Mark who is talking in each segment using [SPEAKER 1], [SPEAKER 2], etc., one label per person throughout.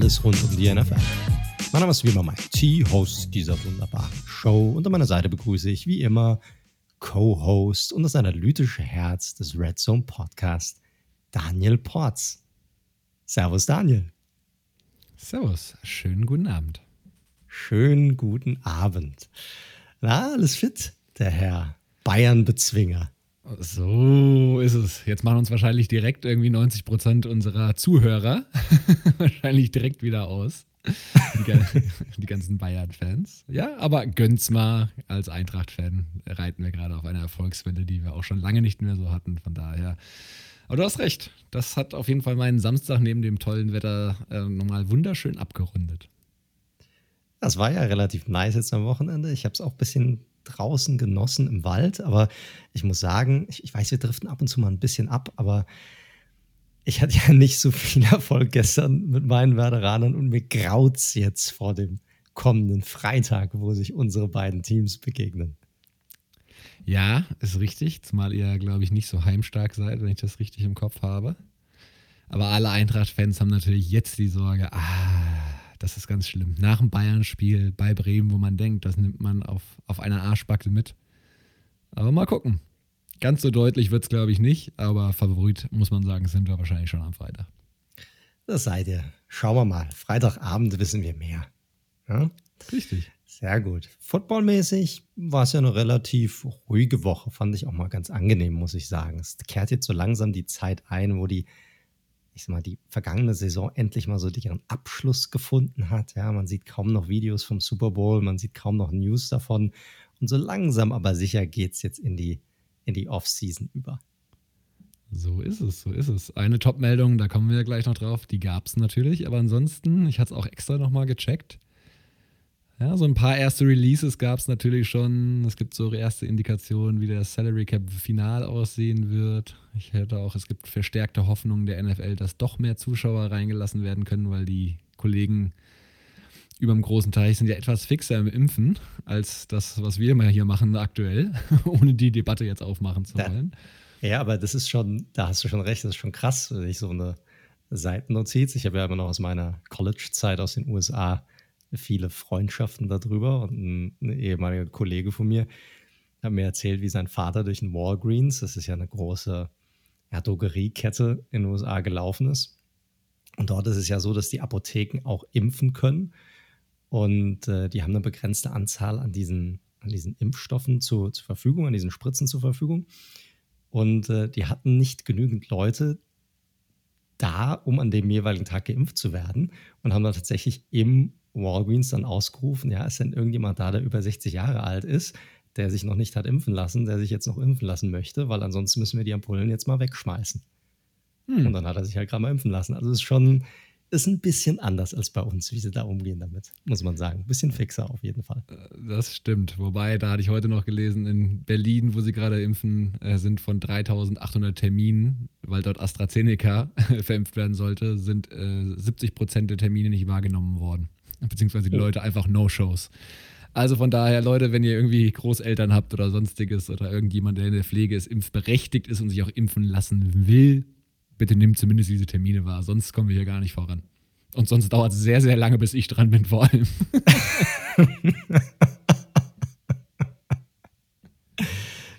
[SPEAKER 1] Alles rund um die NFL. Mein Name ist wie immer Mike T, Host dieser wunderbaren Show. Und an meiner Seite begrüße ich wie immer Co-Host und das analytische Herz des Red Zone Podcast, Daniel Porz. Servus, Daniel.
[SPEAKER 2] Servus, schönen guten Abend.
[SPEAKER 1] Schönen guten Abend. Na, alles fit, der Herr Bayern-Bezwinger.
[SPEAKER 2] So ist es. Jetzt machen uns wahrscheinlich direkt irgendwie 90 Prozent unserer Zuhörer wahrscheinlich direkt wieder aus. Die, ganzen Bayern-Fans. Ja, aber gönn's mal. Als Eintracht-Fan reiten wir gerade auf einer Erfolgswelle, die wir auch schon lange nicht mehr so hatten. Von daher. Aber du hast recht. Das hat auf jeden Fall meinen Samstag neben dem tollen Wetter äh, nochmal wunderschön abgerundet.
[SPEAKER 1] Das war ja relativ nice jetzt am Wochenende. Ich habe es auch ein bisschen draußen genossen im Wald, aber ich muss sagen, ich, ich, weiß, wir driften ab und zu mal ein bisschen ab, aber ich hatte ja nicht so viel Erfolg gestern mit meinen Werderanern und mir graut es jetzt vor dem kommenden Freitag, wo sich unsere beiden Teams begegnen.
[SPEAKER 2] Ja, ist richtig, zumal ihr, glaube ich, nicht so heimstark seid, wenn ich das richtig im Kopf habe. Aber alle Eintracht-Fans haben natürlich jetzt die Sorge, ah, das ist ganz schlimm. Nach dem Bayern-Spiel bei Bremen, wo man denkt, das nimmt man auf, auf einer Arschbacke mit. Aber mal gucken. Ganz so deutlich wird es, glaube ich, nicht, aber Favorit, muss man sagen, sind wir wahrscheinlich schon am Freitag.
[SPEAKER 1] Das seid ihr. Schauen wir mal. Freitagabend wissen wir mehr.
[SPEAKER 2] Ja? Richtig.
[SPEAKER 1] Sehr gut. Footballmäßig war es ja eine relativ ruhige Woche, fand ich auch mal ganz angenehm, muss ich sagen. Es kehrt jetzt so langsam die Zeit ein, wo die ich sag mal, die vergangene Saison endlich mal so ihren Abschluss gefunden hat. Ja, man sieht kaum noch Videos vom Super Bowl, man sieht kaum noch News davon. Und so langsam aber sicher geht es jetzt in die, in die Off-Season über.
[SPEAKER 2] So ist es, so ist es. Eine Top-Meldung, da kommen wir gleich noch drauf, die gab es natürlich, aber ansonsten, ich hatte es auch extra nochmal gecheckt. Ja, so ein paar erste Releases gab es natürlich schon. Es gibt so erste Indikationen, wie der Salary Cap final aussehen wird. Ich hätte auch, es gibt verstärkte Hoffnungen der NFL, dass doch mehr Zuschauer reingelassen werden können, weil die Kollegen über dem großen Teich sind ja etwas fixer im Impfen als das, was wir mal hier machen aktuell, ohne die Debatte jetzt aufmachen zu wollen.
[SPEAKER 1] Ja, ja, aber das ist schon, da hast du schon recht, das ist schon krass, wenn ich so eine Seitennotiz. Ich habe ja immer noch aus meiner College-Zeit aus den USA viele Freundschaften darüber und ein, ein ehemaliger Kollege von mir hat mir erzählt, wie sein Vater durch ein Walgreens, das ist ja eine große ja, Drogeriekette in den USA gelaufen ist. Und dort ist es ja so, dass die Apotheken auch impfen können. Und äh, die haben eine begrenzte Anzahl an diesen, an diesen Impfstoffen zu, zur Verfügung, an diesen Spritzen zur Verfügung. Und äh, die hatten nicht genügend Leute da, um an dem jeweiligen Tag geimpft zu werden. Und haben dann tatsächlich im Walgreens dann ausgerufen, ja, ist denn irgendjemand da, der über 60 Jahre alt ist, der sich noch nicht hat impfen lassen, der sich jetzt noch impfen lassen möchte, weil ansonsten müssen wir die Ampullen jetzt mal wegschmeißen. Hm. Und dann hat er sich halt gerade mal impfen lassen. Also es ist schon, ist ein bisschen anders als bei uns, wie sie da umgehen damit, muss man sagen. Ein bisschen fixer auf jeden Fall.
[SPEAKER 2] Äh, das stimmt. Wobei, da hatte ich heute noch gelesen, in Berlin, wo sie gerade impfen, äh, sind von 3800 Terminen, weil dort AstraZeneca verimpft werden sollte, sind äh, 70 Prozent der Termine nicht wahrgenommen worden beziehungsweise die. Leute einfach No-Shows. Also von daher, Leute, wenn ihr irgendwie Großeltern habt oder sonstiges oder irgendjemand, der in der Pflege ist, impfberechtigt ist und sich auch impfen lassen will, bitte nimmt zumindest diese Termine wahr, sonst kommen wir hier gar nicht voran. Und sonst dauert es sehr, sehr lange, bis ich dran bin, vor allem.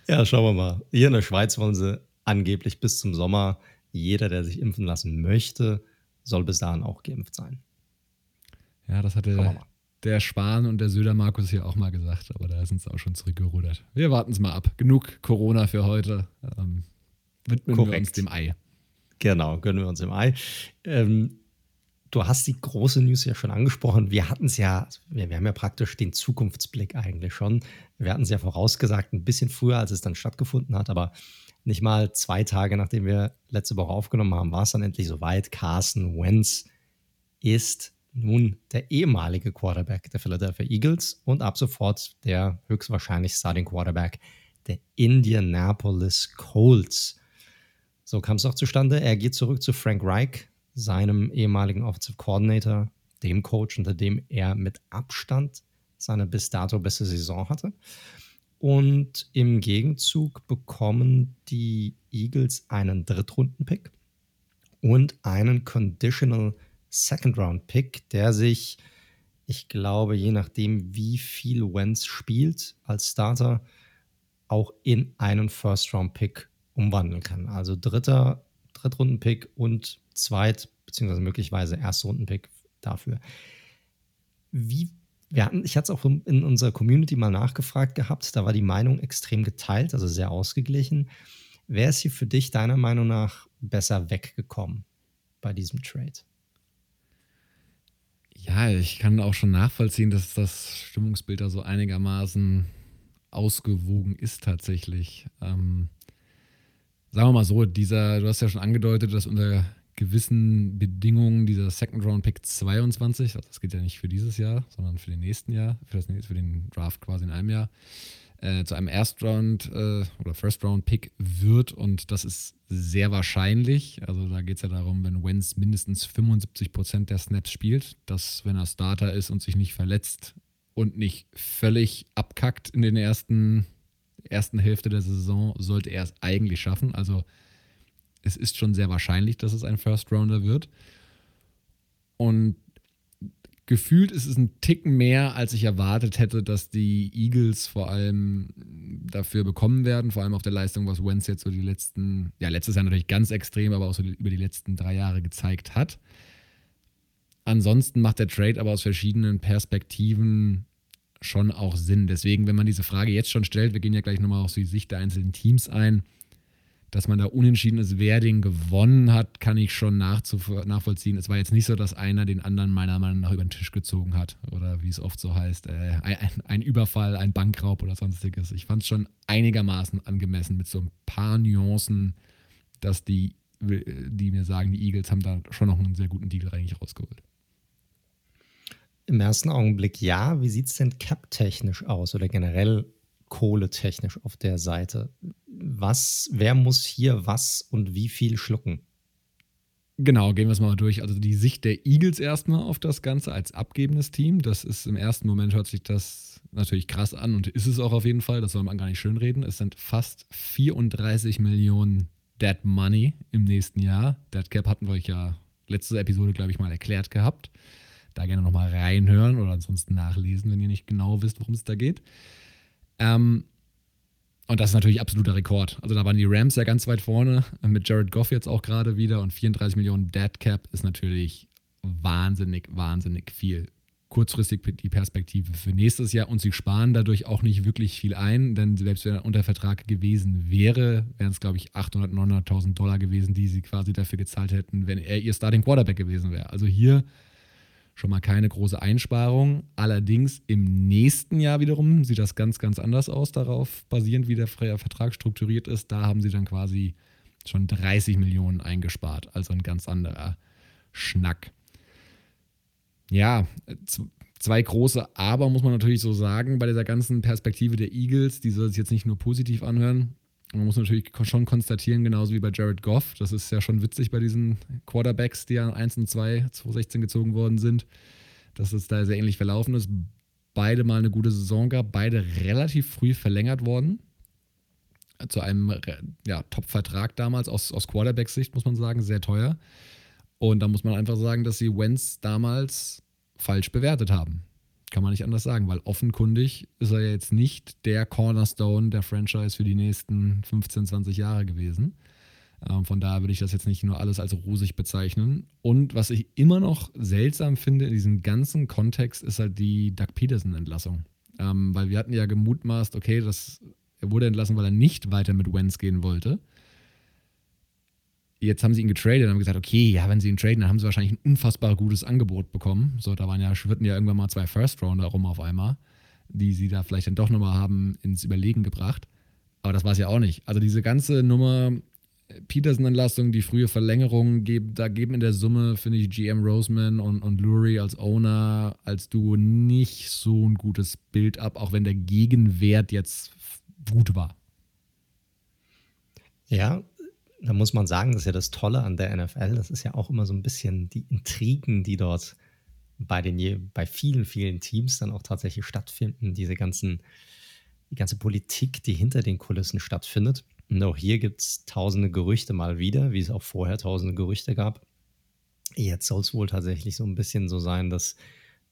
[SPEAKER 1] ja, schauen wir mal. Hier in der Schweiz wollen sie angeblich bis zum Sommer, jeder, der sich impfen lassen möchte, soll bis dahin auch geimpft sein.
[SPEAKER 2] Ja, das hatte der Spahn und der Söder Markus hier auch mal gesagt, aber da sind sie auch schon zurückgerudert. Wir warten es mal ab. Genug Corona für heute. Ähm, widmen Korrekt. wir uns dem Ei.
[SPEAKER 1] Genau, gönnen wir uns dem Ei. Ähm, du hast die große News ja schon angesprochen. Wir hatten es ja, wir, wir, haben ja praktisch den Zukunftsblick eigentlich schon. Wir hatten es ja vorausgesagt, ein bisschen früher, als es dann stattgefunden hat, aber nicht mal zwei Tage, nachdem wir letzte Woche aufgenommen haben, war es dann endlich soweit. Carson Wentz ist nun der ehemalige Quarterback der Philadelphia Eagles und ab sofort der höchstwahrscheinlich Starting Quarterback der Indianapolis Colts. So kam es auch zustande. Er geht zurück zu Frank Reich, seinem ehemaligen Offensive Coordinator, dem Coach, unter dem er mit Abstand seine bis dato beste Saison hatte. Und im Gegenzug bekommen die Eagles einen Drittrunden-Pick und einen Conditional Second-Round-Pick, der sich, ich glaube, je nachdem, wie viel Wentz spielt als Starter, auch in einen First-Round-Pick umwandeln kann. Also dritter, Drittrunden-Pick und Zweit- bzw. möglicherweise Erstrunden-Pick dafür. Wie, wir hatten, ich hatte es auch in unserer Community mal nachgefragt gehabt, da war die Meinung extrem geteilt, also sehr ausgeglichen. Wer ist hier für dich deiner Meinung nach besser weggekommen bei diesem Trade?
[SPEAKER 2] Ja, ich kann auch schon nachvollziehen, dass das Stimmungsbild da so einigermaßen ausgewogen ist tatsächlich. Ähm, sagen wir mal so, dieser, du hast ja schon angedeutet, dass unter gewissen Bedingungen dieser Second Round Pick 22, also das geht ja nicht für dieses Jahr, sondern für den nächsten Jahr, für, das, für den Draft quasi in einem Jahr, äh, zu einem Erst-Round äh, oder First-Round-Pick wird und das ist sehr wahrscheinlich. Also da geht es ja darum, wenn Wentz mindestens 75 Prozent der Snaps spielt, dass wenn er Starter ist und sich nicht verletzt und nicht völlig abkackt in den ersten ersten Hälfte der Saison sollte er es eigentlich schaffen. Also es ist schon sehr wahrscheinlich, dass es ein First Rounder wird. Und gefühlt ist es ein Tick mehr, als ich erwartet hätte, dass die Eagles vor allem dafür bekommen werden, vor allem auf der Leistung, was Wentz jetzt so die letzten, ja, letztes Jahr natürlich ganz extrem, aber auch so über die letzten drei Jahre gezeigt hat. Ansonsten macht der Trade aber aus verschiedenen Perspektiven schon auch Sinn. Deswegen, wenn man diese Frage jetzt schon stellt, wir gehen ja gleich nochmal auf die Sicht der einzelnen Teams ein, dass man da unentschieden ist, wer den gewonnen hat, kann ich schon nachvollziehen. Es war jetzt nicht so, dass einer den anderen meiner Meinung nach über den Tisch gezogen hat oder wie es oft so heißt, äh, ein, ein, Überfall, ein Bankraub oder sonstiges. Ich fand es schon einigermaßen angemessen mit so ein paar Nuancen, dass die, die mir sagen, die Eagles haben da schon noch einen sehr guten Deal eigentlich rausgeholt.
[SPEAKER 1] Im ersten Augenblick ja. Wie sieht es denn cap-technisch aus oder generell kohletechnisch auf der Seite? Was, wer muss hier was und wie viel schlucken?
[SPEAKER 2] Genau, gehen wir es mal durch. Also die Sicht der Eagles erstmal auf das Ganze als abgebendes Team. Das ist im ersten Moment hört sich das natürlich krass an und ist es auch auf jeden Fall. Das soll man gar nicht schönreden. Es sind fast 34 Millionen Dead Money im nächsten Jahr. Dead Cap hatten wir euch ja letzte Episode, glaube ich, mal erklärt gehabt. Da gerne nochmal reinhören oder ansonsten nachlesen, wenn ihr nicht genau wisst, worum es da geht. Ähm, und das ist natürlich absoluter Rekord. Also da waren die Rams ja ganz weit vorne, mit Jared Goff jetzt auch gerade wieder und 34 Millionen Dead Cap ist natürlich wahnsinnig, wahnsinnig viel. Kurzfristig die Perspektive für nächstes Jahr und sie sparen dadurch auch nicht wirklich viel ein, denn selbst wenn er unter Vertrag gewesen wäre, wären es, glaube ich, 800.000, 900.000 Dollar gewesen, die sie quasi dafür gezahlt hätten, wenn er ihr Starting Quarterback gewesen wäre. Also hier schon mal keine große Einsparung. Allerdings im nächsten Jahr wiederum sieht das ganz, ganz anders aus, darauf basierend, wie der Vertrag strukturiert ist. Da haben sie dann quasi schon 30 Millionen eingespart, also ein ganz anderer Schnack. Ja, zwei große Aber muss man natürlich so sagen bei dieser ganzen Perspektive der Eagles. Die soll sich jetzt nicht nur positiv anhören. Man muss natürlich schon konstatieren, genauso wie bei Jared Goff, das ist ja schon witzig bei diesen Quarterbacks, die ja 1 und 2 2016 gezogen worden sind, dass es da sehr ähnlich verlaufen ist. Beide mal eine gute Saison gab, beide relativ früh verlängert worden. Zu einem ja, Top-Vertrag damals aus, aus Quarterbacks-Sicht, muss man sagen, sehr teuer. Und da muss man einfach sagen, dass sie Wentz damals falsch bewertet haben. Kann man nicht anders sagen, weil offenkundig ist er ja jetzt nicht der Cornerstone der Franchise für die nächsten 15, 20 Jahre gewesen. Ähm, von daher würde ich das jetzt nicht nur alles als rosig bezeichnen. Und was ich immer noch seltsam finde in diesem ganzen Kontext, ist halt die Doug Peterson-Entlassung. Ähm, weil wir hatten ja gemutmaßt, okay, das, er wurde entlassen, weil er nicht weiter mit Wentz gehen wollte. Jetzt haben sie ihn getradet und haben gesagt, okay, ja, wenn sie ihn traden, dann haben sie wahrscheinlich ein unfassbar gutes Angebot bekommen. So, da waren ja, schwirrten ja irgendwann mal zwei First-Rounder rum auf einmal, die sie da vielleicht dann doch nochmal haben ins Überlegen gebracht. Aber das war es ja auch nicht. Also diese ganze Nummer, Peterson-Entlassung, die frühe Verlängerung, da geben in der Summe, finde ich, GM Roseman und, und Lurie als Owner, als Duo nicht so ein gutes Bild ab, auch wenn der Gegenwert jetzt gut war.
[SPEAKER 1] Ja, da muss man sagen, das ist ja das Tolle an der NFL. Das ist ja auch immer so ein bisschen die Intrigen, die dort bei, den, bei vielen, vielen Teams dann auch tatsächlich stattfinden. Diese ganzen, die ganze Politik, die hinter den Kulissen stattfindet. Und auch hier gibt es tausende Gerüchte mal wieder, wie es auch vorher tausende Gerüchte gab. Jetzt soll es wohl tatsächlich so ein bisschen so sein, dass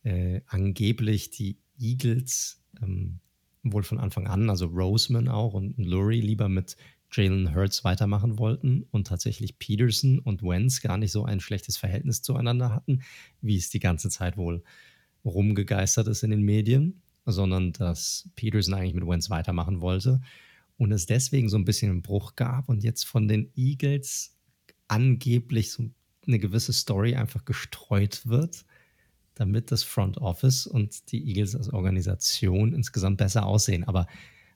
[SPEAKER 1] äh, angeblich die Eagles ähm, wohl von Anfang an, also Roseman auch und Lurie lieber mit Jalen Hurts weitermachen wollten und tatsächlich Peterson und Wentz gar nicht so ein schlechtes Verhältnis zueinander hatten, wie es die ganze Zeit wohl rumgegeistert ist in den Medien, sondern dass Peterson eigentlich mit Wentz weitermachen wollte und es deswegen so ein bisschen einen Bruch gab und jetzt von den Eagles angeblich so eine gewisse Story einfach gestreut wird, damit das Front Office und die Eagles als Organisation insgesamt besser aussehen. Aber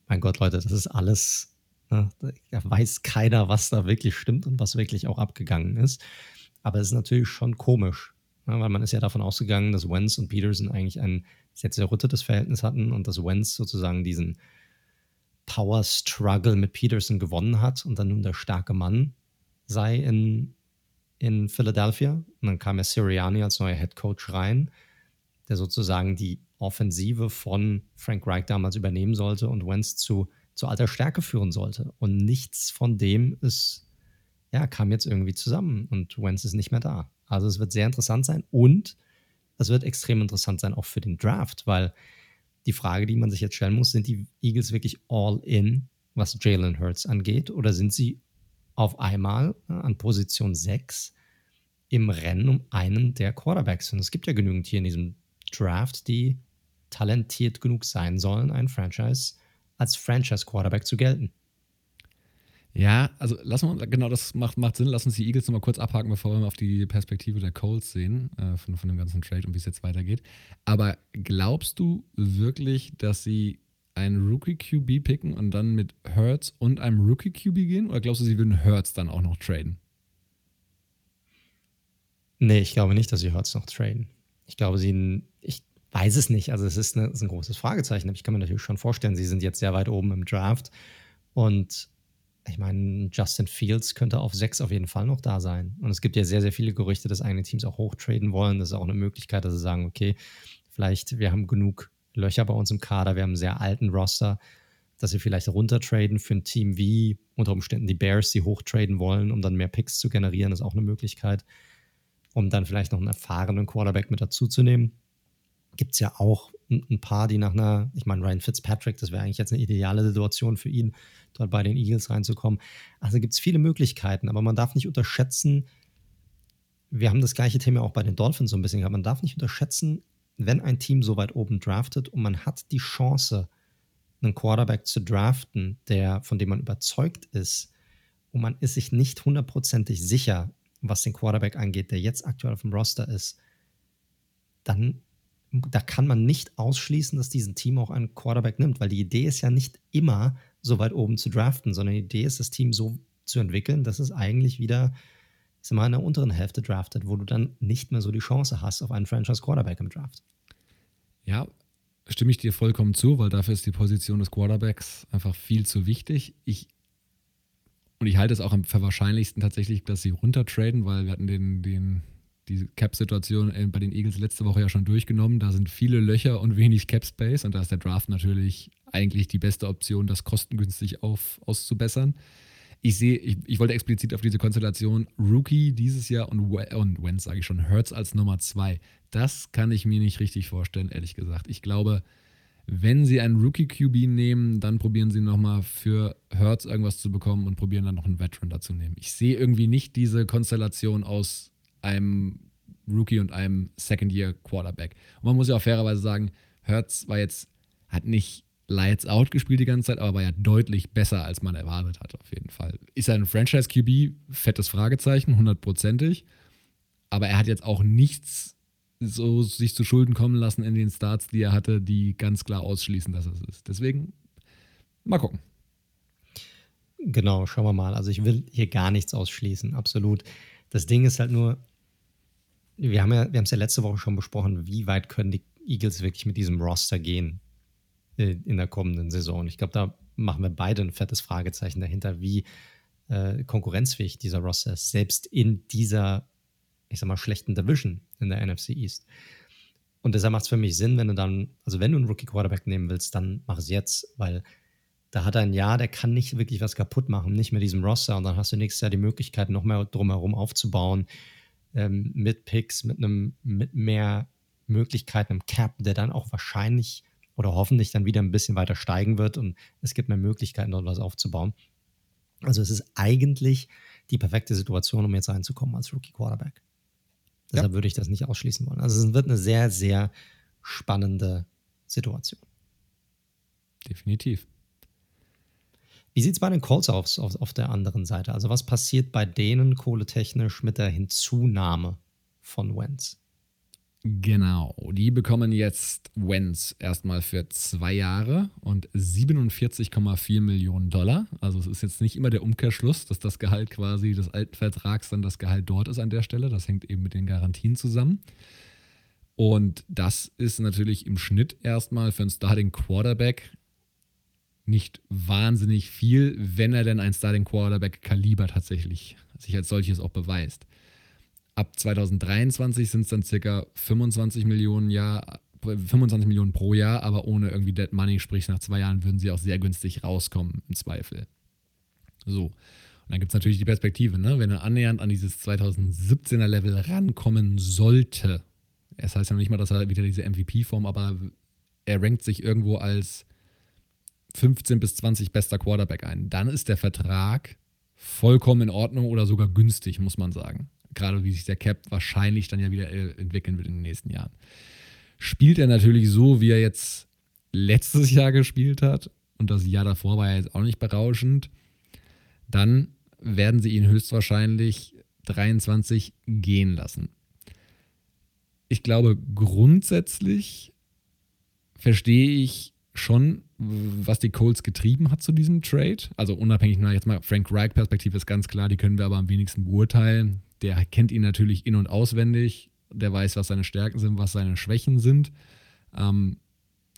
[SPEAKER 1] mein Gott, Leute, das ist alles, da weiß keiner, was da wirklich stimmt und was wirklich auch abgegangen ist. Aber es ist natürlich schon komisch, ne, weil man ist ja davon ausgegangen, dass Wentz und Peterson eigentlich ein sehr zerrüttetes Verhältnis hatten und dass Wentz sozusagen diesen Power Struggle mit Peterson gewonnen hat und dann nun der starke Mann sei in, in Philadelphia. Und dann kam ja Sirianni als neuer Head Coach rein, der sozusagen die Offensive von Frank Reich damals übernehmen sollte und Wentz zu, zu alter Stärke führen sollte. Und nichts von dem ist, ja, kam jetzt irgendwie zusammen und Wentz ist nicht mehr da. Also es wird sehr interessant sein und es wird extrem interessant sein auch für den Draft, weil die Frage, die man sich jetzt stellen muss, sind die Eagles wirklich all in, was Jalen Hurts angeht, oder sind sie auf einmal äh, an Position 6 im Rennen um einen der Quarterbacks. Und es gibt ja genügend hier in diesem Draft, die talentiert genug sein sollen, ein Franchise als Franchise-Quarterback zu gelten.
[SPEAKER 2] Ja, also lassen wir, genau, das macht, macht Sinn. Lass uns die Eagles nochmal kurz abhaken, bevor wir auf die Perspektive der Colts sehen, äh, von, von dem ganzen Trade und wie es jetzt weitergeht. Aber glaubst du wirklich, dass sie einen Rookie-QB picken und dann mit Hertz und einem Rookie-QB gehen? Oder glaubst du, sie würden Hertz dann auch noch traden?
[SPEAKER 1] Nee, ich glaube nicht, dass sie Hertz noch traden. Ich glaube, sie, ich weiß es nicht. Also, es ist, eine, ist ein großes Fragezeichen, ich kann mir natürlich schon vorstellen, sie sind jetzt sehr weit oben im Draft. Und ich meine, Justin Fields könnte auf sechs auf jeden Fall noch da sein. Und es gibt ja sehr, sehr viele Gerüchte, dass eigene Teams auch hochtraden wollen. Das ist auch eine Möglichkeit, dass sie sagen, okay, vielleicht wir haben genug Löcher bei uns im Kader, wir haben einen sehr alten Roster, dass sie vielleicht runtertraden für ein Team wie unter Umständen die Bears, die hochtraden wollen, um dann mehr Picks zu generieren, ist auch eine Möglichkeit. Um dann vielleicht noch einen erfahrenen Quarterback mit dazuzunehmen. Gibt es ja auch ein paar, die nach einer, ich meine, Ryan Fitzpatrick, das wäre eigentlich jetzt eine ideale Situation für ihn, dort bei den Eagles reinzukommen. Also gibt es viele Möglichkeiten, aber man darf nicht unterschätzen, wir haben das gleiche Thema auch bei den Dolphins so ein bisschen gehabt, man darf nicht unterschätzen, wenn ein Team so weit oben draftet und man hat die Chance, einen Quarterback zu draften, der, von dem man überzeugt ist, und man ist sich nicht hundertprozentig sicher, was den Quarterback angeht, der jetzt aktuell auf dem Roster ist, dann da kann man nicht ausschließen, dass diesen Team auch einen Quarterback nimmt, weil die Idee ist ja nicht immer so weit oben zu draften, sondern die Idee ist, das Team so zu entwickeln, dass es eigentlich wieder ich sag mal, in der unteren Hälfte draftet, wo du dann nicht mehr so die Chance hast auf einen Franchise-Quarterback im Draft.
[SPEAKER 2] Ja, stimme ich dir vollkommen zu, weil dafür ist die Position des Quarterbacks einfach viel zu wichtig. Ich und ich halte es auch am wahrscheinlichsten tatsächlich, dass sie runtertraden, weil wir hatten den, den, die Cap-Situation bei den Eagles letzte Woche ja schon durchgenommen. Da sind viele Löcher und wenig Cap-Space und da ist der Draft natürlich eigentlich die beste Option, das kostengünstig auf, auszubessern ich sehe, ich, ich, wollte explizit auf diese Konstellation Rookie dieses Jahr und, und Wentz, sage ich schon, Hurts als Nummer zwei. Das kann ich mir nicht richtig vorstellen, ehrlich gesagt. Ich glaube, wenn sie einen Rookie-QB nehmen, dann probieren sie nochmal für Hurts irgendwas zu bekommen und probieren dann noch einen Veteran dazu nehmen. Ich sehe irgendwie nicht diese Konstellation aus einem Rookie und einem Second-Year-Quarterback. Und man muss ja auch fairerweise sagen, Hurts war jetzt, hat nicht Lights Out gespielt die ganze Zeit, aber war ja deutlich besser, als man erwartet hat, auf jeden Fall. Ist er ein Franchise-QB? Fettes Fragezeichen, hundertprozentig. Aber er hat jetzt auch nichts so sich zu Schulden kommen lassen in den Starts, die er hatte, die ganz klar ausschließen, dass es ist. Deswegen mal gucken.
[SPEAKER 1] Genau, schauen wir mal. Also ich will hier gar nichts ausschließen, absolut. Das Ding ist halt nur, wir haben ja, wir haben es ja letzte Woche schon besprochen, wie weit können die Eagles wirklich mit diesem Roster gehen? Äh, in der kommenden Saison. Ich glaube, da machen wir beide ein fettes Fragezeichen dahinter, wie äh, konkurrenzfähig dieser Roster ist, selbst in dieser, ich sag mal, schlechten Division in der NFC East. Und deshalb macht es für mich Sinn, wenn du dann, also wenn du einen Rookie-Quarterback nehmen willst, dann mach es jetzt, weil da hat er ein Jahr, der kann nicht wirklich was kaputt machen, nicht mit diesem Roster. Und dann hast du nächstes Jahr die Möglichkeit, noch mehr drumherum aufzubauen. Ähm, mit Picks, mit einem, mit mehr Möglichkeiten im Cap, der dann auch wahrscheinlich oder hoffentlich dann wieder ein bisschen weiter steigen wird und es gibt mehr Möglichkeiten, dort was aufzubauen. Also es ist eigentlich die perfekte Situation, um jetzt reinzukommen als Rookie Quarterback. Deshalb ja. würde ich das nicht ausschließen wollen. Also es wird eine sehr, sehr spannende Situation.
[SPEAKER 2] Definitiv.
[SPEAKER 1] Wie sieht es bei den Colts aus auf, auf der anderen Seite? Also was passiert bei denen kohletechnisch mit der Hinzunahme von Wentz?
[SPEAKER 2] Genau, die bekommen jetzt Wentz erstmal für zwei Jahre und 47,4 Millionen Dollar. Also es ist jetzt nicht immer der Umkehrschluss, dass das Gehalt quasi des alten Vertrags dann das Gehalt dort ist an der Stelle. Das hängt eben mit den Garantien zusammen. Und das ist natürlich im Schnitt erstmal für einen Starting Quarterback nicht wahnsinnig viel, wenn er denn ein Starting Quarterback Kaliber tatsächlich sich als solches auch beweist. Ab 2023 sind es dann circa 25 Millionen Jahr, 25 Millionen pro Jahr, aber ohne irgendwie Dead Money, sprich nach zwei Jahren würden sie auch sehr günstig rauskommen, im Zweifel. So. Und dann gibt es natürlich die Perspektive, ne? wenn er annähernd an dieses 2017er Level rankommen sollte. Es heißt ja noch nicht mal, dass er wieder diese MVP-Form, aber er rankt sich irgendwo als 15 bis 20 bester Quarterback ein. Dann ist der Vertrag vollkommen in Ordnung oder sogar günstig, muss man sagen gerade wie sich der Cap wahrscheinlich dann ja wieder äh, entwickeln wird in den nächsten Jahren. Spielt er natürlich so, wie er jetzt letztes Jahr gespielt hat, und das Jahr davor war er jetzt auch nicht berauschend, dann werden sie ihn höchstwahrscheinlich 23 gehen lassen. Ich glaube, grundsätzlich verstehe ich schon, was die Colts getrieben hat zu diesem Trade. Also unabhängig, na jetzt mal Frank Reich Perspektive ist ganz klar, die können wir aber am wenigsten beurteilen der kennt ihn natürlich in- und auswendig, der weiß, was seine Stärken sind, was seine Schwächen sind. Ähm,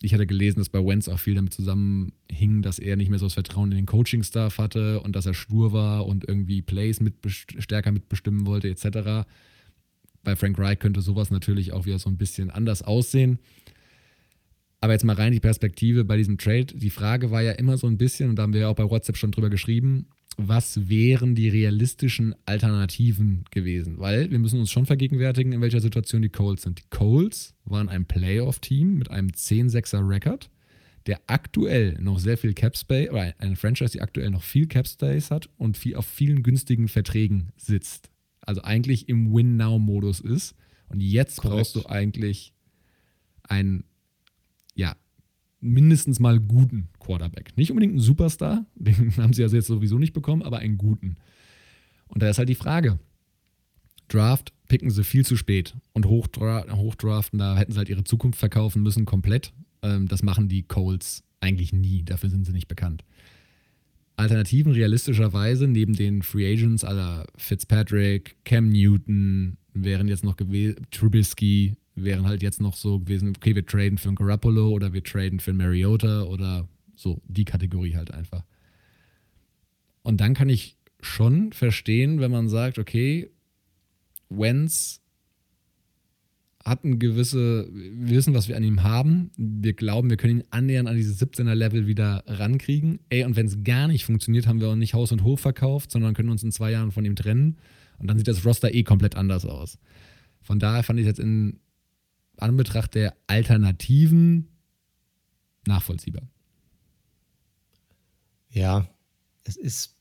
[SPEAKER 2] ich hatte gelesen, dass bei Wentz auch viel damit zusammenhing, dass er nicht mehr so das Vertrauen in den Coaching-Staff hatte und dass er stur war und irgendwie Plays mit stärker mitbestimmen wollte, etc. Bei Frank Reich könnte sowas natürlich auch wieder so ein bisschen anders aussehen. Aber jetzt mal rein die Perspektive bei diesem Trade. Die Frage war ja immer so ein bisschen, und da haben wir ja auch bei WhatsApp schon drüber geschrieben, was wären die realistischen Alternativen gewesen? Weil wir müssen uns schon vergegenwärtigen, in welcher Situation die Colts sind. Die Colts waren ein Playoff-Team mit einem 10-6er-Record, der aktuell noch sehr viel Cap Space, oder eine Franchise, die aktuell noch viel Cap Space hat und viel, auf vielen günstigen Verträgen sitzt. Also eigentlich im Win-Now-Modus ist. Und jetzt Correct. brauchst du eigentlich einen, ja, mindestens mal guten Quarterback. Nicht unbedingt einen Superstar, den haben sie ja jetzt sowieso nicht bekommen, aber einen guten. Und da ist halt die Frage: Draft picken sie viel zu spät und hochdra hochdraften, da hätten sie halt ihre Zukunft verkaufen müssen, komplett. Ähm, das machen die Colts eigentlich nie, dafür sind sie nicht bekannt. Alternativen realistischerweise neben den Free Agents aller Fitzpatrick, Cam Newton, wären jetzt noch Trubisky, wären halt jetzt noch so gewesen, okay, wir traden für einen Garoppolo oder wir traden für einen Mariota oder so, die Kategorie halt einfach. Und dann kann ich schon verstehen, wenn man sagt, okay, Wenz hat ein gewisse, wir wissen, was wir an ihm haben. Wir glauben, wir können ihn annähernd an dieses 17er-Level wieder rankriegen. Ey, und wenn es gar nicht funktioniert, haben wir auch nicht Haus und Hof verkauft, sondern können uns in zwei Jahren von ihm trennen. Und dann sieht das Roster eh komplett anders aus. Von daher fand ich jetzt in Anbetracht der Alternativen nachvollziehbar.
[SPEAKER 1] Ja, es ist,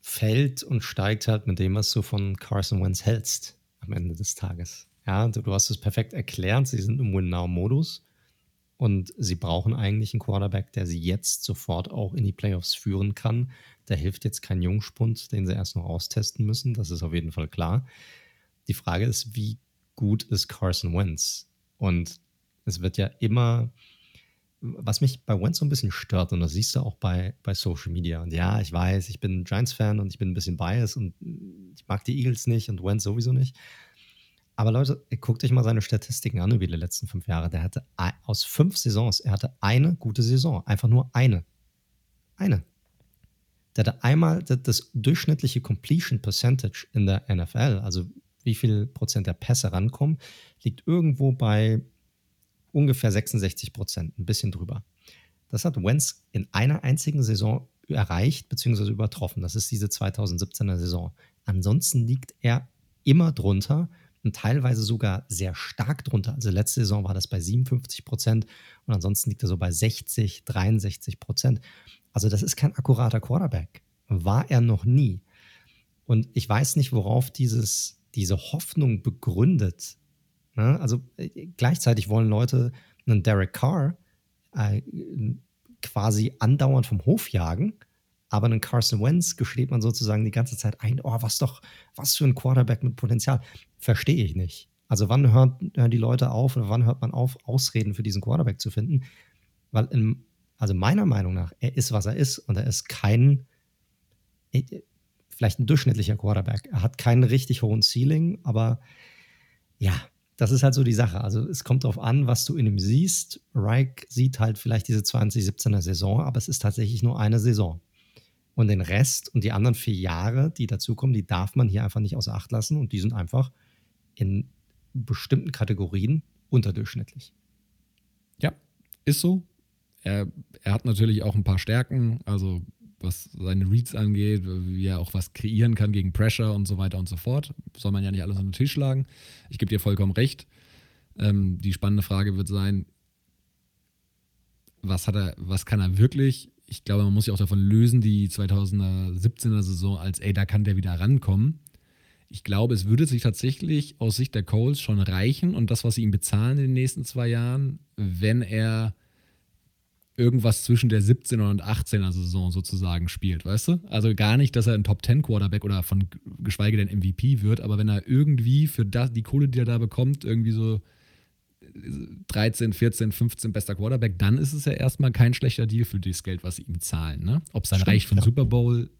[SPEAKER 1] fällt und steigt halt mit dem, was du von Carson Wentz hältst am Ende des Tages. Ja, du, du hast es perfekt erklärt. Sie sind im Win-Now-Modus und sie brauchen eigentlich einen Quarterback, der sie jetzt sofort auch in die Playoffs führen kann. Da hilft jetzt kein Jungspund, den sie erst noch austesten müssen. Das ist auf jeden Fall klar. Die Frage ist, wie gut ist Carson Wentz? Und es wird ja immer, was mich bei Wentz so ein bisschen stört, und das siehst du auch bei, bei Social Media. Und ja, ich weiß, ich bin Giants-Fan und ich bin ein bisschen biased und ich mag die Eagles nicht und Wentz sowieso nicht. Aber Leute, guckt euch mal seine Statistiken an über die letzten fünf Jahre. Der hatte aus fünf Saisons, er hatte eine gute Saison. Einfach nur eine. Eine. Der hatte einmal das durchschnittliche Completion Percentage in der NFL, also wie viel Prozent der Pässe rankommen, liegt irgendwo bei ungefähr 66 Prozent, ein bisschen drüber. Das hat Wentz in einer einzigen Saison erreicht bzw. übertroffen. Das ist diese 2017er Saison. Ansonsten liegt er immer drunter und teilweise sogar sehr stark drunter. Also letzte Saison war das bei 57 Prozent und ansonsten liegt er so bei 60, 63 Prozent. Also das ist kein akkurater Quarterback. War er noch nie. Und ich weiß nicht, worauf dieses, diese Hoffnung begründet. Ne? Also äh, gleichzeitig wollen Leute einen Derek Carr äh, quasi andauernd vom Hof jagen aber einen Carson Wentz gesteht man sozusagen die ganze Zeit ein, oh, was doch, was für ein Quarterback mit Potenzial. Verstehe ich nicht. Also wann hören, hören die Leute auf oder wann hört man auf, Ausreden für diesen Quarterback zu finden? Weil, in, also meiner Meinung nach, er ist, was er ist und er ist kein, äh, vielleicht ein durchschnittlicher Quarterback. Er hat keinen richtig hohen Ceiling, aber ja, das ist halt so die Sache. Also es kommt darauf an, was du in ihm siehst. Reich sieht halt vielleicht diese 2017er Saison, aber es ist tatsächlich nur eine Saison. Und den Rest und die anderen vier Jahre, die dazukommen, die darf man hier einfach nicht außer Acht lassen. Und die sind einfach in bestimmten Kategorien unterdurchschnittlich.
[SPEAKER 2] Ja, ist so. Er, er hat natürlich auch ein paar Stärken, also was seine Reads angeht, wie er auch was kreieren kann gegen Pressure und so weiter und so fort. Soll man ja nicht alles an den Tisch schlagen. Ich gebe dir vollkommen recht. Ähm, die spannende Frage wird sein, was hat er, was kann er wirklich? ich glaube, man muss sich auch davon lösen, die 2017er Saison, als ey, da kann der wieder rankommen. Ich glaube, es würde sich tatsächlich aus Sicht der Coles schon reichen und das, was sie ihm bezahlen in den nächsten zwei Jahren, wenn er irgendwas zwischen der 17er und 18er Saison sozusagen spielt, weißt du? Also gar nicht, dass er ein Top 10 Quarterback oder von geschweige denn MVP wird, aber wenn er irgendwie für das, die Kohle, die er da bekommt, irgendwie so 13, 14, 15 bester Quarterback, dann ist es ja erstmal kein schlechter Deal für das Geld, was sie ihm zahlen. Ne? Ob es dann reicht für ja. Super Bowl,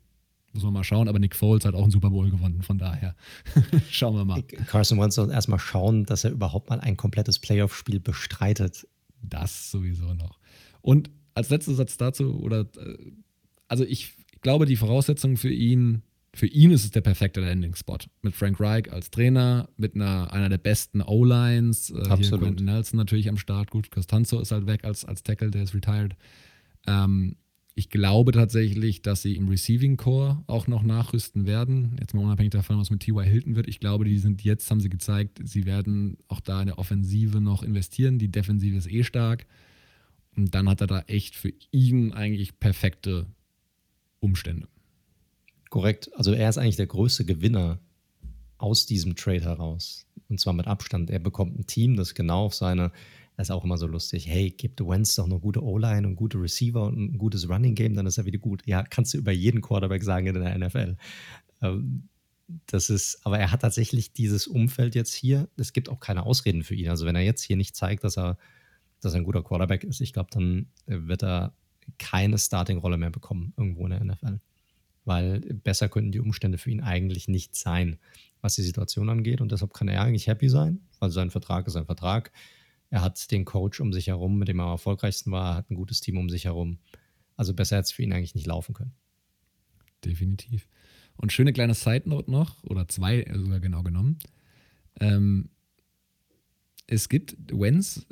[SPEAKER 2] muss man mal schauen, aber Nick Foles hat auch einen Super Bowl gewonnen, von daher schauen wir mal.
[SPEAKER 1] Carson Wentz soll erstmal schauen, dass er überhaupt mal ein komplettes Playoff-Spiel bestreitet.
[SPEAKER 2] Das sowieso noch. Und als letzter Satz dazu, oder äh, also ich glaube, die Voraussetzungen für ihn für ihn ist es der perfekte Landing-Spot. Mit Frank Reich als Trainer, mit einer, einer der besten O-Lines. Äh, Absolut. Quentin Nelson natürlich am Start. Gut, Costanzo ist halt weg als, als Tackle, der ist retired. Ähm, ich glaube tatsächlich, dass sie im Receiving Core auch noch nachrüsten werden. Jetzt mal unabhängig davon, was mit T.Y. Hilton wird. Ich glaube, die sind jetzt, haben sie gezeigt, sie werden auch da in der Offensive noch investieren. Die Defensive ist eh stark. Und dann hat er da echt für ihn eigentlich perfekte Umstände.
[SPEAKER 1] Korrekt. Also er ist eigentlich der größte Gewinner aus diesem Trade heraus. Und zwar mit Abstand. Er bekommt ein Team, das genau auf seine, das ist auch immer so lustig, hey, gib The Wentz doch eine gute O-Line und gute Receiver und ein gutes Running Game, dann ist er wieder gut. Ja, kannst du über jeden Quarterback sagen in der NFL. Ähm, das ist, aber er hat tatsächlich dieses Umfeld jetzt hier. Es gibt auch keine Ausreden für ihn. Also wenn er jetzt hier nicht zeigt, dass er, dass er ein guter Quarterback ist, ich glaube, dann wird er keine Starting-Rolle mehr bekommen irgendwo in der NFL weil besser könnten die Umstände für ihn eigentlich nicht sein, was die Situation angeht. Und deshalb kann er eigentlich happy sein, weil sein Vertrag ist ein Vertrag. Er hat den Coach um sich herum, mit dem er am erfolgreichsten war, hat ein gutes Team um sich herum. Also besser hätte es für ihn eigentlich nicht laufen können.
[SPEAKER 2] Definitiv. Und schöne kleine Side Note noch, oder zwei sogar genau genommen. Ähm, es gibt, Wenz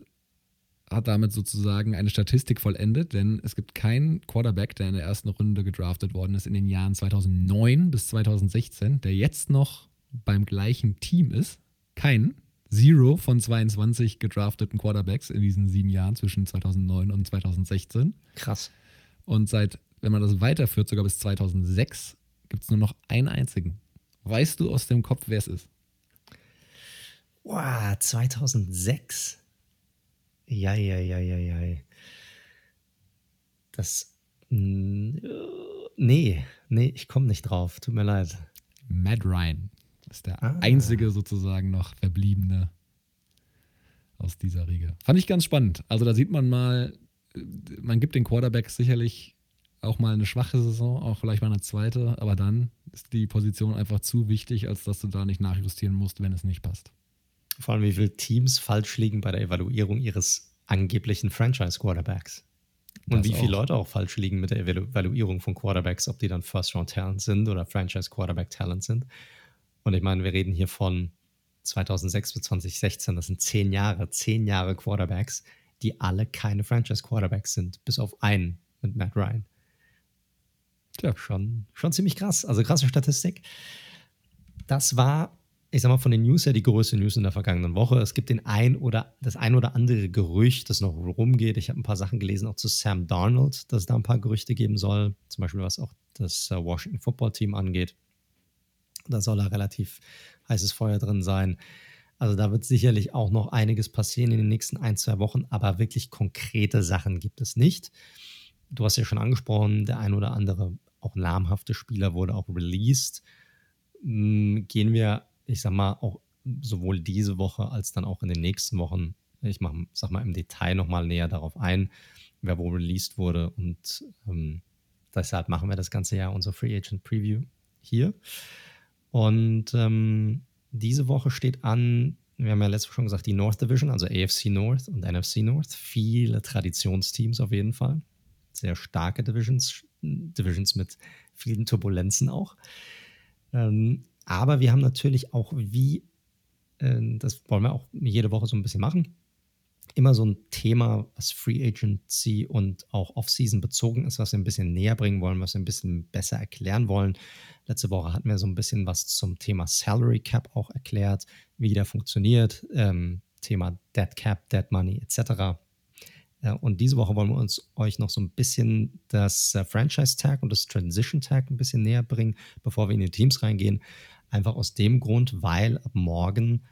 [SPEAKER 2] hat damit sozusagen eine Statistik vollendet, denn es gibt keinen Quarterback, der in der ersten Runde gedraftet worden ist in den Jahren 2009 bis 2016, der jetzt noch beim gleichen Team ist. Keinen. Zero von 22 gedrafteten Quarterbacks in diesen sieben Jahren zwischen 2009 und 2016.
[SPEAKER 1] Krass.
[SPEAKER 2] Und seit, wenn man das weiterführt, sogar bis 2006, gibt es nur noch einen einzigen. Weißt du aus dem Kopf, wer es ist?
[SPEAKER 1] Wow, 2006? Ja, ja, ja, ja, ja. Das. Nee, nee, ich komme nicht drauf. Tut mir leid.
[SPEAKER 2] Matt Ryan ist der ah. einzige sozusagen noch verbliebene aus dieser Riege. Fand ich ganz spannend. Also da sieht man mal, man gibt den Quarterbacks sicherlich auch mal eine schwache Saison, auch vielleicht mal eine zweite, aber dann ist die Position einfach zu wichtig, als dass du da nicht nachjustieren musst, wenn es nicht passt.
[SPEAKER 1] Vor allem, wie viele Teams falsch liegen bei der Evaluierung ihres angeblichen Franchise-Quarterbacks. Und das wie viele auch. Leute auch falsch liegen mit der Evaluierung von Quarterbacks, ob die dann First-Round-Talent sind oder Franchise-Quarterback-Talent sind. Und ich meine, wir reden hier von 2006 bis 2016, das sind zehn Jahre, zehn Jahre Quarterbacks, die alle keine Franchise-Quarterbacks sind, bis auf einen mit Matt Ryan. Ja, schon, schon ziemlich krass. Also krasse Statistik. Das war ich sag mal, von den News her die größte News in der vergangenen Woche. Es gibt den ein oder das ein oder andere Gerücht, das noch rumgeht. Ich habe ein paar Sachen gelesen, auch zu Sam Darnold, dass es da ein paar Gerüchte geben soll. Zum Beispiel, was auch das äh, Washington Football Team angeht. Da soll da relativ heißes Feuer drin sein. Also da wird sicherlich auch noch einiges passieren in den nächsten ein, zwei Wochen, aber wirklich konkrete Sachen gibt es nicht. Du hast ja schon angesprochen, der ein oder andere, auch namhafte Spieler wurde auch released. Hm, gehen wir ich sag mal, auch sowohl diese Woche als dann auch in den nächsten Wochen, ich mach, sag mal im Detail nochmal näher darauf ein, wer wo released wurde. Und ähm, deshalb machen wir das ganze Jahr unser Free Agent Preview hier. Und ähm, diese Woche steht an, wir haben ja letztes Mal schon gesagt, die North Division, also AFC North und NFC North. Viele Traditionsteams auf jeden Fall. Sehr starke Divisions, Divisions mit vielen Turbulenzen auch. Ähm, aber wir haben natürlich auch, wie, äh, das wollen wir auch jede Woche so ein bisschen machen, immer so ein Thema, was Free Agency und auch Off-Season bezogen ist, was wir ein bisschen näher bringen wollen, was wir ein bisschen besser erklären wollen. Letzte Woche hatten wir so ein bisschen was zum Thema Salary Cap auch erklärt, wie der funktioniert, ähm, Thema Dead Cap, Dead Money etc. Äh, und diese Woche wollen wir uns euch noch so ein bisschen das äh, Franchise Tag und das Transition Tag ein bisschen näher bringen, bevor wir in die Teams reingehen. Einfach aus dem Grund, weil ab morgen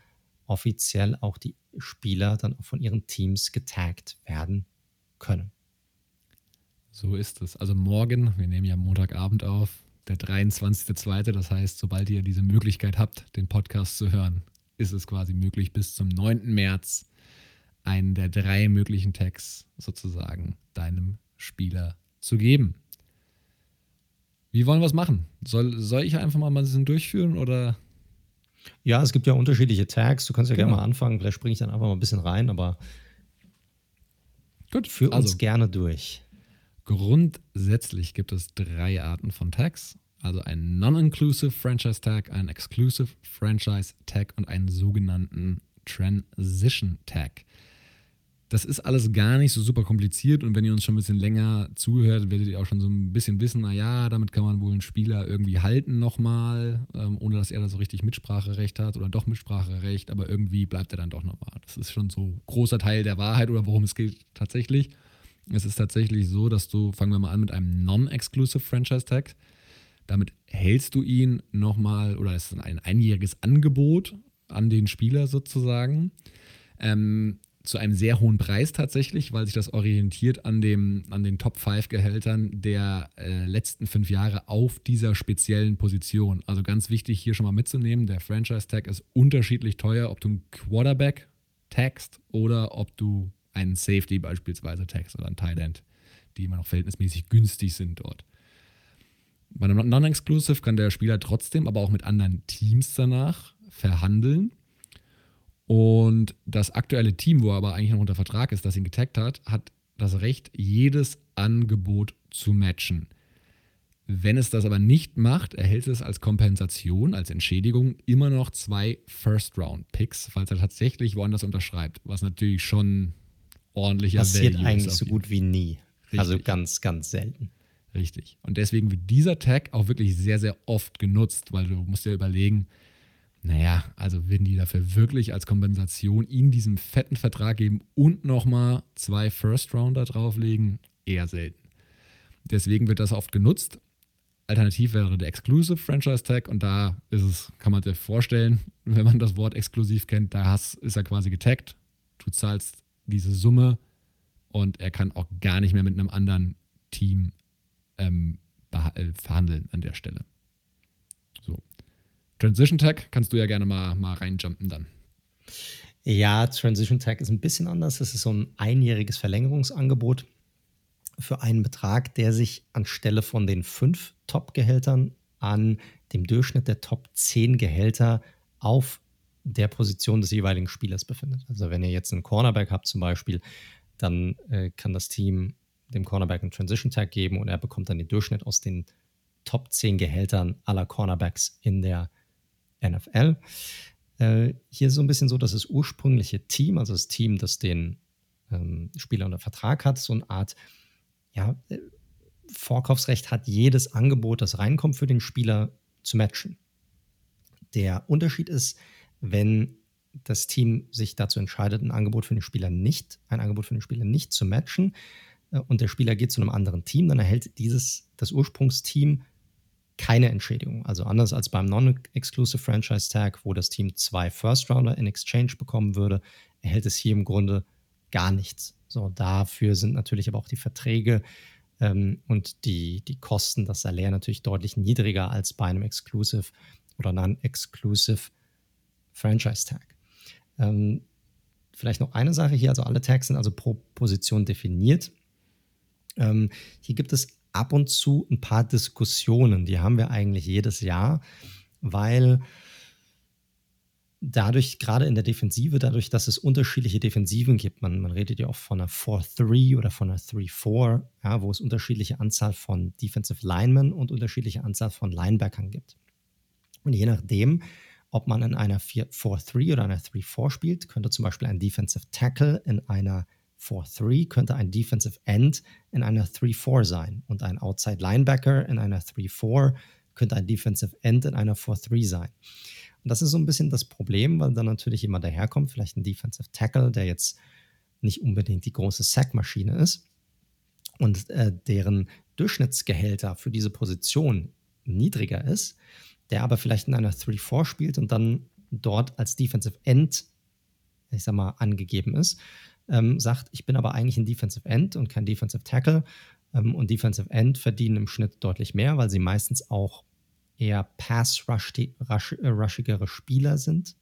[SPEAKER 1] offiziell auch die Spieler dann auch von ihren Teams getaggt werden können.
[SPEAKER 2] So ist es. Also morgen, wir nehmen ja Montagabend auf, der 23.02. Das heißt, sobald ihr diese Möglichkeit habt, den Podcast zu hören, ist es quasi möglich, bis zum 9. März einen der drei möglichen Tags sozusagen deinem Spieler zu geben. Wie wollen wir es machen? Soll, soll ich einfach mal ein bisschen durchführen oder?
[SPEAKER 1] Ja, es gibt ja unterschiedliche Tags. Du kannst ja genau. gerne mal anfangen. Vielleicht springe ich dann einfach mal ein bisschen rein, aber gut, führ also, uns gerne durch.
[SPEAKER 2] Grundsätzlich gibt es drei Arten von Tags. Also einen Non-Inclusive Franchise Tag, einen Exclusive Franchise Tag und einen sogenannten Transition Tag. Das ist alles gar nicht so super kompliziert und wenn ihr uns schon ein bisschen länger zuhört, werdet ihr auch schon so ein bisschen wissen, naja, damit kann man wohl einen Spieler irgendwie halten nochmal, ähm, ohne dass er da so richtig Mitspracherecht hat oder doch Mitspracherecht, aber irgendwie bleibt er dann doch nochmal. Das ist schon so ein großer Teil der Wahrheit oder worum es geht tatsächlich. Es ist tatsächlich so, dass du, fangen wir mal an mit einem Non-Exclusive Franchise Tag. Damit hältst du ihn nochmal, oder es ist ein einjähriges Angebot an den Spieler sozusagen. Ähm, zu einem sehr hohen Preis tatsächlich, weil sich das orientiert an, dem, an den Top 5 Gehältern der äh, letzten fünf Jahre auf dieser speziellen Position. Also ganz wichtig hier schon mal mitzunehmen, der Franchise Tag ist unterschiedlich teuer, ob du einen Quarterback tagst oder ob du einen Safety beispielsweise tagst oder einen Tight End, die immer noch verhältnismäßig günstig sind dort. Bei einem Non-Exclusive kann der Spieler trotzdem aber auch mit anderen Teams danach verhandeln und das aktuelle Team, wo er aber eigentlich noch unter Vertrag ist, das ihn getaggt hat, hat das Recht, jedes Angebot zu matchen. Wenn es das aber nicht macht, erhält es als Kompensation, als Entschädigung immer noch zwei First-Round-Picks, falls er tatsächlich woanders unterschreibt, was natürlich schon ordentlicher
[SPEAKER 1] Passiert Value eigentlich so gut wie nie. Also Richtig. Also ganz, ganz selten.
[SPEAKER 2] Richtig. Und deswegen wird dieser Tag auch wirklich sehr, sehr oft genutzt, weil du musst dir überlegen, naja, also würden die dafür wirklich als Kompensation ihnen diesen fetten Vertrag geben und nochmal zwei First-Rounder drauflegen? Eher selten. Deswegen wird das oft genutzt. Alternativ wäre der Exclusive Franchise Tag und da ist es, kann man sich vorstellen, wenn man das Wort exklusiv kennt, da ist er quasi getaggt. Du zahlst diese Summe und er kann auch gar nicht mehr mit einem anderen Team ähm, äh, verhandeln an der Stelle. Transition Tag kannst du ja gerne mal, mal reinjumpen dann.
[SPEAKER 1] Ja, Transition Tag ist ein bisschen anders. Es ist so ein einjähriges Verlängerungsangebot für einen Betrag, der sich anstelle von den fünf Top-Gehältern an dem Durchschnitt der Top 10 Gehälter auf der Position des jeweiligen Spielers befindet. Also wenn ihr jetzt einen Cornerback habt zum Beispiel, dann äh, kann das Team dem Cornerback einen Transition Tag geben und er bekommt dann den Durchschnitt aus den Top 10 Gehältern aller Cornerbacks in der NFL. Äh, hier ist so ein bisschen so, dass das ursprüngliche Team, also das Team, das den ähm, Spieler unter Vertrag hat, so eine Art ja, äh, Vorkaufsrecht hat, jedes Angebot, das reinkommt für den Spieler, zu matchen. Der Unterschied ist, wenn das Team sich dazu entscheidet, ein Angebot für den Spieler nicht, ein Angebot für den Spieler nicht zu matchen äh, und der Spieler geht zu einem anderen Team, dann erhält dieses, das Ursprungsteam keine Entschädigung. Also anders als beim Non-Exclusive Franchise Tag, wo das Team zwei First Rounder in Exchange bekommen würde, erhält es hier im Grunde gar nichts. So, dafür sind natürlich aber auch die Verträge ähm, und die, die Kosten, das Salär natürlich deutlich niedriger als bei einem Exclusive oder Non-Exclusive Franchise Tag. Ähm, vielleicht noch eine Sache hier, also alle Tags sind also pro Position definiert. Ähm, hier gibt es ab und zu ein paar Diskussionen, die haben wir eigentlich jedes Jahr, weil dadurch, gerade in der Defensive, dadurch, dass es unterschiedliche Defensiven gibt, man, man redet ja oft von einer 4-3 oder von einer 3-4, ja, wo es unterschiedliche Anzahl von Defensive Linemen und unterschiedliche Anzahl von Linebackern gibt. Und je nachdem, ob man in einer 4-3 oder einer 3-4 spielt, könnte zum Beispiel ein Defensive Tackle in einer 4-3 könnte ein Defensive End in einer 3-4 sein und ein Outside Linebacker in einer 3-4 könnte ein Defensive End in einer 4-3 sein. Und das ist so ein bisschen das Problem, weil dann natürlich jemand daherkommt, vielleicht ein Defensive Tackle, der jetzt nicht unbedingt die große Sackmaschine ist und äh, deren Durchschnittsgehälter für diese Position niedriger ist, der aber vielleicht in einer 3-4 spielt und dann dort als Defensive End, ich sag mal, angegeben ist, ähm, sagt, ich bin aber eigentlich ein Defensive End und kein Defensive Tackle. Ähm, und Defensive End verdienen im Schnitt deutlich mehr, weil sie meistens auch eher pass-rushigere Spieler sind.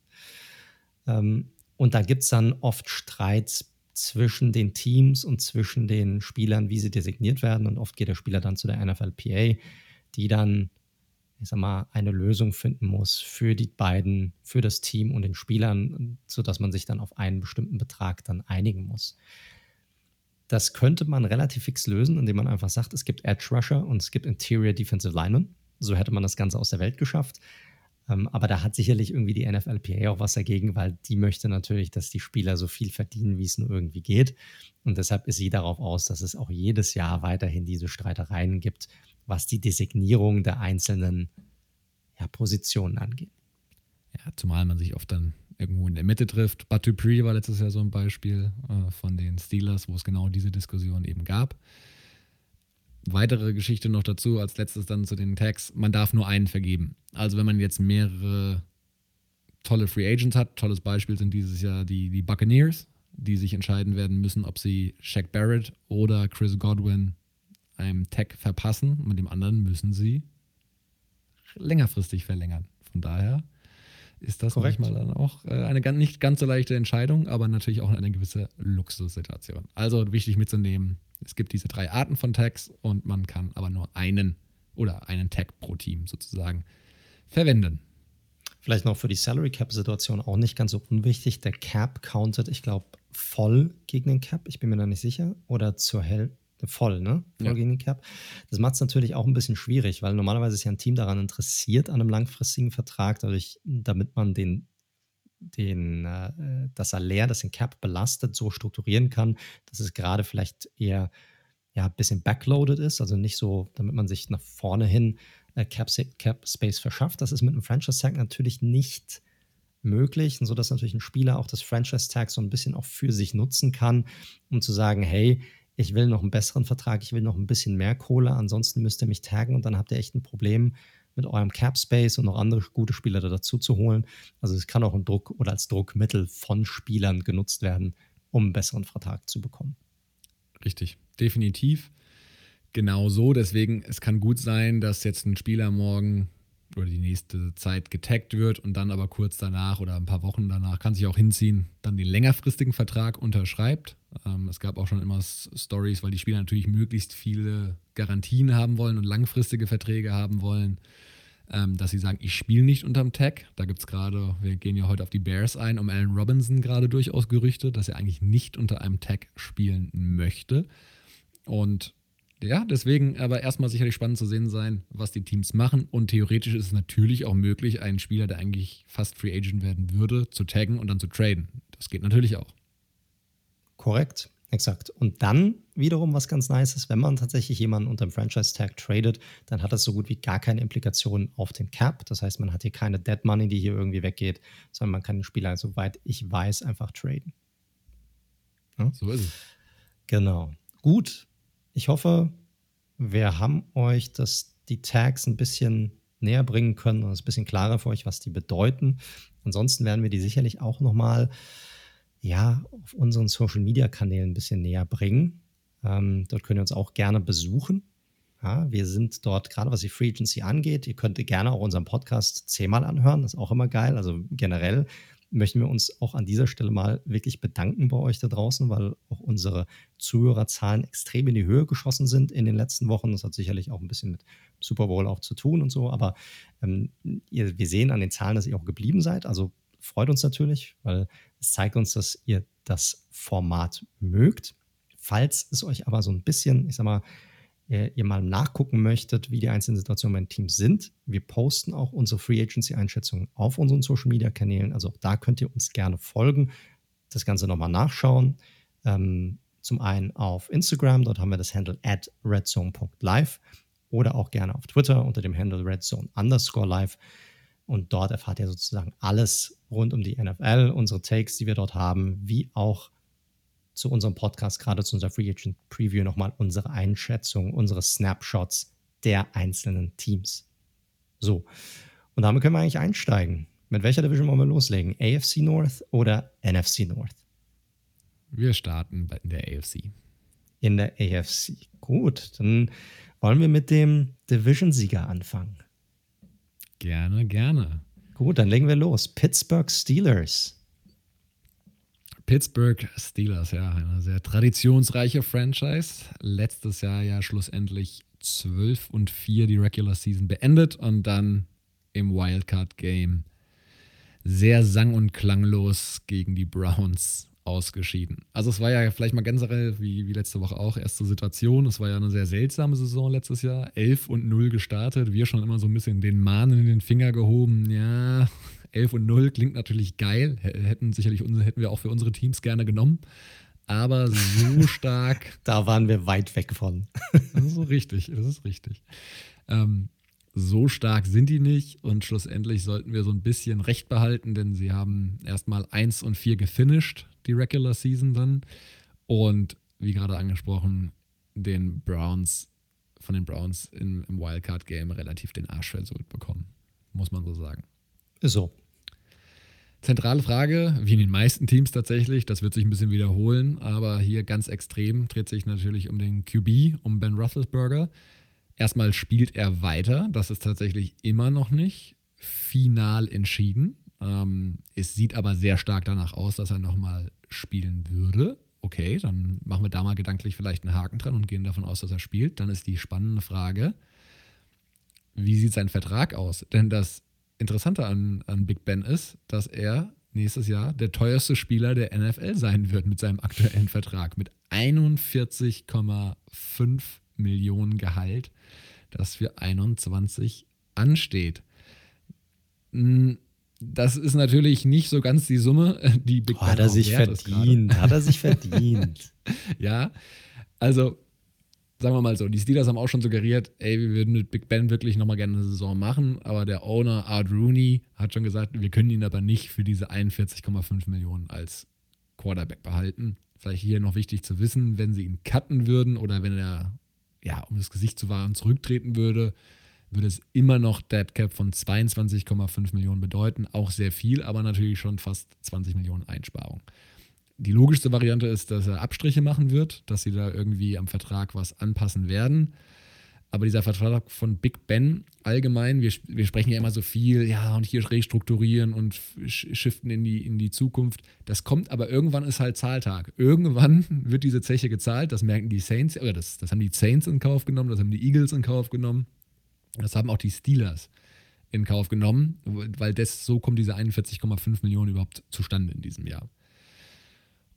[SPEAKER 1] Ähm, und da gibt es dann oft Streits zwischen den Teams und zwischen den Spielern, wie sie designiert werden. Und oft geht der Spieler dann zu der NFLPA, die dann ich sag mal, eine Lösung finden muss für die beiden, für das Team und den Spielern, sodass man sich dann auf einen bestimmten Betrag dann einigen muss. Das könnte man relativ fix lösen, indem man einfach sagt, es gibt Edge Rusher und es gibt Interior Defensive Linemen. So hätte man das Ganze aus der Welt geschafft. Ähm, aber da hat sicherlich irgendwie die NFLPA auch was dagegen, weil die möchte natürlich, dass die Spieler so viel verdienen, wie es nur irgendwie geht. Und deshalb ist sie darauf aus, dass es auch jedes Jahr weiterhin diese Streitereien gibt was die Designierung der einzelnen ja, Positionen angeht.
[SPEAKER 2] Ja, zumal man sich oft dann irgendwo in der Mitte trifft. Bud Dupree war letztes Jahr so ein Beispiel äh, von den Steelers, wo es genau diese Diskussion eben gab. Weitere Geschichte noch dazu, als letztes dann zu den Tags, man darf nur einen vergeben. Also wenn man jetzt mehrere tolle Free Agents hat, tolles Beispiel sind dieses Jahr die, die Buccaneers, die sich entscheiden werden müssen, ob sie Shaq Barrett oder Chris Godwin einem Tag verpassen, mit dem anderen müssen sie längerfristig verlängern. Von daher ist das Korrekt. manchmal dann auch äh, eine nicht ganz so leichte Entscheidung, aber natürlich auch eine gewisse Luxussituation. Also wichtig mitzunehmen, es gibt diese drei Arten von Tags und man kann aber nur einen oder einen Tag pro Team sozusagen verwenden.
[SPEAKER 1] Vielleicht noch für die Salary Cap Situation auch nicht ganz so unwichtig. Der Cap countet, ich glaube, voll gegen den Cap. Ich bin mir da nicht sicher. Oder zur Hälfte voll, ne? Voll ja. gegen die Cap. Das macht es natürlich auch ein bisschen schwierig, weil normalerweise ist ja ein Team daran interessiert, an einem langfristigen Vertrag, dadurch, damit man den, den, äh, das Salär, das den Cap belastet, so strukturieren kann, dass es gerade vielleicht eher ja, ein bisschen backloaded ist, also nicht so, damit man sich nach vorne hin äh, Cap, Cap Space verschafft. Das ist mit einem Franchise Tag natürlich nicht möglich, und so dass natürlich ein Spieler auch das Franchise Tag so ein bisschen auch für sich nutzen kann, um zu sagen, hey, ich will noch einen besseren Vertrag, ich will noch ein bisschen mehr Kohle, ansonsten müsst ihr mich taggen und dann habt ihr echt ein Problem mit eurem Cap Space und noch andere gute Spieler dazu zu holen. Also es kann auch ein Druck oder als Druckmittel von Spielern genutzt werden, um einen besseren Vertrag zu bekommen.
[SPEAKER 2] Richtig, definitiv. Genau so. Deswegen, es kann gut sein, dass jetzt ein Spieler morgen oder die nächste Zeit getaggt wird und dann aber kurz danach oder ein paar Wochen danach kann sich auch hinziehen, dann den längerfristigen Vertrag unterschreibt ähm, es gab auch schon immer Stories, weil die Spieler natürlich möglichst viele Garantien haben wollen und langfristige Verträge haben wollen, ähm, dass sie sagen, ich spiele nicht unterm Tag. Da gibt es gerade, wir gehen ja heute auf die Bears ein, um Allen Robinson gerade durchaus Gerüchte, dass er eigentlich nicht unter einem Tag spielen möchte. Und ja, deswegen aber erstmal sicherlich spannend zu sehen sein, was die Teams machen. Und theoretisch ist es natürlich auch möglich, einen Spieler, der eigentlich fast Free Agent werden würde, zu taggen und dann zu traden. Das geht natürlich auch.
[SPEAKER 1] Korrekt. Exakt. Und dann wiederum was ganz nice ist, wenn man tatsächlich jemanden unter dem Franchise-Tag tradet, dann hat das so gut wie gar keine Implikationen auf den Cap. Das heißt, man hat hier keine Dead Money, die hier irgendwie weggeht, sondern man kann den Spieler, soweit ich weiß, einfach traden.
[SPEAKER 2] Ja? So ist es.
[SPEAKER 1] Genau. Gut. Ich hoffe, wir haben euch das, die Tags ein bisschen näher bringen können und es ein bisschen klarer für euch, was die bedeuten. Ansonsten werden wir die sicherlich auch nochmal ja, auf unseren Social Media Kanälen ein bisschen näher bringen. Ähm, dort könnt ihr uns auch gerne besuchen. Ja, wir sind dort, gerade was die Free Agency angeht, ihr könnt gerne auch unseren Podcast zehnmal anhören, das ist auch immer geil. Also generell möchten wir uns auch an dieser Stelle mal wirklich bedanken bei euch da draußen, weil auch unsere Zuhörerzahlen extrem in die Höhe geschossen sind in den letzten Wochen. Das hat sicherlich auch ein bisschen mit Super Bowl auch zu tun und so, aber ähm, ihr, wir sehen an den Zahlen, dass ihr auch geblieben seid. Also freut uns natürlich, weil es zeigt uns, dass ihr das Format mögt. Falls es euch aber so ein bisschen, ich sag mal, ihr mal nachgucken möchtet, wie die einzelnen Situationen beim Team sind, wir posten auch unsere Free Agency Einschätzungen auf unseren Social Media Kanälen. Also auch da könnt ihr uns gerne folgen, das Ganze nochmal nachschauen. Ähm, zum einen auf Instagram, dort haben wir das Handle at redzone.live oder auch gerne auf Twitter unter dem Handle redzone underscore live. Und dort erfahrt ihr sozusagen alles rund um die NFL, unsere Takes, die wir dort haben, wie auch zu unserem Podcast, gerade zu unserer Free Agent Preview, nochmal unsere Einschätzung, unsere Snapshots der einzelnen Teams. So, und damit können wir eigentlich einsteigen. Mit welcher Division wollen wir loslegen? AFC North oder NFC North?
[SPEAKER 2] Wir starten in der AFC.
[SPEAKER 1] In der AFC. Gut, dann wollen wir mit dem Division-Sieger anfangen.
[SPEAKER 2] Gerne, gerne.
[SPEAKER 1] Gut, dann legen wir los. Pittsburgh Steelers.
[SPEAKER 2] Pittsburgh Steelers, ja, eine sehr traditionsreiche Franchise. Letztes Jahr ja schlussendlich 12 und 4 die Regular Season beendet und dann im Wildcard Game sehr sang- und klanglos gegen die Browns ausgeschieden. Also es war ja vielleicht mal generell, wie, wie letzte Woche auch, erste Situation. Es war ja eine sehr seltsame Saison letztes Jahr. 11 und 0 gestartet. Wir schon immer so ein bisschen den Mahnen in den Finger gehoben. Ja, 11 und 0 klingt natürlich geil. Hätten sicherlich hätten wir auch für unsere Teams gerne genommen. Aber so stark.
[SPEAKER 1] da waren wir weit weg von.
[SPEAKER 2] das ist so richtig, das ist richtig. Ähm, so stark sind die nicht und schlussendlich sollten wir so ein bisschen Recht behalten, denn sie haben erstmal 1 und 4 gefinisht die Regular Season dann. Und wie gerade angesprochen, den Browns, von den Browns im, im Wildcard-Game relativ den Arsch versucht bekommen. Muss man so sagen.
[SPEAKER 1] Ist so.
[SPEAKER 2] Zentrale Frage, wie in den meisten Teams tatsächlich, das wird sich ein bisschen wiederholen, aber hier ganz extrem dreht sich natürlich um den QB, um Ben Roethlisberger. Erstmal spielt er weiter, das ist tatsächlich immer noch nicht final entschieden. Ähm, es sieht aber sehr stark danach aus, dass er nochmal spielen würde, okay, dann machen wir da mal gedanklich vielleicht einen Haken dran und gehen davon aus, dass er spielt. Dann ist die spannende Frage, wie sieht sein Vertrag aus? Denn das Interessante an, an Big Ben ist, dass er nächstes Jahr der teuerste Spieler der NFL sein wird mit seinem aktuellen Vertrag mit 41,5 Millionen Gehalt, das für 21 ansteht. Hm, das ist natürlich nicht so ganz die Summe, die
[SPEAKER 1] Big oh, Ben Hat er sich verdient, hat er sich verdient.
[SPEAKER 2] ja, also sagen wir mal so, die Steelers haben auch schon suggeriert, ey, wir würden mit Big Ben wirklich nochmal gerne eine Saison machen, aber der Owner Art Rooney hat schon gesagt, wir können ihn aber nicht für diese 41,5 Millionen als Quarterback behalten. Vielleicht hier noch wichtig zu wissen, wenn sie ihn cutten würden oder wenn er, ja, um das Gesicht zu wahren, zurücktreten würde, würde es immer noch Dead Cap von 22,5 Millionen bedeuten. Auch sehr viel, aber natürlich schon fast 20 Millionen Einsparung. Die logischste Variante ist, dass er Abstriche machen wird, dass sie da irgendwie am Vertrag was anpassen werden. Aber dieser Vertrag von Big Ben allgemein, wir, wir sprechen ja immer so viel, ja, und hier restrukturieren und shiften in die, in die Zukunft. Das kommt aber irgendwann ist halt Zahltag. Irgendwann wird diese Zeche gezahlt, das merken die Saints, oder das, das haben die Saints in Kauf genommen, das haben die Eagles in Kauf genommen. Das haben auch die Steelers in Kauf genommen, weil das, so kommen diese 41,5 Millionen überhaupt zustande in diesem Jahr.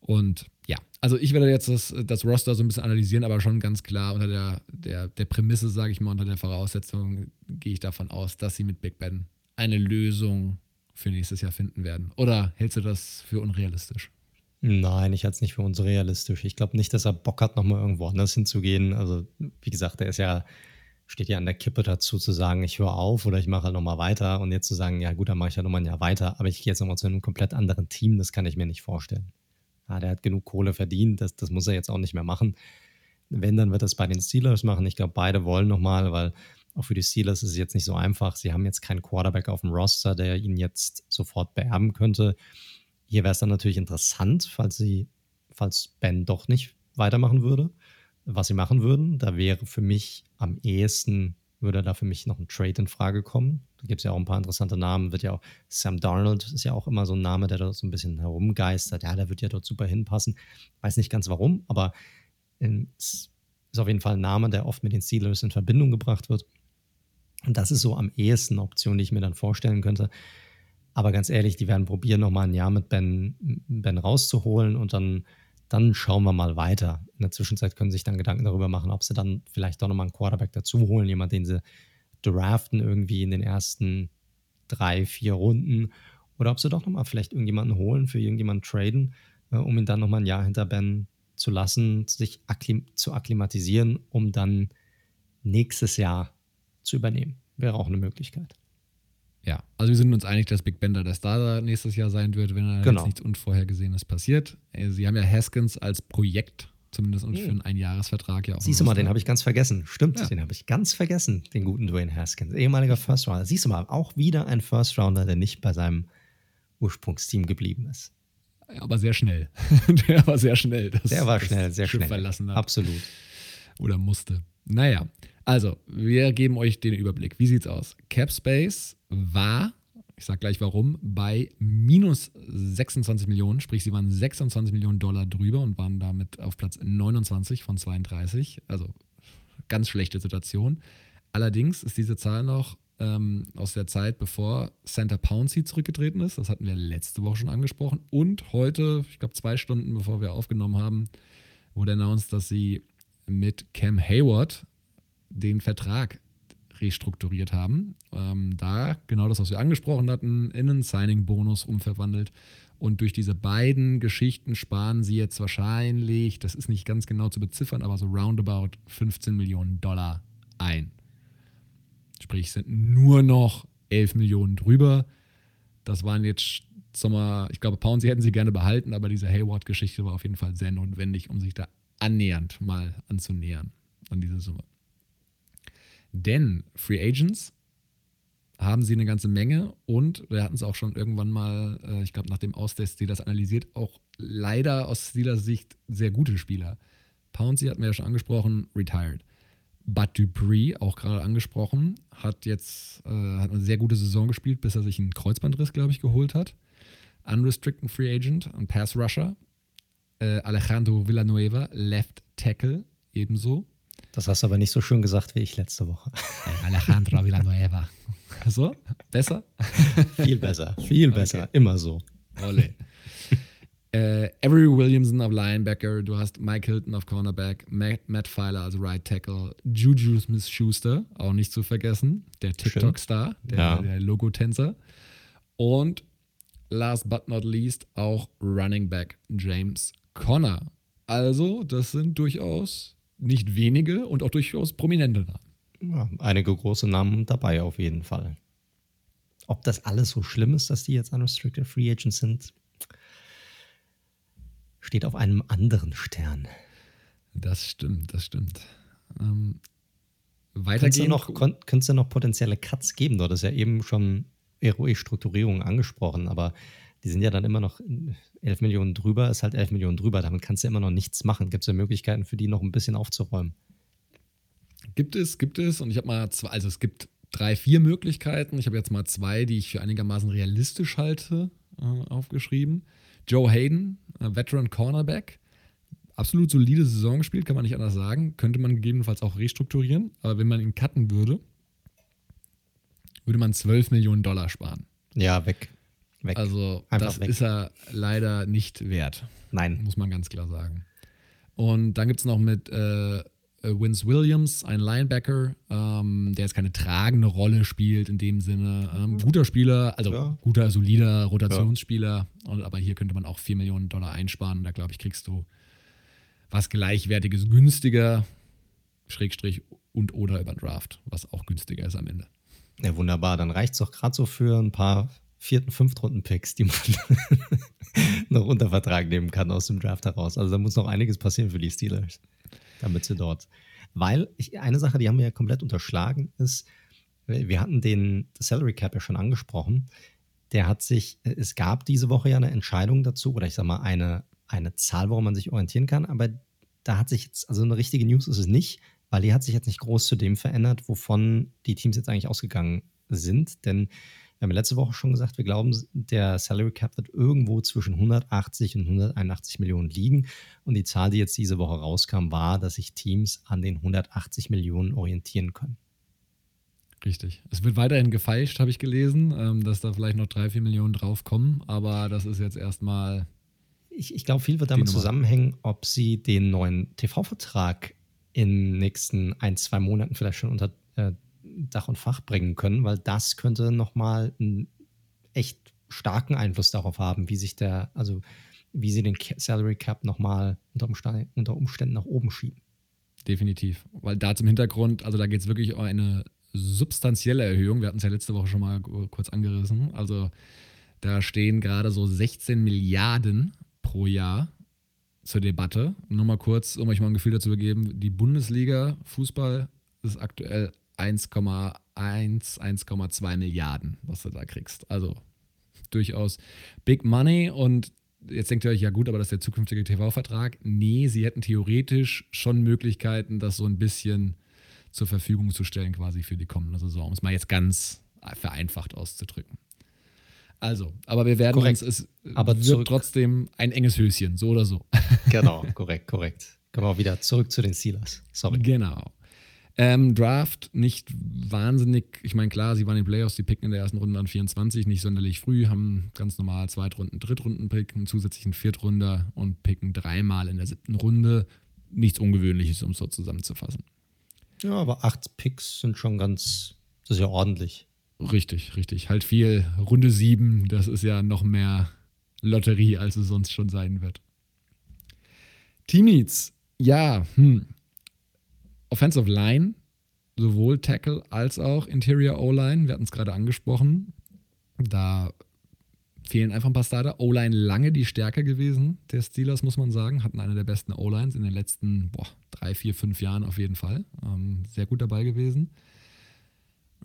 [SPEAKER 2] Und ja, also ich werde jetzt das, das Roster so ein bisschen analysieren, aber schon ganz klar unter der, der, der Prämisse, sage ich mal, unter der Voraussetzung gehe ich davon aus, dass sie mit Big Ben eine Lösung für nächstes Jahr finden werden. Oder hältst du das für unrealistisch?
[SPEAKER 1] Nein, ich halte es nicht für unrealistisch. Ich glaube nicht, dass er Bock hat, nochmal irgendwo anders hinzugehen. Also, wie gesagt, er ist ja, steht ja an der Kippe dazu zu sagen, ich höre auf oder ich mache halt nochmal weiter und jetzt zu sagen, ja gut, dann mache ich ja nochmal ein Jahr weiter, aber ich gehe jetzt nochmal zu einem komplett anderen Team, das kann ich mir nicht vorstellen. Ja, der hat genug Kohle verdient, das, das muss er jetzt auch nicht mehr machen. Wenn, dann wird es bei den Steelers machen. Ich glaube, beide wollen nochmal, weil auch für die Steelers ist es jetzt nicht so einfach. Sie haben jetzt keinen Quarterback auf dem Roster, der ihn jetzt sofort beerben könnte. Hier wäre es dann natürlich interessant, falls sie, falls Ben doch nicht weitermachen würde, was sie machen würden. Da wäre für mich am ehesten, würde da für mich noch ein Trade in Frage kommen. Da gibt es ja auch ein paar interessante Namen. Wird ja auch Sam Darnold ist ja auch immer so ein Name, der dort so ein bisschen herumgeistert. Ja, der wird ja dort super hinpassen. Weiß nicht ganz warum, aber es ist auf jeden Fall ein Name, der oft mit den Steelers in Verbindung gebracht wird. Und das ist so am ehesten eine Option, die ich mir dann vorstellen könnte. Aber ganz ehrlich, die werden probieren, nochmal ein Jahr mit Ben, ben rauszuholen und dann, dann schauen wir mal weiter. In der Zwischenzeit können sie sich dann Gedanken darüber machen, ob sie dann vielleicht doch nochmal einen Quarterback dazu holen, jemand, den sie draften irgendwie in den ersten drei, vier Runden. Oder ob sie doch nochmal vielleicht irgendjemanden holen, für irgendjemanden traden, äh, um ihn dann nochmal ein Jahr hinter Ben zu lassen, sich akklim zu akklimatisieren, um dann nächstes Jahr zu übernehmen. Wäre auch eine Möglichkeit.
[SPEAKER 2] Ja, also wir sind uns einig, dass Big Bender der Star nächstes Jahr sein wird, wenn da genau. jetzt nichts Unvorhergesehenes passiert. Äh, sie haben ja Haskins als Projekt, zumindest mhm. für einen Einjahresvertrag ja auch.
[SPEAKER 1] Siehst du mal, den habe ich ganz vergessen. Stimmt, ja. den habe ich ganz vergessen, den guten Dwayne Haskins, ehemaliger First Rounder. Siehst du mal, auch wieder ein First Rounder, der nicht bei seinem Ursprungsteam geblieben ist.
[SPEAKER 2] aber sehr schnell. der war sehr schnell.
[SPEAKER 1] Das, der war schnell, sehr Schiff schnell.
[SPEAKER 2] verlassen hat.
[SPEAKER 1] Absolut.
[SPEAKER 2] Oder musste. Naja, also, wir geben euch den Überblick. Wie sieht's aus? Capspace war, ich sag gleich warum, bei minus 26 Millionen, sprich, sie waren 26 Millionen Dollar drüber und waren damit auf Platz 29 von 32. Also ganz schlechte Situation. Allerdings ist diese Zahl noch ähm, aus der Zeit, bevor Santa Pouncy zurückgetreten ist. Das hatten wir letzte Woche schon angesprochen. Und heute, ich glaube zwei Stunden bevor wir aufgenommen haben, wurde announced, dass sie mit Cam Hayward den Vertrag restrukturiert haben. Ähm, da genau das, was wir angesprochen hatten, in einen Signing-Bonus umverwandelt. Und durch diese beiden Geschichten sparen sie jetzt wahrscheinlich, das ist nicht ganz genau zu beziffern, aber so roundabout 15 Millionen Dollar ein. Sprich, sind nur noch 11 Millionen drüber. Das waren jetzt, Sommer, ich glaube, Pounds hätten sie gerne behalten, aber diese Hayward-Geschichte war auf jeden Fall sehr notwendig, um sich da annähernd mal anzunähern an diese Summe. Denn Free Agents haben sie eine ganze Menge und wir hatten es auch schon irgendwann mal, äh, ich glaube, nach dem Aus der Steelers analysiert, auch leider aus Steelers Sicht sehr gute Spieler. Pouncy hatten wir ja schon angesprochen, retired. Bud Dupree, auch gerade angesprochen, hat jetzt äh, hat eine sehr gute Saison gespielt, bis er sich einen Kreuzbandriss, glaube ich, geholt hat. Unrestricted Free Agent, ein Pass Rusher. Äh, Alejandro Villanueva, Left Tackle, ebenso.
[SPEAKER 1] Das hast du aber nicht so schön gesagt wie ich letzte Woche.
[SPEAKER 2] Alejandro Villanueva. So? Besser?
[SPEAKER 1] viel besser, viel besser. Okay. Immer so.
[SPEAKER 2] Ole. Äh, Avery Williamson auf Linebacker, du hast Mike Hilton auf Cornerback, Matt, Matt Pfeiler als Right Tackle, Juju Smith Schuster, auch nicht zu vergessen, der TikTok-Star, der, ja. der Logo-Tänzer. Und last but not least auch Running Back James Conner. Also, das sind durchaus nicht wenige und auch durchaus prominente Namen.
[SPEAKER 1] Ja, einige große Namen dabei auf jeden Fall. Ob das alles so schlimm ist, dass die jetzt unrestricted Free Agents sind, steht auf einem anderen Stern.
[SPEAKER 2] Das stimmt, das stimmt. Ähm,
[SPEAKER 1] weitergehen. Könnte es ja noch potenzielle Cuts geben? Dort ist ja eben schon ROE-Strukturierung angesprochen, aber die sind ja dann immer noch 11 Millionen drüber, ist halt 11 Millionen drüber. Damit kannst du immer noch nichts machen. Gibt es ja Möglichkeiten für die noch ein bisschen aufzuräumen?
[SPEAKER 2] Gibt es, gibt es. Und ich habe mal zwei, also es gibt drei, vier Möglichkeiten. Ich habe jetzt mal zwei, die ich für einigermaßen realistisch halte, äh, aufgeschrieben. Joe Hayden, äh, Veteran Cornerback. Absolut solide Saison gespielt, kann man nicht anders sagen. Könnte man gegebenenfalls auch restrukturieren. Aber wenn man ihn cutten würde, würde man 12 Millionen Dollar sparen.
[SPEAKER 1] Ja, weg.
[SPEAKER 2] Weg. Also Einfach das weg. ist er leider nicht wert.
[SPEAKER 1] Nein.
[SPEAKER 2] Muss man ganz klar sagen. Und dann gibt es noch mit äh, äh, Vince Williams, ein Linebacker, ähm, der jetzt keine tragende Rolle spielt in dem Sinne. Ähm, guter Spieler, also ja. guter, solider Rotationsspieler. Ja. Und, aber hier könnte man auch 4 Millionen Dollar einsparen. Da glaube ich, kriegst du was Gleichwertiges günstiger, Schrägstrich und oder über Draft, was auch günstiger ist am Ende.
[SPEAKER 1] Ja, wunderbar. Dann reicht es doch gerade so für ein paar vierten, fünftrunden Picks, die man noch unter Vertrag nehmen kann aus dem Draft heraus. Also da muss noch einiges passieren für die Steelers, damit sie dort. Weil ich, eine Sache, die haben wir ja komplett unterschlagen, ist, wir hatten den Salary Cap ja schon angesprochen. Der hat sich, es gab diese Woche ja eine Entscheidung dazu, oder ich sag mal, eine, eine Zahl, woran man sich orientieren kann, aber da hat sich jetzt, also eine richtige News ist es nicht, weil die hat sich jetzt nicht groß zu dem verändert, wovon die Teams jetzt eigentlich ausgegangen sind. Denn wir haben ja letzte Woche schon gesagt, wir glauben, der Salary Cap wird irgendwo zwischen 180 und 181 Millionen liegen. Und die Zahl, die jetzt diese Woche rauskam, war, dass sich Teams an den 180 Millionen orientieren können.
[SPEAKER 2] Richtig. Es wird weiterhin gefeilscht, habe ich gelesen, ähm, dass da vielleicht noch drei, vier Millionen draufkommen. Aber das ist jetzt erstmal.
[SPEAKER 1] Ich, ich glaube, viel wird damit zusammenhängen, ob sie den neuen TV-Vertrag in den nächsten ein, zwei Monaten vielleicht schon unter äh, Dach und Fach bringen können, weil das könnte nochmal einen echt starken Einfluss darauf haben, wie sich der, also wie sie den Salary Cap nochmal unter, Umstand, unter Umständen nach oben schieben.
[SPEAKER 2] Definitiv. Weil da zum Hintergrund, also da geht es wirklich um eine substanzielle Erhöhung. Wir hatten es ja letzte Woche schon mal kurz angerissen. Also da stehen gerade so 16 Milliarden pro Jahr zur Debatte. Nur mal kurz, um euch mal ein Gefühl dazu zu geben, die Bundesliga Fußball ist aktuell 1,1, 1,2 Milliarden, was du da kriegst. Also durchaus Big Money und jetzt denkt ihr euch, ja gut, aber das ist der zukünftige TV-Vertrag. Nee, sie hätten theoretisch schon Möglichkeiten, das so ein bisschen zur Verfügung zu stellen, quasi für die kommende Saison, um es mal jetzt ganz vereinfacht auszudrücken. Also, aber wir werden
[SPEAKER 1] korrekt.
[SPEAKER 2] uns, es aber wird trotzdem ein enges Höschen, so oder so.
[SPEAKER 1] Genau, korrekt, korrekt. Kommen wir wieder zurück zu den Steelers. Sorry.
[SPEAKER 2] Genau. Ähm, Draft nicht wahnsinnig, ich meine, klar, sie waren in den Playoffs, die picken in der ersten Runde an 24, nicht sonderlich früh, haben ganz normal Zweitrunden, Drittrunden-Pick, einen zusätzlichen Viertrunder und picken dreimal in der siebten Runde. Nichts Ungewöhnliches, um es so zusammenzufassen.
[SPEAKER 1] Ja, aber acht Picks sind schon ganz, das ist ja ordentlich.
[SPEAKER 2] Richtig, richtig. Halt viel. Runde sieben, das ist ja noch mehr Lotterie, als es sonst schon sein wird. Teammates, ja, hm. Offensive Line, sowohl Tackle als auch Interior O-Line, wir hatten es gerade angesprochen. Da fehlen einfach ein paar Starter. O-Line lange die Stärke gewesen der Steelers, muss man sagen. Hatten eine der besten O-Lines in den letzten boah, drei, vier, fünf Jahren auf jeden Fall. Ähm, sehr gut dabei gewesen.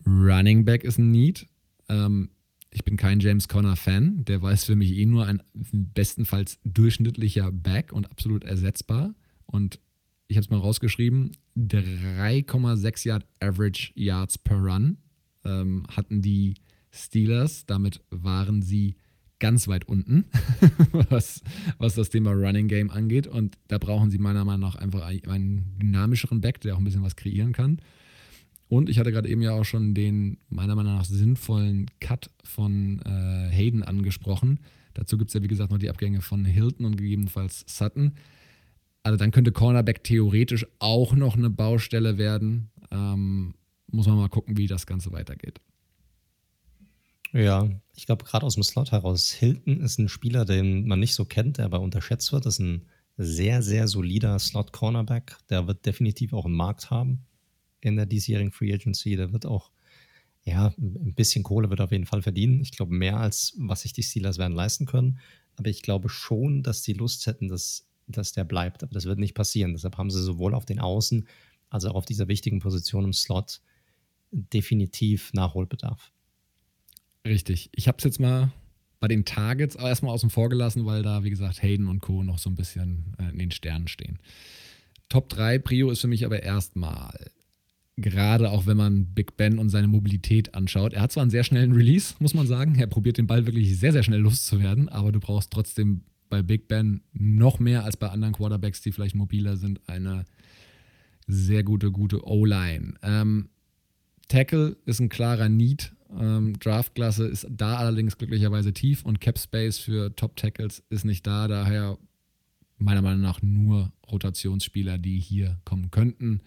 [SPEAKER 2] Running Back ist ein Need. Ähm, ich bin kein James Conner-Fan. Der weiß für mich eh nur ein bestenfalls durchschnittlicher Back und absolut ersetzbar. Und ich habe es mal rausgeschrieben, 3,6 Yard Average Yards per Run ähm, hatten die Steelers. Damit waren sie ganz weit unten, was, was das Thema Running Game angeht. Und da brauchen sie meiner Meinung nach einfach einen dynamischeren Back, der auch ein bisschen was kreieren kann. Und ich hatte gerade eben ja auch schon den meiner Meinung nach sinnvollen Cut von äh, Hayden angesprochen. Dazu gibt es ja, wie gesagt, noch die Abgänge von Hilton und gegebenenfalls Sutton. Also dann könnte Cornerback theoretisch auch noch eine Baustelle werden. Ähm, muss man mal gucken, wie das Ganze weitergeht.
[SPEAKER 1] Ja, ich glaube, gerade aus dem Slot heraus, Hilton ist ein Spieler, den man nicht so kennt, der aber unterschätzt wird. Das ist ein sehr, sehr solider Slot-Cornerback. Der wird definitiv auch einen Markt haben in der diesjährigen Free Agency. Der wird auch, ja, ein bisschen Kohle wird auf jeden Fall verdienen. Ich glaube, mehr als was sich die Steelers werden leisten können. Aber ich glaube schon, dass die Lust hätten, dass dass der bleibt. Aber das wird nicht passieren. Deshalb haben sie sowohl auf den Außen als auch auf dieser wichtigen Position im Slot definitiv Nachholbedarf.
[SPEAKER 2] Richtig. Ich habe es jetzt mal bei den Targets erstmal außen vor gelassen, weil da, wie gesagt, Hayden und Co. noch so ein bisschen äh, in den Sternen stehen. Top 3 Prio ist für mich aber erstmal, gerade auch wenn man Big Ben und seine Mobilität anschaut. Er hat zwar einen sehr schnellen Release, muss man sagen. Er probiert den Ball wirklich sehr, sehr schnell loszuwerden, aber du brauchst trotzdem bei Big Ben noch mehr als bei anderen Quarterbacks, die vielleicht mobiler sind, eine sehr gute, gute O-Line. Ähm, Tackle ist ein klarer Need. Ähm, Draftklasse ist da allerdings glücklicherweise tief und Cap Space für Top Tackles ist nicht da. Daher meiner Meinung nach nur Rotationsspieler, die hier kommen könnten.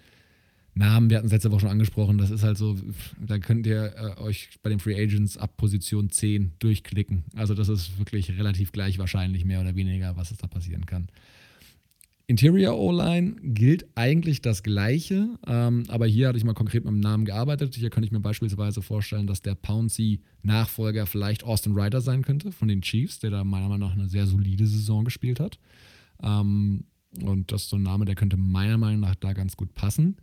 [SPEAKER 2] Namen, wir hatten es letzte Woche schon angesprochen, das ist halt so, da könnt ihr äh, euch bei den Free Agents ab Position 10 durchklicken. Also das ist wirklich relativ gleich wahrscheinlich, mehr oder weniger, was es da passieren kann. Interior O-Line gilt eigentlich das Gleiche, ähm, aber hier hatte ich mal konkret mit dem Namen gearbeitet. Hier könnte ich mir beispielsweise vorstellen, dass der Pouncy-Nachfolger vielleicht Austin Ryder sein könnte von den Chiefs, der da meiner Meinung nach eine sehr solide Saison gespielt hat. Ähm, und das ist so ein Name, der könnte meiner Meinung nach da ganz gut passen.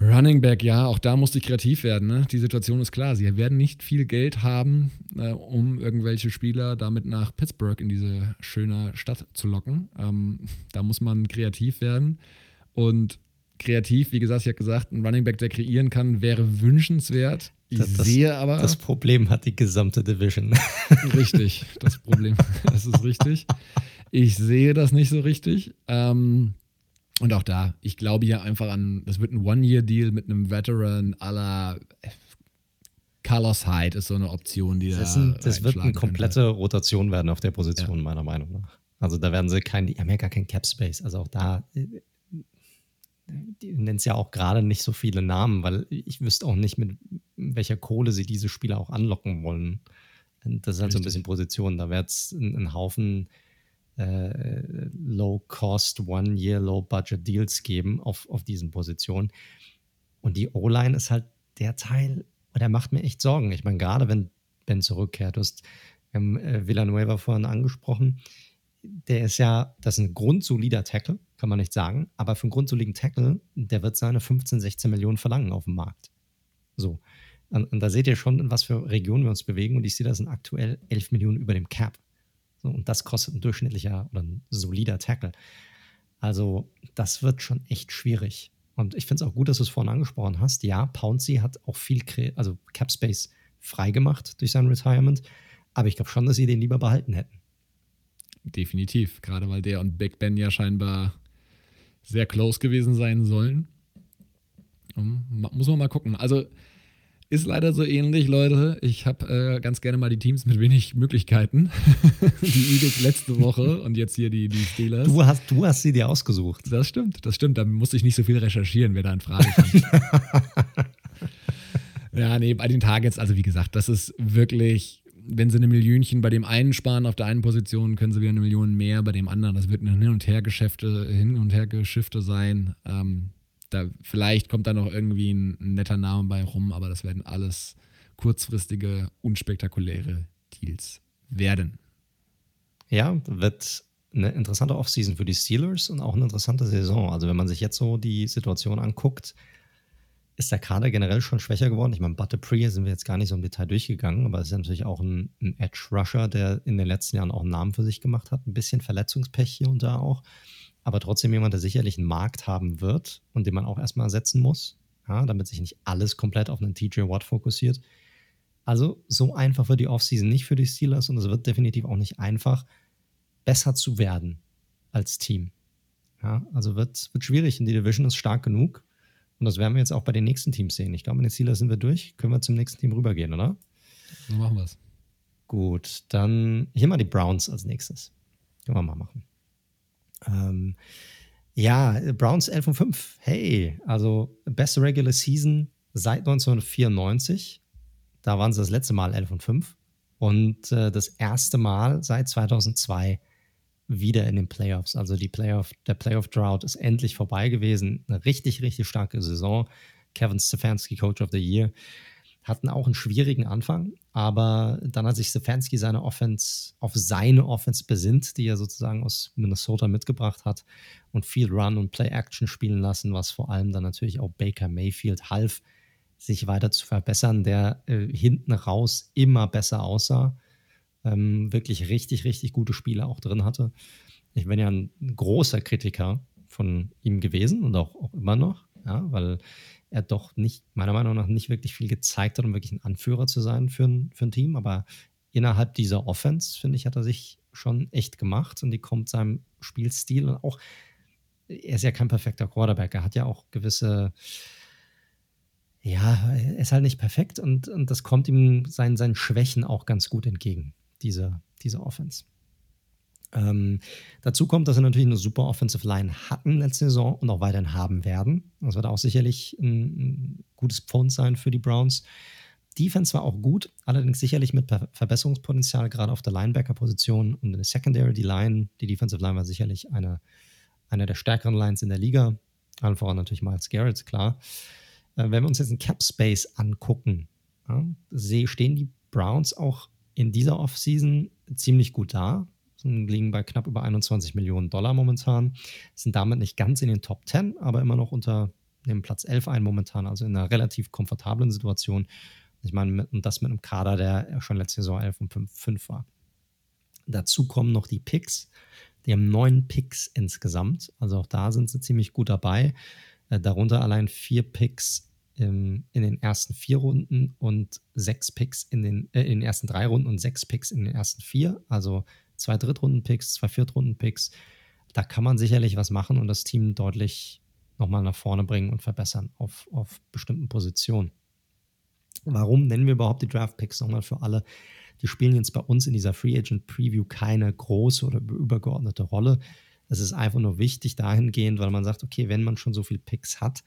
[SPEAKER 2] Running Back, ja, auch da musste ich kreativ werden. Ne? Die Situation ist klar. Sie werden nicht viel Geld haben, äh, um irgendwelche Spieler damit nach Pittsburgh in diese schöne Stadt zu locken. Ähm, da muss man kreativ werden. Und kreativ, wie gesagt, ich habe gesagt, ein Running Back, der kreieren kann, wäre wünschenswert. Ich
[SPEAKER 1] das,
[SPEAKER 2] sehe aber.
[SPEAKER 1] Das Problem hat die gesamte Division.
[SPEAKER 2] Richtig, das Problem, das ist richtig. Ich sehe das nicht so richtig. Ähm, und auch da, ich glaube ja einfach an, das wird ein One-Year-Deal mit einem Veteran la Carlos Hyde ist so eine Option, die
[SPEAKER 1] das
[SPEAKER 2] da.
[SPEAKER 1] Ein, das wird eine komplette könnte. Rotation werden auf der Position, ja. meiner Meinung nach. Also da werden sie kein, die haben ja gar kein Cap Space. Also auch da, die nennen es ja auch gerade nicht so viele Namen, weil ich wüsste auch nicht, mit welcher Kohle sie diese Spieler auch anlocken wollen. Das ist halt Richtig. so ein bisschen Position. Da wird es ein, ein Haufen äh, Low-Cost, One-Year, Low-Budget Deals geben auf, auf diesen Positionen. Und die O-Line ist halt der Teil, der macht mir echt Sorgen. Ich meine, gerade wenn Ben zurückkehrt, du hast ähm, äh, Villanueva vorhin angesprochen, der ist ja, das ist ein grundsolider Tackle, kann man nicht sagen, aber für einen grundsoliden Tackle, der wird seine 15, 16 Millionen verlangen auf dem Markt. So. Und, und da seht ihr schon, in was für Regionen wir uns bewegen und ich sehe, das sind aktuell 11 Millionen über dem Cap. Und das kostet ein durchschnittlicher oder ein solider Tackle. Also, das wird schon echt schwierig. Und ich finde es auch gut, dass du es vorhin angesprochen hast. Ja, Pouncy hat auch viel, also Cap Space freigemacht durch sein Retirement. Aber ich glaube schon, dass sie den lieber behalten hätten.
[SPEAKER 2] Definitiv. Gerade weil der und Big Ben ja scheinbar sehr close gewesen sein sollen. Muss man mal gucken. Also, ist leider so ähnlich, Leute. Ich habe äh, ganz gerne mal die Teams mit wenig Möglichkeiten. die Eagles letzte Woche und jetzt hier die, die Steelers.
[SPEAKER 1] Du hast, du hast sie dir ausgesucht.
[SPEAKER 2] Das stimmt, das stimmt. Da musste ich nicht so viel recherchieren, wer da in Frage kommt. ja, nee, bei den Targets, also wie gesagt, das ist wirklich, wenn sie eine Millionchen bei dem einen sparen auf der einen Position, können sie wieder eine Million mehr bei dem anderen. Das wird ein Hin- und Hergeschäfte, Hin- und Hergeschifte sein. Ähm, da, vielleicht kommt da noch irgendwie ein, netter Name bei rum, aber das werden alles kurzfristige, unspektakuläre Deals werden.
[SPEAKER 1] Ja, wird eine interessante Offseason für die Steelers und auch eine interessante Saison. Also wenn man sich jetzt so die Situation anguckt, ist der Kader generell schon schwächer geworden. Ich meine, Butterpree sind wir jetzt gar nicht so im Detail durchgegangen, aber es ist natürlich auch ein, ein Edge-Rusher, der in den letzten Jahren auch einen Namen für sich gemacht hat. Ein bisschen Verletzungspech hier und da auch aber trotzdem jemand, der sicherlich einen Markt haben wird und den man auch erstmal ersetzen muss, ja, damit sich nicht alles komplett auf einen TJ Watt fokussiert. Also so einfach wird die Offseason nicht für die Steelers und es wird definitiv auch nicht einfach, besser zu werden als Team. Ja, also wird, wird schwierig und die Division ist stark genug. Und das werden wir jetzt auch bei den nächsten Teams sehen. Ich glaube, mit den Steelers sind wir durch. Können wir zum nächsten Team rübergehen, oder?
[SPEAKER 2] So machen wir es.
[SPEAKER 1] Gut, dann hier mal die Browns als nächstes. Können wir mal machen. Ähm, ja, Browns 11 und 5. Hey, also beste Regular Season seit 1994. Da waren sie das letzte Mal 11 und 5. Und äh, das erste Mal seit 2002 wieder in den Playoffs. Also die Playoff, der Playoff-Drought ist endlich vorbei gewesen. Eine richtig, richtig starke Saison. Kevin Stefanski, Coach of the Year hatten auch einen schwierigen Anfang, aber dann hat sich Stefanski seine Offense auf seine Offense besinnt, die er sozusagen aus Minnesota mitgebracht hat und viel Run und Play Action spielen lassen, was vor allem dann natürlich auch Baker Mayfield half, sich weiter zu verbessern, der äh, hinten raus immer besser aussah, ähm, wirklich richtig, richtig gute Spiele auch drin hatte. Ich bin ja ein großer Kritiker von ihm gewesen und auch, auch immer noch, ja, weil er doch nicht, meiner Meinung nach, nicht wirklich viel gezeigt hat, um wirklich ein Anführer zu sein für ein, für ein Team. Aber innerhalb dieser Offense, finde ich, hat er sich schon echt gemacht und die kommt seinem Spielstil und auch, er ist ja kein perfekter Quarterback, er hat ja auch gewisse, ja, er ist halt nicht perfekt und, und das kommt ihm seinen, seinen Schwächen auch ganz gut entgegen, diese, diese Offense. Ähm, dazu kommt, dass sie natürlich eine super Offensive Line hatten letzte Saison und auch weiterhin haben werden. Das wird auch sicherlich ein, ein gutes Pfund sein für die Browns. Defense war auch gut, allerdings sicherlich mit Verbesserungspotenzial, gerade auf der Linebacker-Position und in der Secondary. Die Line, die Defensive Line war sicherlich eine, eine der stärkeren Lines in der Liga. Allen voran natürlich Miles Garrett, klar. Äh, wenn wir uns jetzt den Cap Space angucken, ja, stehen die Browns auch in dieser Offseason ziemlich gut da. Liegen bei knapp über 21 Millionen Dollar momentan. Sind damit nicht ganz in den Top 10, aber immer noch unter dem Platz 11 ein momentan, also in einer relativ komfortablen Situation. Ich meine, und das mit einem Kader, der schon letzte Saison 11 und 5, 5 war. Dazu kommen noch die Picks. Die haben neun Picks insgesamt. Also auch da sind sie ziemlich gut dabei. Äh, darunter allein vier Picks im, in den ersten vier Runden und sechs Picks in den, äh, in den ersten drei Runden und sechs Picks in den ersten vier. Also zwei Drittrunden-Picks, zwei Viertrunden-Picks. Da kann man sicherlich was machen und das Team deutlich nochmal nach vorne bringen und verbessern auf, auf bestimmten Positionen. Warum nennen wir überhaupt die Draft Picks nochmal für alle? Die spielen jetzt bei uns in dieser Free Agent Preview keine große oder übergeordnete Rolle. Es ist einfach nur wichtig dahingehend, weil man sagt, okay, wenn man schon so viele Picks hat,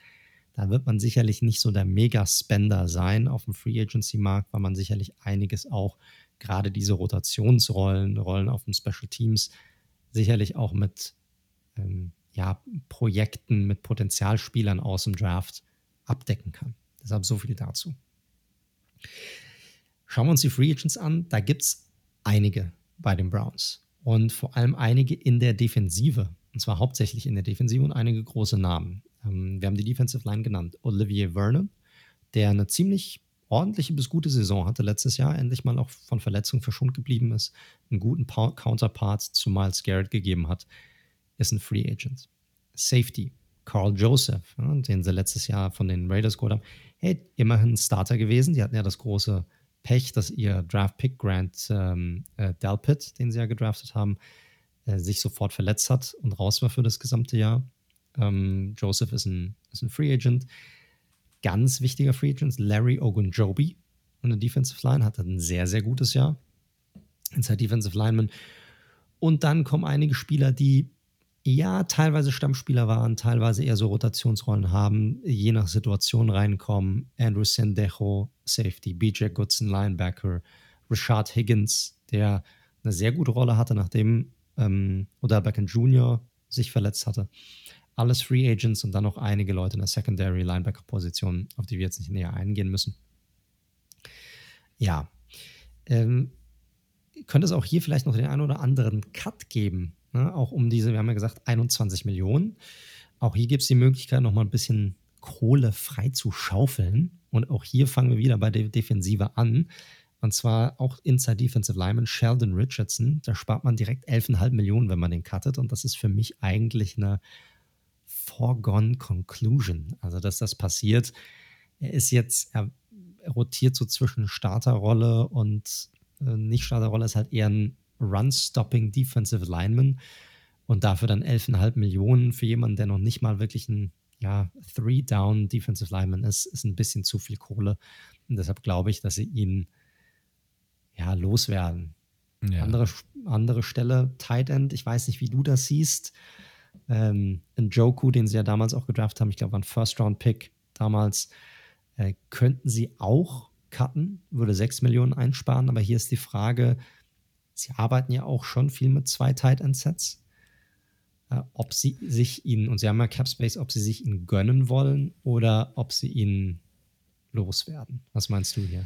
[SPEAKER 1] dann wird man sicherlich nicht so der Mega-Spender sein auf dem Free Agency-Markt, weil man sicherlich einiges auch, gerade diese Rotationsrollen, Rollen auf dem Special Teams, sicherlich auch mit ähm, ja, Projekten, mit Potenzialspielern aus dem Draft abdecken kann. Deshalb so viel dazu. Schauen wir uns die Free Agents an. Da gibt es einige bei den Browns und vor allem einige in der Defensive. Und zwar hauptsächlich in der Defensive und einige große Namen. Ähm, wir haben die Defensive Line genannt. Olivier Vernon, der eine ziemlich ordentliche bis gute Saison hatte letztes Jahr, endlich mal auch von Verletzungen verschont geblieben ist, einen guten Counterpart zu Miles Garrett gegeben hat, ist ein Free Agent. Safety, Carl Joseph, ja, den sie letztes Jahr von den Raiders geholt haben, hey, immerhin Starter gewesen. Die hatten ja das große Pech, dass ihr Draft-Pick Grant ähm, äh, Delpit, den sie ja gedraftet haben, äh, sich sofort verletzt hat und raus war für das gesamte Jahr. Ähm, Joseph ist ein, ist ein Free Agent. Ganz wichtiger Free Agent, Larry Ogunjobi in der Defensive Line, hatte ein sehr, sehr gutes Jahr. Inside Defensive Lineman. Und dann kommen einige Spieler, die ja teilweise Stammspieler waren, teilweise eher so Rotationsrollen haben, je nach Situation reinkommen. Andrew Sendejo, Safety, BJ Goodson, Linebacker, Richard Higgins, der eine sehr gute Rolle hatte, nachdem ähm, Odell Beckham Jr. sich verletzt hatte. Alles Free Agents und dann noch einige Leute in der Secondary Linebacker-Position, auf die wir jetzt nicht näher eingehen müssen. Ja, ähm, könnte es auch hier vielleicht noch den einen oder anderen Cut geben, Ne? Auch um diese, wir haben ja gesagt, 21 Millionen. Auch hier gibt es die Möglichkeit, nochmal ein bisschen Kohle frei zu schaufeln. Und auch hier fangen wir wieder bei der Defensive an. Und zwar auch Inside Defensive Lineman Sheldon Richardson. Da spart man direkt 11,5 Millionen, wenn man den cuttet. Und das ist für mich eigentlich eine foregone conclusion. Also, dass das passiert. Er ist jetzt, er rotiert so zwischen Starterrolle und äh, Nicht-Starterrolle, ist halt eher ein Run-Stopping Defensive Lineman und dafür dann 11,5 Millionen für jemanden, der noch nicht mal wirklich ein ja, Three-Down Defensive Lineman ist, ist ein bisschen zu viel Kohle. Und deshalb glaube ich, dass sie ihn ja loswerden. Ja. Andere, andere Stelle, Tight End, ich weiß nicht, wie du das siehst. Ähm, in Joku, den sie ja damals auch gedraft haben, ich glaube, war ein First-Round-Pick damals, äh, könnten sie auch cutten, würde 6 Millionen einsparen, aber hier ist die Frage, Sie arbeiten ja auch schon viel mit zwei Tight End Sets. Äh, ob sie sich ihn, und sie haben ja Cap Space, ob sie sich ihn gönnen wollen oder ob sie ihn loswerden. Was meinst du hier?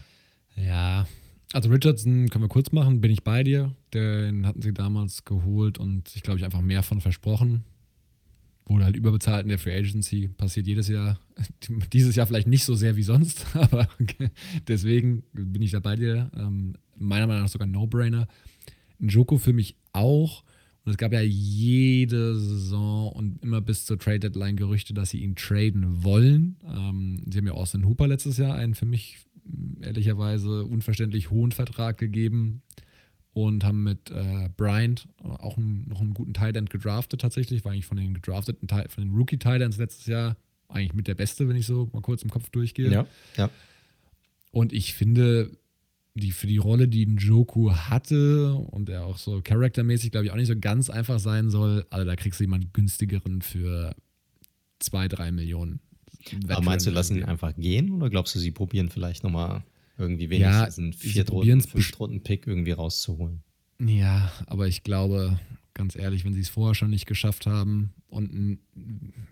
[SPEAKER 2] Ja, also Richardson können wir kurz machen, bin ich bei dir. Den hatten sie damals geholt und ich glaube, ich einfach mehr von versprochen. Wurde halt überbezahlt in der Free Agency, passiert jedes Jahr. Dieses Jahr vielleicht nicht so sehr wie sonst, aber deswegen bin ich da bei dir. Ähm, meiner Meinung nach sogar No-Brainer. Joko für mich auch. Und es gab ja jede Saison und immer bis zur Trade Deadline Gerüchte, dass sie ihn traden wollen. Ähm, sie haben ja Austin Hooper letztes Jahr einen für mich ehrlicherweise unverständlich hohen Vertrag gegeben und haben mit äh, Bryant auch einen, noch einen guten Tight End gedraftet tatsächlich. War eigentlich von den gedrafteten, von den Rookie Tight Ends letztes Jahr eigentlich mit der Beste, wenn ich so mal kurz im Kopf durchgehe.
[SPEAKER 1] Ja, ja.
[SPEAKER 2] Und ich finde, die für die Rolle, die Njoku hatte und der auch so charaktermäßig, glaube ich, auch nicht so ganz einfach sein soll. Also da kriegst du jemanden günstigeren für zwei, drei Millionen.
[SPEAKER 1] Aber meinst du, lassen ihn einfach gehen oder glaubst du, sie probieren vielleicht nochmal irgendwie wenigstens ja, einen Viertrunden, Fünftrunden-Pick irgendwie rauszuholen?
[SPEAKER 2] Ja, aber ich glaube, ganz ehrlich, wenn sie es vorher schon nicht geschafft haben und ein,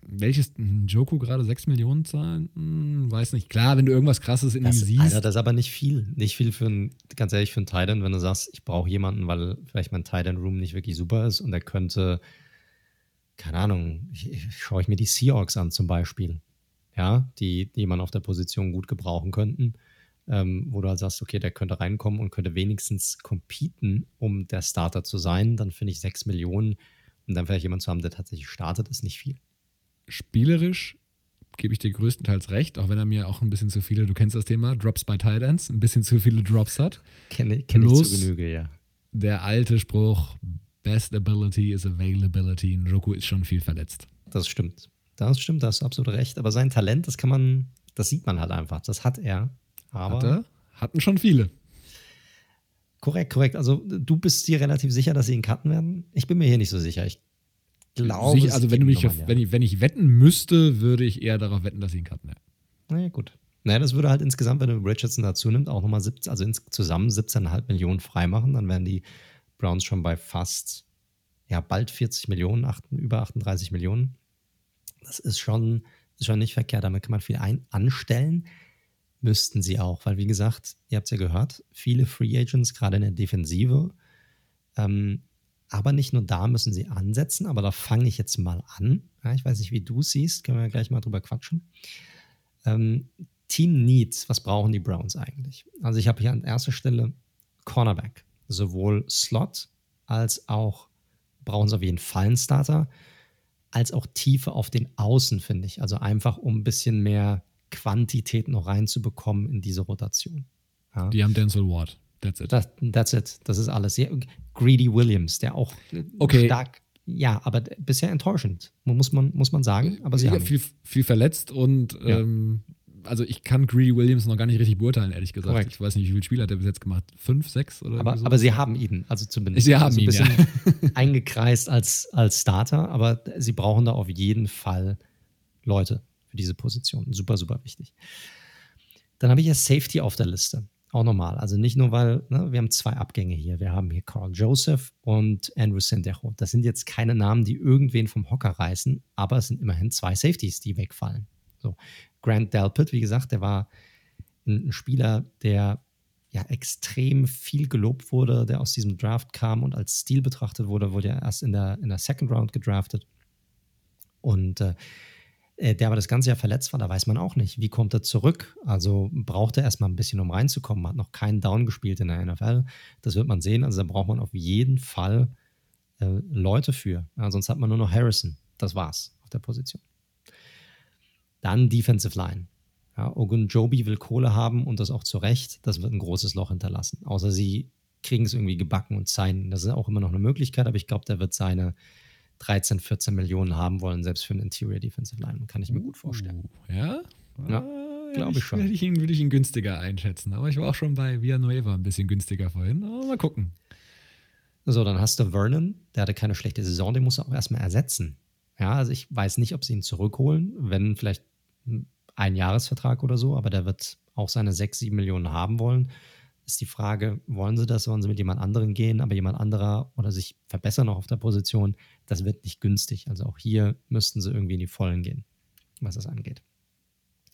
[SPEAKER 2] welches ein Joko gerade 6 Millionen zahlen? Hm, weiß nicht. Klar, wenn du irgendwas krasses in
[SPEAKER 1] das,
[SPEAKER 2] ihm siehst.
[SPEAKER 1] Alter, das ist aber nicht viel. Nicht viel für ein, ganz ehrlich, für einen Titan, wenn du sagst, ich brauche jemanden, weil vielleicht mein Titan Room nicht wirklich super ist und er könnte, keine Ahnung, ich, ich, schaue ich mir die Seahawks an zum Beispiel. Ja, die, die man auf der Position gut gebrauchen könnten ähm, wo du halt sagst, okay, der könnte reinkommen und könnte wenigstens competen, um der Starter zu sein, dann finde ich 6 Millionen und dann vielleicht jemand zu haben, der tatsächlich startet, ist nicht viel.
[SPEAKER 2] Spielerisch gebe ich dir größtenteils recht, auch wenn er mir auch ein bisschen zu viele, du kennst das Thema, Drops bei Titans, ein bisschen zu viele Drops hat.
[SPEAKER 1] Kenne kenn ich zu Genüge, ja.
[SPEAKER 2] Der alte Spruch, Best Ability is Availability. Njoku ist schon viel verletzt.
[SPEAKER 1] Das stimmt. Das stimmt, da hast du absolut recht. Aber sein Talent, das kann man, das sieht man halt einfach. Das hat er. Aber
[SPEAKER 2] Hatte, hatten schon viele.
[SPEAKER 1] Korrekt, korrekt. Also du bist dir relativ sicher, dass sie ihn cutten werden? Ich bin mir hier nicht so sicher. Ich glaube.
[SPEAKER 2] Sicher, also wenn, du mich, wenn, ich, wenn ich wetten müsste, würde ich eher darauf wetten, dass sie ihn cutten werden.
[SPEAKER 1] Naja, gut. Naja, das würde halt insgesamt, wenn du Richardson dazu nimmst, auch nochmal 17, also zusammen 17,5 Millionen freimachen. Dann wären die Browns schon bei fast, ja, bald 40 Millionen, 8, über 38 Millionen. Das ist schon, ist schon nicht verkehrt. Damit kann man viel ein, anstellen müssten sie auch, weil wie gesagt, ihr habt es ja gehört, viele Free Agents, gerade in der Defensive. Ähm, aber nicht nur da müssen sie ansetzen, aber da fange ich jetzt mal an. Ja, ich weiß nicht, wie du siehst, können wir gleich mal drüber quatschen. Ähm, Team Needs, was brauchen die Browns eigentlich? Also ich habe hier an erster Stelle Cornerback, sowohl Slot als auch brauchen sie auf jeden Fall einen Starter, als auch Tiefe auf den Außen, finde ich. Also einfach um ein bisschen mehr Quantität noch reinzubekommen in diese Rotation.
[SPEAKER 2] Ja. Die haben Denzel Ward. That's it.
[SPEAKER 1] Das, that's it. Das ist alles. Ja, Greedy Williams, der auch
[SPEAKER 2] okay.
[SPEAKER 1] stark. Ja, aber bisher enttäuschend, muss man, muss man sagen. Aber sie ja, haben
[SPEAKER 2] viel, viel verletzt und ja. ähm, also ich kann Greedy Williams noch gar nicht richtig beurteilen, ehrlich gesagt. Correct. Ich weiß nicht, wie viele Spiele hat er bis jetzt gemacht? Fünf, sechs oder
[SPEAKER 1] aber, so? aber sie haben ihn, also zumindest.
[SPEAKER 2] Sie haben
[SPEAKER 1] also
[SPEAKER 2] ihn,
[SPEAKER 1] ein bisschen ja. eingekreist als, als Starter, aber sie brauchen da auf jeden Fall Leute für diese Position. Super, super wichtig. Dann habe ich ja Safety auf der Liste. Auch normal. Also nicht nur, weil ne, wir haben zwei Abgänge hier. Wir haben hier Carl Joseph und Andrew Sendejo. Das sind jetzt keine Namen, die irgendwen vom Hocker reißen, aber es sind immerhin zwei Safeties, die wegfallen. So. Grant Delpit, wie gesagt, der war ein Spieler, der ja extrem viel gelobt wurde, der aus diesem Draft kam und als Stil betrachtet wurde, wurde er erst in der, in der Second Round gedraftet. Und äh, der aber das ganze Jahr verletzt war, da weiß man auch nicht, wie kommt er zurück. Also braucht er erstmal ein bisschen, um reinzukommen, hat noch keinen Down gespielt in der NFL. Das wird man sehen. Also da braucht man auf jeden Fall äh, Leute für. Ja, sonst hat man nur noch Harrison. Das war's auf der Position. Dann Defensive Line. Ja, Ogunjobi will Kohle haben und das auch zu Recht. Das wird ein großes Loch hinterlassen. Außer sie kriegen es irgendwie gebacken und sein. Das ist auch immer noch eine Möglichkeit, aber ich glaube, der wird seine 13, 14 Millionen haben wollen, selbst für einen Interior Defensive Line. Kann ich mir gut vorstellen.
[SPEAKER 2] Uh, ja?
[SPEAKER 1] Ja, ah, glaube ich schon.
[SPEAKER 2] Würde ich, ihn, würde ich ihn günstiger einschätzen. Aber ich war auch schon bei Villanueva ein bisschen günstiger vorhin. Aber mal gucken.
[SPEAKER 1] So, dann hast du Vernon. Der hatte keine schlechte Saison. Den muss er auch erstmal ersetzen. Ja, also ich weiß nicht, ob sie ihn zurückholen. Wenn vielleicht ein Jahresvertrag oder so. Aber der wird auch seine 6, 7 Millionen haben wollen ist die Frage, wollen sie das, wollen sie mit jemand anderem gehen, aber jemand anderer oder sich verbessern auch auf der Position, das wird nicht günstig. Also auch hier müssten sie irgendwie in die Vollen gehen, was das angeht.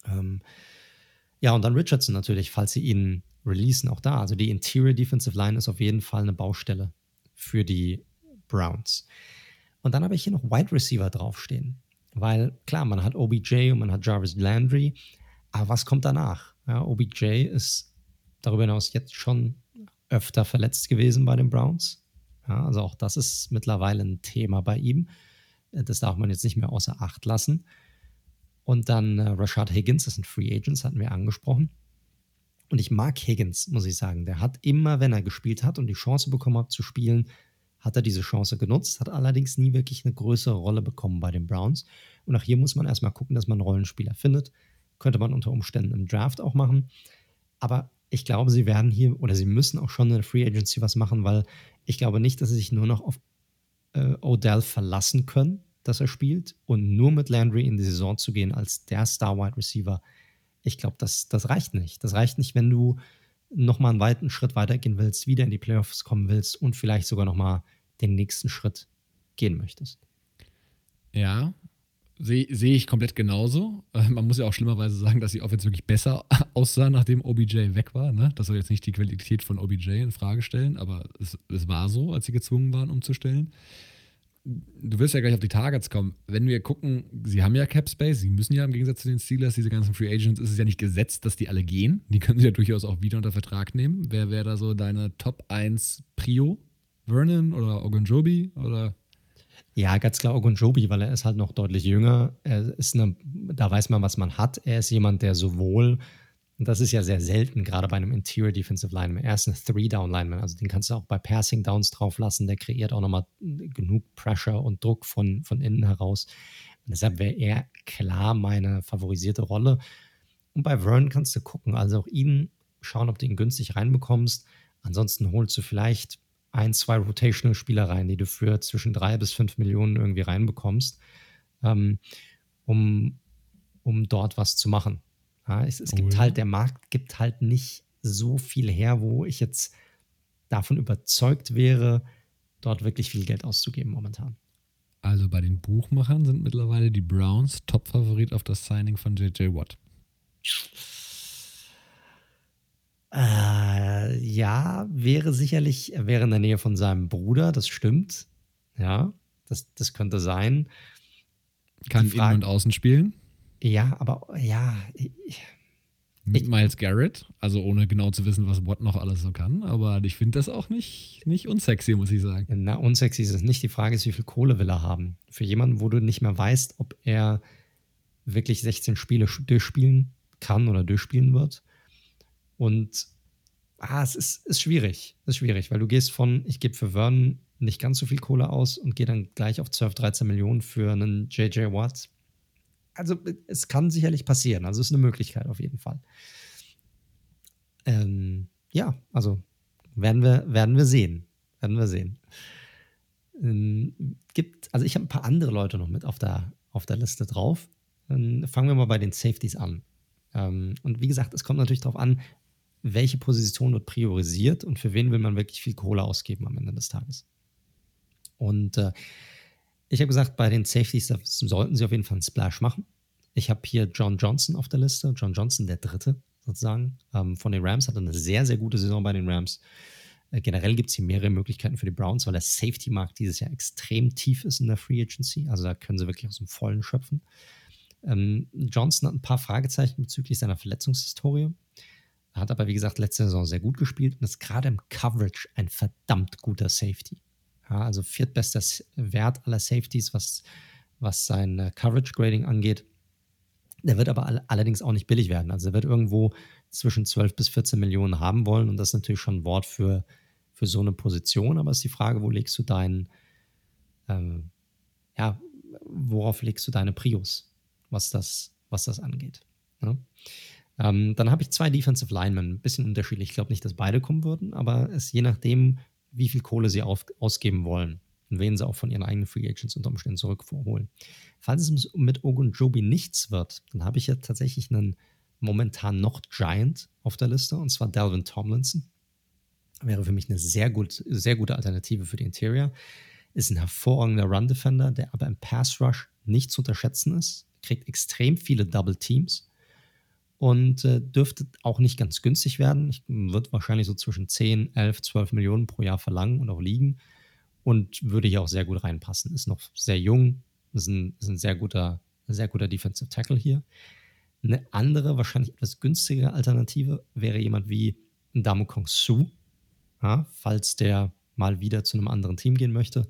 [SPEAKER 1] Ähm, ja, und dann Richardson natürlich, falls sie ihn releasen, auch da. Also die Interior Defensive Line ist auf jeden Fall eine Baustelle für die Browns. Und dann habe ich hier noch Wide Receiver draufstehen. Weil klar, man hat OBJ und man hat Jarvis Landry, aber was kommt danach? Ja, OBJ ist darüber hinaus jetzt schon öfter verletzt gewesen bei den Browns. Ja, also auch das ist mittlerweile ein Thema bei ihm. Das darf man jetzt nicht mehr außer Acht lassen. Und dann äh, Rashad Higgins, das sind Free Agents, hatten wir angesprochen. Und ich mag Higgins, muss ich sagen. Der hat immer, wenn er gespielt hat und die Chance bekommen hat zu spielen, hat er diese Chance genutzt, hat allerdings nie wirklich eine größere Rolle bekommen bei den Browns. Und auch hier muss man erstmal gucken, dass man einen Rollenspieler findet. Könnte man unter Umständen im Draft auch machen. Aber ich glaube, sie werden hier oder sie müssen auch schon in der Free Agency was machen, weil ich glaube nicht, dass sie sich nur noch auf äh, Odell verlassen können, dass er spielt und nur mit Landry in die Saison zu gehen als der Star Wide Receiver. Ich glaube, das, das reicht nicht. Das reicht nicht, wenn du nochmal einen weiten Schritt weitergehen willst, wieder in die Playoffs kommen willst und vielleicht sogar nochmal den nächsten Schritt gehen möchtest.
[SPEAKER 2] Ja, sehe seh ich komplett genauso. Äh, man muss ja auch schlimmerweise sagen, dass die Offense wirklich besser aussah, nachdem OBJ weg war. Ne? Das soll jetzt nicht die Qualität von OBJ in Frage stellen, aber es, es war so, als sie gezwungen waren, umzustellen. Du wirst ja gleich auf die Targets kommen. Wenn wir gucken, sie haben ja Cap Space, sie müssen ja im Gegensatz zu den Steelers, diese ganzen Free Agents, ist es ja nicht gesetzt, dass die alle gehen. Die können sie ja durchaus auch wieder unter Vertrag nehmen. Wer wäre da so deine Top 1 Prio? Vernon oder Ogunjobi oder
[SPEAKER 1] ja, ganz klar Ogunjobi, weil er ist halt noch deutlich jünger. Er ist eine, da weiß man, was man hat. Er ist jemand, der sowohl, und das ist ja sehr selten, gerade bei einem Interior Defensive Lineman, er ist ein Three-Down-Lineman, also den kannst du auch bei Passing Downs drauf lassen. Der kreiert auch nochmal genug Pressure und Druck von, von innen heraus. Und deshalb wäre er klar meine favorisierte Rolle. Und bei Vern kannst du gucken, also auch ihn schauen, ob du ihn günstig reinbekommst. Ansonsten holst du vielleicht ein, zwei Rotational-Spieler rein, die du für zwischen drei bis fünf Millionen irgendwie reinbekommst, ähm, um, um dort was zu machen. Ja, es, es gibt halt, der Markt gibt halt nicht so viel her, wo ich jetzt davon überzeugt wäre, dort wirklich viel Geld auszugeben momentan.
[SPEAKER 2] Also bei den Buchmachern sind mittlerweile die Browns Top-Favorit auf das Signing von JJ Watt.
[SPEAKER 1] Äh, ja, wäre sicherlich, er wäre in der Nähe von seinem Bruder, das stimmt. Ja, das, das könnte sein.
[SPEAKER 2] Kann Frage, innen und außen spielen?
[SPEAKER 1] Ja, aber ja. Ich,
[SPEAKER 2] Mit Miles Garrett, also ohne genau zu wissen, was Watt noch alles so kann. Aber ich finde das auch nicht, nicht unsexy, muss ich sagen.
[SPEAKER 1] Na, unsexy ist es nicht. Die Frage ist, wie viel Kohle will er haben? Für jemanden, wo du nicht mehr weißt, ob er wirklich 16 Spiele durchspielen kann oder durchspielen wird. Und ah, es ist, ist schwierig. Ist schwierig, weil du gehst von, ich gebe für Vernon nicht ganz so viel Kohle aus und gehe dann gleich auf 12, 13 Millionen für einen JJ Watt. Also es kann sicherlich passieren. Also es ist eine Möglichkeit auf jeden Fall. Ähm, ja, also werden wir, werden wir sehen. Werden wir sehen. Ähm, gibt, also ich habe ein paar andere Leute noch mit auf der, auf der Liste drauf. Ähm, fangen wir mal bei den Safeties an. Ähm, und wie gesagt, es kommt natürlich darauf an, welche Position wird priorisiert und für wen will man wirklich viel Kohle ausgeben am Ende des Tages. Und äh, ich habe gesagt, bei den Safeties sollten sie auf jeden Fall einen Splash machen. Ich habe hier John Johnson auf der Liste. John Johnson, der Dritte sozusagen, ähm, von den Rams, hatte eine sehr, sehr gute Saison bei den Rams. Äh, generell gibt es hier mehrere Möglichkeiten für die Browns, weil der Safety-Markt dieses Jahr extrem tief ist in der Free Agency. Also da können sie wirklich aus dem Vollen schöpfen. Ähm, Johnson hat ein paar Fragezeichen bezüglich seiner Verletzungshistorie. Hat aber, wie gesagt, letzte Saison sehr gut gespielt und ist gerade im Coverage ein verdammt guter Safety. Ja, also viertbester Wert aller Safeties, was, was sein äh, Coverage-Grading angeht. Der wird aber all, allerdings auch nicht billig werden. Also er wird irgendwo zwischen 12 bis 14 Millionen haben wollen und das ist natürlich schon ein Wort für, für so eine Position. Aber es ist die Frage, wo legst du deinen, ähm, ja, worauf legst du deine Prios, was das, was das angeht. Ja? Ähm, dann habe ich zwei Defensive Linemen, ein bisschen unterschiedlich. Ich glaube nicht, dass beide kommen würden, aber es je nachdem, wie viel Kohle sie auf, ausgeben wollen und wen sie auch von ihren eigenen Free Agents unter Umständen zurückholen. Falls es mit Ogunjobi nichts wird, dann habe ich ja tatsächlich einen momentan noch Giant auf der Liste und zwar Delvin Tomlinson. Wäre für mich eine sehr, gut, sehr gute Alternative für die Interior. Ist ein hervorragender Run-Defender, der aber im Pass-Rush nicht zu unterschätzen ist. Kriegt extrem viele Double Teams und äh, dürfte auch nicht ganz günstig werden. Ich wird wahrscheinlich so zwischen 10, 11, 12 Millionen pro Jahr verlangen und auch liegen und würde hier auch sehr gut reinpassen. Ist noch sehr jung, ist ein, ist ein sehr guter, sehr guter Defensive Tackle hier. Eine andere, wahrscheinlich etwas günstigere Alternative wäre jemand wie Damu Kong Su, ja, falls der mal wieder zu einem anderen Team gehen möchte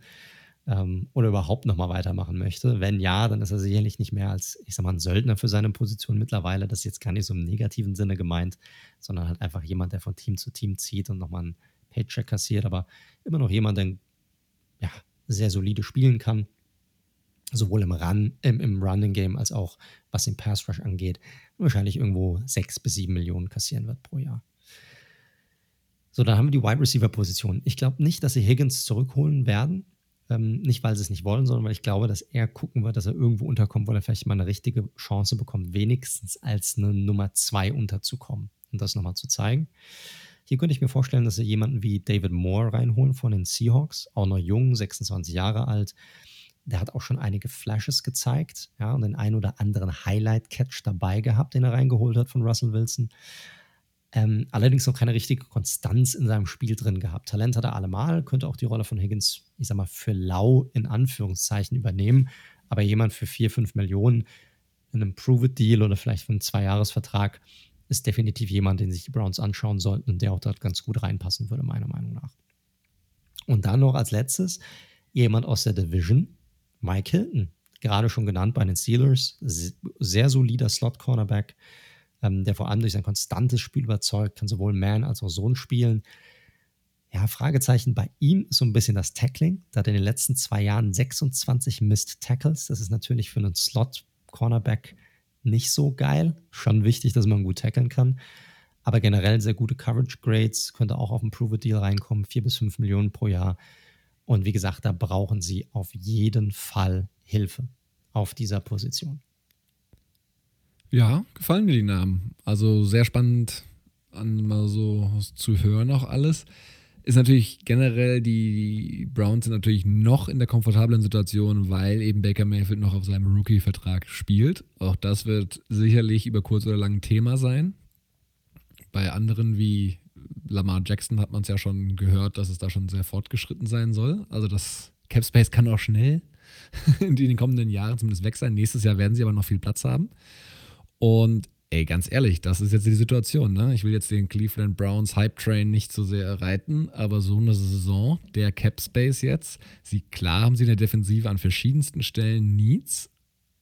[SPEAKER 1] ähm, oder überhaupt nochmal weitermachen möchte. Wenn ja, dann ist er sicherlich nicht mehr als, ich sag mal, ein Söldner für seine Position mittlerweile. Das ist jetzt gar nicht so im negativen Sinne gemeint, sondern halt einfach jemand, der von Team zu Team zieht und nochmal einen Paycheck kassiert, aber immer noch jemand, der ja, sehr solide spielen kann. Sowohl im, Run, im, im Running Game als auch was den Pass Rush angeht. Wahrscheinlich irgendwo sechs bis sieben Millionen kassieren wird pro Jahr. So, dann haben wir die Wide Receiver Position. Ich glaube nicht, dass sie Higgins zurückholen werden. Ähm, nicht, weil sie es nicht wollen, sondern weil ich glaube, dass er gucken wird, dass er irgendwo unterkommt, wo er vielleicht mal eine richtige Chance bekommt, wenigstens als eine Nummer zwei unterzukommen und das nochmal zu zeigen. Hier könnte ich mir vorstellen, dass sie jemanden wie David Moore reinholen von den Seahawks, auch noch jung, 26 Jahre alt. Der hat auch schon einige Flashes gezeigt, ja, und den ein oder anderen Highlight-Catch dabei gehabt, den er reingeholt hat von Russell Wilson. Ähm, allerdings noch keine richtige Konstanz in seinem Spiel drin gehabt. Talent hat er allemal, könnte auch die Rolle von Higgins, ich sag mal, für lau in Anführungszeichen übernehmen. Aber jemand für 4, 5 Millionen in einem Prove-It-Deal oder vielleicht für einen Zweijahresvertrag ist definitiv jemand, den sich die Browns anschauen sollten und der auch dort ganz gut reinpassen würde, meiner Meinung nach. Und dann noch als letztes jemand aus der Division, Mike Hilton, gerade schon genannt bei den Steelers, sehr solider Slot-Cornerback ähm, der vor allem durch sein konstantes Spiel überzeugt, kann sowohl Man als auch Sohn spielen. Ja, Fragezeichen bei ihm ist so ein bisschen das Tackling. Da hat er in den letzten zwei Jahren 26 Missed Tackles. Das ist natürlich für einen Slot-Cornerback nicht so geil. Schon wichtig, dass man gut tackeln kann. Aber generell sehr gute Coverage Grades, könnte auch auf ein Prove-Deal reinkommen, 4 bis 5 Millionen pro Jahr. Und wie gesagt, da brauchen sie auf jeden Fall Hilfe auf dieser Position.
[SPEAKER 2] Ja, gefallen mir die Namen. Also sehr spannend an mal so zu hören auch alles. Ist natürlich generell, die Browns sind natürlich noch in der komfortablen Situation, weil eben Baker Mayfield noch auf seinem Rookie-Vertrag spielt. Auch das wird sicherlich über kurz oder lang ein Thema sein. Bei anderen wie Lamar Jackson hat man es ja schon gehört, dass es da schon sehr fortgeschritten sein soll. Also das Cap Space kann auch schnell in den kommenden Jahren zumindest weg sein. Nächstes Jahr werden sie aber noch viel Platz haben. Und ey, ganz ehrlich, das ist jetzt die Situation. Ne? Ich will jetzt den Cleveland Browns Hype Train nicht so sehr reiten, aber so eine Saison, der Cap Space jetzt, sie, klar haben sie in der Defensive an verschiedensten Stellen Needs,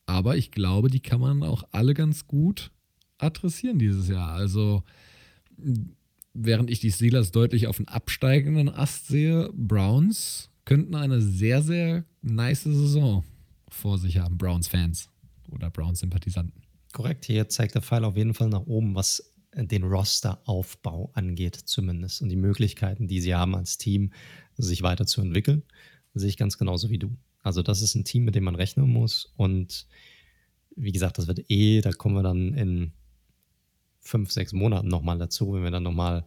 [SPEAKER 2] aber ich glaube, die kann man auch alle ganz gut adressieren dieses Jahr. Also, während ich die Steelers deutlich auf einen absteigenden Ast sehe, Browns könnten eine sehr, sehr nice Saison vor sich haben, Browns-Fans oder Browns-Sympathisanten.
[SPEAKER 1] Korrekt, hier zeigt der Pfeil auf jeden Fall nach oben, was den Rosteraufbau angeht, zumindest. Und die Möglichkeiten, die sie haben als Team, sich weiterzuentwickeln, sehe ich ganz genauso wie du. Also, das ist ein Team, mit dem man rechnen muss. Und wie gesagt, das wird eh, da kommen wir dann in fünf, sechs Monaten nochmal dazu, wenn wir dann nochmal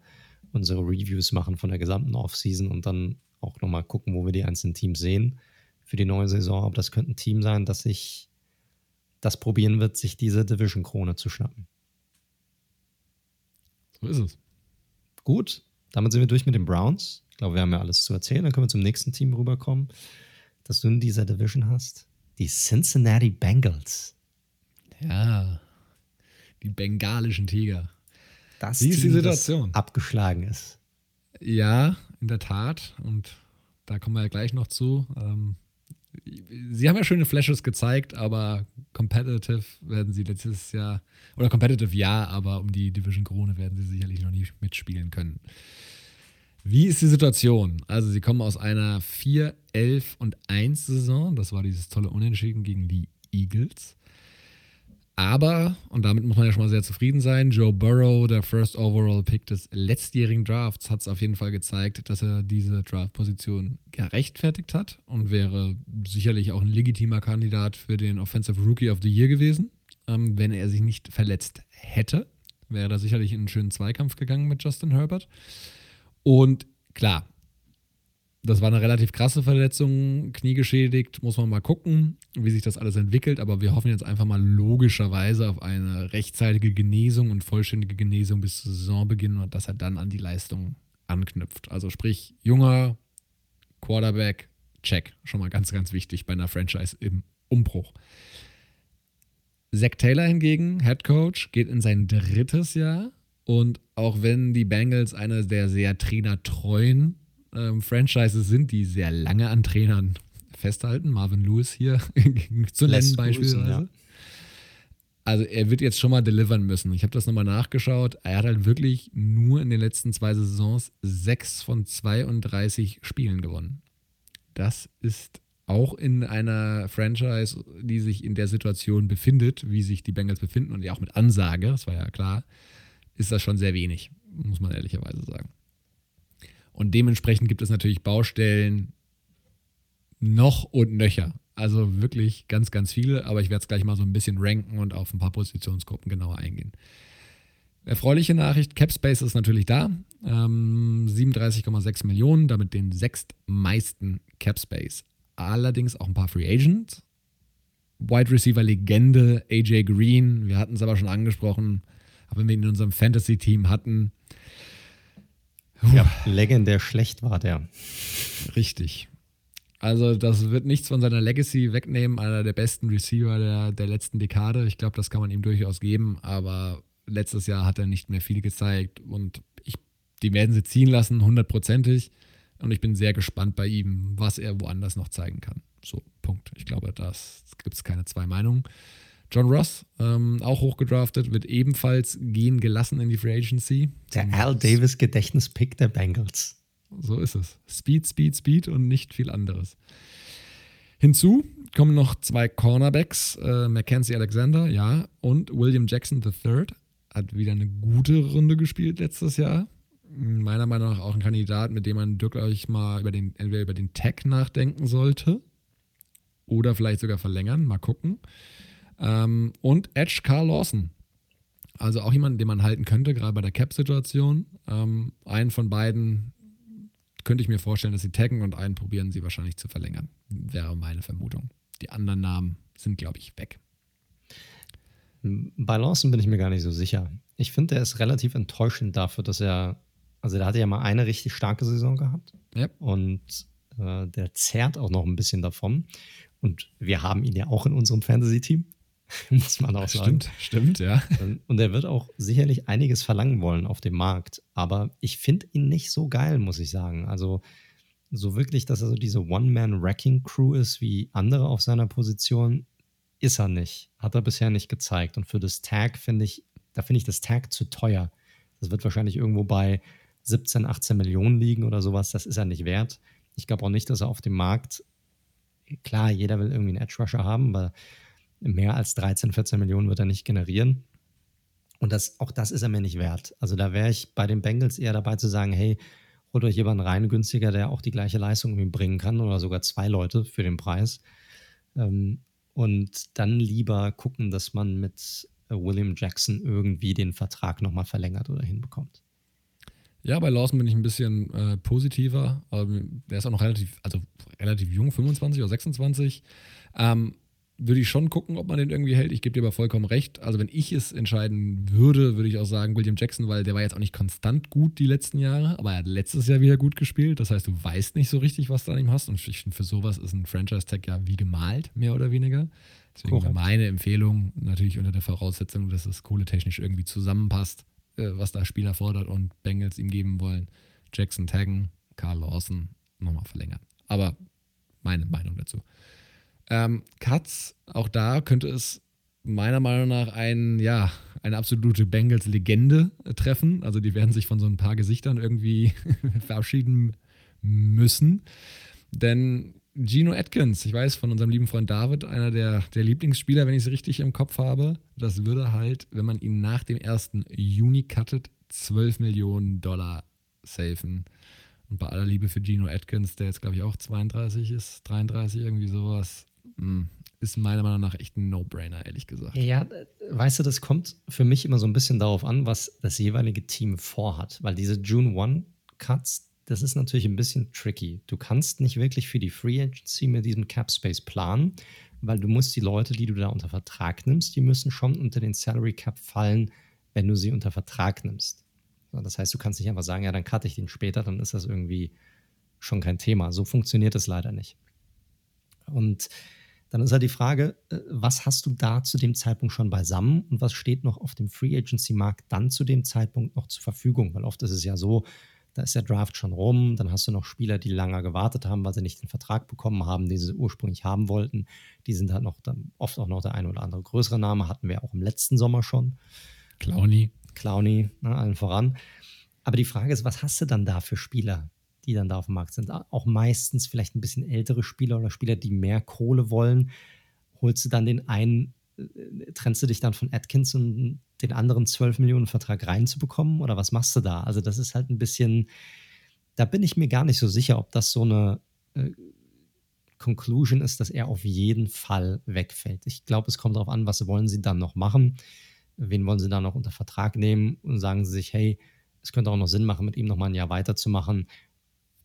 [SPEAKER 1] unsere Reviews machen von der gesamten Offseason und dann auch nochmal gucken, wo wir die einzelnen Teams sehen für die neue Saison. Aber das könnte ein Team sein, das sich das probieren wird, sich diese Division-Krone zu schnappen.
[SPEAKER 2] So ist es.
[SPEAKER 1] Gut, damit sind wir durch mit den Browns. Ich glaube, wir haben ja alles zu erzählen. Dann können wir zum nächsten Team rüberkommen, das du in dieser Division hast. Die Cincinnati Bengals.
[SPEAKER 2] Ja, die bengalischen Tiger.
[SPEAKER 1] Das Wie ist Team, die Situation? abgeschlagen ist.
[SPEAKER 2] Ja, in der Tat. Und da kommen wir ja gleich noch zu. Ähm, sie haben ja schöne Flashes gezeigt, aber competitive werden sie letztes Jahr, oder competitive ja, aber um die Division Krone werden sie sicherlich noch nie mitspielen können. Wie ist die Situation? Also, sie kommen aus einer 4, 11 und 1 Saison. Das war dieses tolle Unentschieden gegen die Eagles. Aber, und damit muss man ja schon mal sehr zufrieden sein, Joe Burrow, der First Overall Pick des letztjährigen Drafts, hat es auf jeden Fall gezeigt, dass er diese Draft-Position gerechtfertigt hat und wäre sicherlich auch ein legitimer Kandidat für den Offensive Rookie of the Year gewesen, ähm, wenn er sich nicht verletzt hätte. Wäre da sicherlich in einen schönen Zweikampf gegangen mit Justin Herbert. Und klar, das war eine relativ krasse Verletzung, Knie geschädigt, muss man mal gucken, wie sich das alles entwickelt. Aber wir hoffen jetzt einfach mal logischerweise auf eine rechtzeitige Genesung und vollständige Genesung bis zum Saisonbeginn und dass er dann an die Leistung anknüpft. Also sprich, junger Quarterback, check. Schon mal ganz, ganz wichtig bei einer Franchise im Umbruch. Zach Taylor hingegen, Head Coach, geht in sein drittes Jahr. Und auch wenn die Bengals eine der sehr trainertreuen ähm, Franchises sind, die sehr lange an Trainern festhalten. Marvin Lewis hier zu nennen beispielsweise. Ja. Also er wird jetzt schon mal delivern müssen. Ich habe das nochmal nachgeschaut. Er hat halt wirklich nur in den letzten zwei Saisons 6 von 32 Spielen gewonnen. Das ist auch in einer Franchise, die sich in der Situation befindet, wie sich die Bengals befinden und ja auch mit Ansage, das war ja klar, ist das schon sehr wenig, muss man ehrlicherweise sagen. Und dementsprechend gibt es natürlich Baustellen noch und nöcher. Also wirklich ganz, ganz viele, aber ich werde es gleich mal so ein bisschen ranken und auf ein paar Positionsgruppen genauer eingehen. Erfreuliche Nachricht, Capspace ist natürlich da. Ähm, 37,6 Millionen, damit den sechstmeisten Capspace. Allerdings auch ein paar Free Agents. Wide Receiver Legende AJ Green, wir hatten es aber schon angesprochen, wenn wir ihn in unserem Fantasy-Team hatten.
[SPEAKER 1] Ja, legendär schlecht war der.
[SPEAKER 2] Richtig. Also, das wird nichts von seiner Legacy wegnehmen, einer der besten Receiver der, der letzten Dekade. Ich glaube, das kann man ihm durchaus geben, aber letztes Jahr hat er nicht mehr viel gezeigt und ich, die werden sie ziehen lassen, hundertprozentig. Und ich bin sehr gespannt bei ihm, was er woanders noch zeigen kann. So, Punkt. Ich glaube, da gibt es keine zwei Meinungen. John Ross, ähm, auch hochgedraftet, wird ebenfalls gehen gelassen in die Free Agency.
[SPEAKER 1] Der Al Davis Gedächtnispick der Bengals.
[SPEAKER 2] So ist es. Speed, Speed, Speed und nicht viel anderes. Hinzu kommen noch zwei Cornerbacks, äh, Mackenzie Alexander, ja, und William Jackson III. Hat wieder eine gute Runde gespielt letztes Jahr. Meiner Meinung nach auch ein Kandidat, mit dem man wirklich mal über den, entweder über den Tag nachdenken sollte oder vielleicht sogar verlängern. Mal gucken. Ähm, und Edge Carl Lawson. Also auch jemand, den man halten könnte, gerade bei der Cap-Situation. Ähm, einen von beiden könnte ich mir vorstellen, dass sie taggen und einen probieren sie wahrscheinlich zu verlängern. Wäre meine Vermutung. Die anderen Namen sind, glaube ich, weg.
[SPEAKER 1] Bei Lawson bin ich mir gar nicht so sicher. Ich finde, er ist relativ enttäuschend dafür, dass er, also der hatte ja mal eine richtig starke Saison gehabt.
[SPEAKER 2] Ja.
[SPEAKER 1] Und äh, der zerrt auch noch ein bisschen davon. Und wir haben ihn ja auch in unserem Fantasy-Team. muss man auch
[SPEAKER 2] sagen. Stimmt, stimmt, ja.
[SPEAKER 1] Und er wird auch sicherlich einiges verlangen wollen auf dem Markt. Aber ich finde ihn nicht so geil, muss ich sagen. Also so wirklich, dass er so diese One-Man-Wrecking-Crew ist wie andere auf seiner Position, ist er nicht. Hat er bisher nicht gezeigt. Und für das Tag finde ich, da finde ich das Tag zu teuer. Das wird wahrscheinlich irgendwo bei 17, 18 Millionen liegen oder sowas. Das ist er nicht wert. Ich glaube auch nicht, dass er auf dem Markt, klar, jeder will irgendwie einen Edge Rusher haben, aber mehr als 13, 14 Millionen wird er nicht generieren. Und das, auch das ist er mir nicht wert. Also da wäre ich bei den Bengals eher dabei zu sagen, hey, holt euch jemanden rein, günstiger, der auch die gleiche Leistung bringen kann oder sogar zwei Leute für den Preis. Ähm, und dann lieber gucken, dass man mit äh, William Jackson irgendwie den Vertrag nochmal verlängert oder hinbekommt.
[SPEAKER 2] Ja, bei Lawson bin ich ein bisschen äh, positiver. Ähm, der ist auch noch relativ, also relativ jung, 25 oder 26. Ähm, würde ich schon gucken, ob man den irgendwie hält. Ich gebe dir aber vollkommen recht. Also, wenn ich es entscheiden würde, würde ich auch sagen William Jackson, weil der war jetzt auch nicht konstant gut die letzten Jahre, aber er hat letztes Jahr wieder gut gespielt. Das heißt, du weißt nicht so richtig, was du an ihm hast. Und ich finde, für sowas ist ein Franchise-Tag ja wie gemalt, mehr oder weniger. Deswegen wäre meine Empfehlung natürlich unter der Voraussetzung, dass es kohletechnisch irgendwie zusammenpasst, äh, was da Spieler fordert und Bengals ihm geben wollen. Jackson taggen, Carl Lawson nochmal verlängern. Aber meine Meinung dazu. Ähm, Cuts, auch da könnte es meiner Meinung nach ein, ja, eine absolute Bengals-Legende treffen. Also die werden sich von so ein paar Gesichtern irgendwie verabschieden müssen. Denn Gino Atkins, ich weiß von unserem lieben Freund David, einer der, der Lieblingsspieler, wenn ich es richtig im Kopf habe, das würde halt, wenn man ihn nach dem ersten Juni cuttet, 12 Millionen Dollar safen. Und bei aller Liebe für Gino Atkins, der jetzt glaube ich auch 32 ist, 33, irgendwie sowas, ist meiner Meinung nach echt ein No-Brainer, ehrlich gesagt.
[SPEAKER 1] Ja, weißt du, das kommt für mich immer so ein bisschen darauf an, was das jeweilige Team vorhat. Weil diese June 1 Cuts, das ist natürlich ein bisschen tricky. Du kannst nicht wirklich für die Free Agency mit diesem Cap Space planen, weil du musst die Leute, die du da unter Vertrag nimmst, die müssen schon unter den Salary Cap fallen, wenn du sie unter Vertrag nimmst. Das heißt, du kannst nicht einfach sagen, ja, dann cutte ich den später, dann ist das irgendwie schon kein Thema. So funktioniert es leider nicht. Und dann ist halt die Frage, äh, was hast du da zu dem Zeitpunkt schon beisammen und was steht noch auf dem Free Agency Markt dann zu dem Zeitpunkt noch zur Verfügung? Weil oft ist es ja so, da ist der Draft schon rum, dann hast du noch Spieler, die länger gewartet haben, weil sie nicht den Vertrag bekommen haben, den sie ursprünglich haben wollten. Die sind halt noch dann oft auch noch der ein oder andere größere Name, hatten wir auch im letzten Sommer schon.
[SPEAKER 2] Clowny.
[SPEAKER 1] Clowny, ne, allen voran. Aber die Frage ist, was hast du dann da für Spieler? Die dann da auf dem Markt sind. Auch meistens vielleicht ein bisschen ältere Spieler oder Spieler, die mehr Kohle wollen. Holst du dann den einen, äh, trennst du dich dann von Atkins und den anderen 12 Millionen Vertrag reinzubekommen oder was machst du da? Also das ist halt ein bisschen, da bin ich mir gar nicht so sicher, ob das so eine äh, Conclusion ist, dass er auf jeden Fall wegfällt. Ich glaube, es kommt darauf an, was wollen sie dann noch machen. Wen wollen sie dann noch unter Vertrag nehmen und sagen sie sich, hey, es könnte auch noch Sinn machen, mit ihm noch mal ein Jahr weiterzumachen.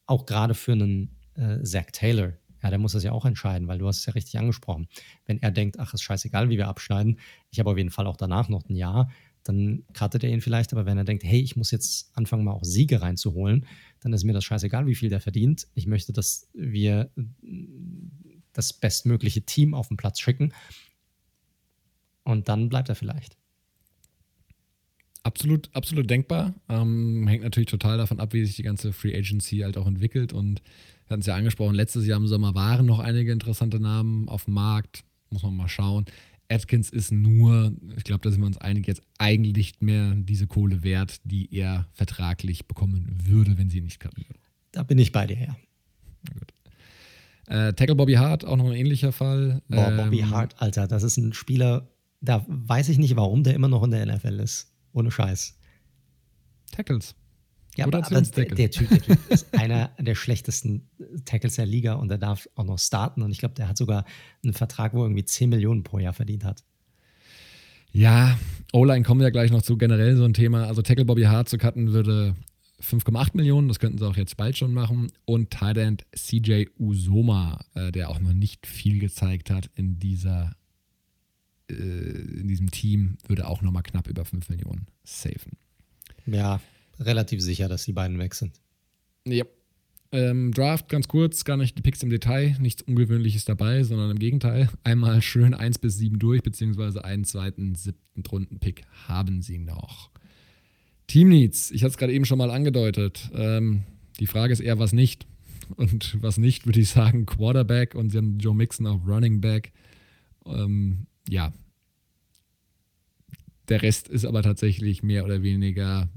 [SPEAKER 1] Auch gerade für einen äh, Zach Taylor. Ja, der muss das ja auch entscheiden, weil du hast es ja richtig angesprochen. Wenn er denkt, ach, ist scheißegal, wie wir abschneiden, ich habe auf jeden Fall auch danach noch ein Jahr, dann cuttet er ihn vielleicht. Aber wenn er denkt, hey, ich muss jetzt anfangen, mal auch Siege reinzuholen, dann ist mir das scheißegal, wie viel der verdient. Ich möchte, dass wir das bestmögliche Team auf den Platz schicken. Und dann bleibt er vielleicht.
[SPEAKER 2] Absolut, absolut denkbar. Ähm, hängt natürlich total davon ab, wie sich die ganze Free Agency halt auch entwickelt. Und wir hatten es ja angesprochen, letztes Jahr im Sommer waren noch einige interessante Namen auf dem Markt. Muss man mal schauen. Atkins ist nur, ich glaube, da sind wir uns einig, jetzt eigentlich nicht mehr diese Kohle wert, die er vertraglich bekommen würde, wenn sie ihn nicht cutten würde.
[SPEAKER 1] Da bin ich bei dir, ja.
[SPEAKER 2] Äh, Tackle Bobby Hart, auch noch ein ähnlicher Fall.
[SPEAKER 1] Boah, Bobby ähm, Hart, Alter, das ist ein Spieler, da weiß ich nicht, warum der immer noch in der NFL ist. Ohne Scheiß.
[SPEAKER 2] Tackles.
[SPEAKER 1] Ja, aber, aber der, der, typ, der Typ ist einer der schlechtesten Tackles der Liga und er darf auch noch starten. Und ich glaube, der hat sogar einen Vertrag, wo er irgendwie 10 Millionen pro Jahr verdient hat.
[SPEAKER 2] Ja, O-Line kommen wir ja gleich noch zu. Generell so ein Thema. Also Tackle Bobby Hart zu cutten würde 5,8 Millionen, das könnten sie auch jetzt bald schon machen. Und Thailand CJ Usoma, äh, der auch noch nicht viel gezeigt hat in dieser in diesem Team würde auch nochmal knapp über 5 Millionen safen.
[SPEAKER 1] Ja, relativ sicher, dass die beiden weg sind.
[SPEAKER 2] Ja. Ähm, Draft ganz kurz, gar nicht die Picks im Detail, nichts Ungewöhnliches dabei, sondern im Gegenteil. Einmal schön 1 bis 7 durch, beziehungsweise einen zweiten, siebten Runden-Pick haben sie noch. Team Needs, ich hatte es gerade eben schon mal angedeutet. Ähm, die Frage ist eher, was nicht. Und was nicht, würde ich sagen, Quarterback und sie haben Joe Mixon auf Running Back. Ähm, ja, der Rest ist aber tatsächlich mehr oder weniger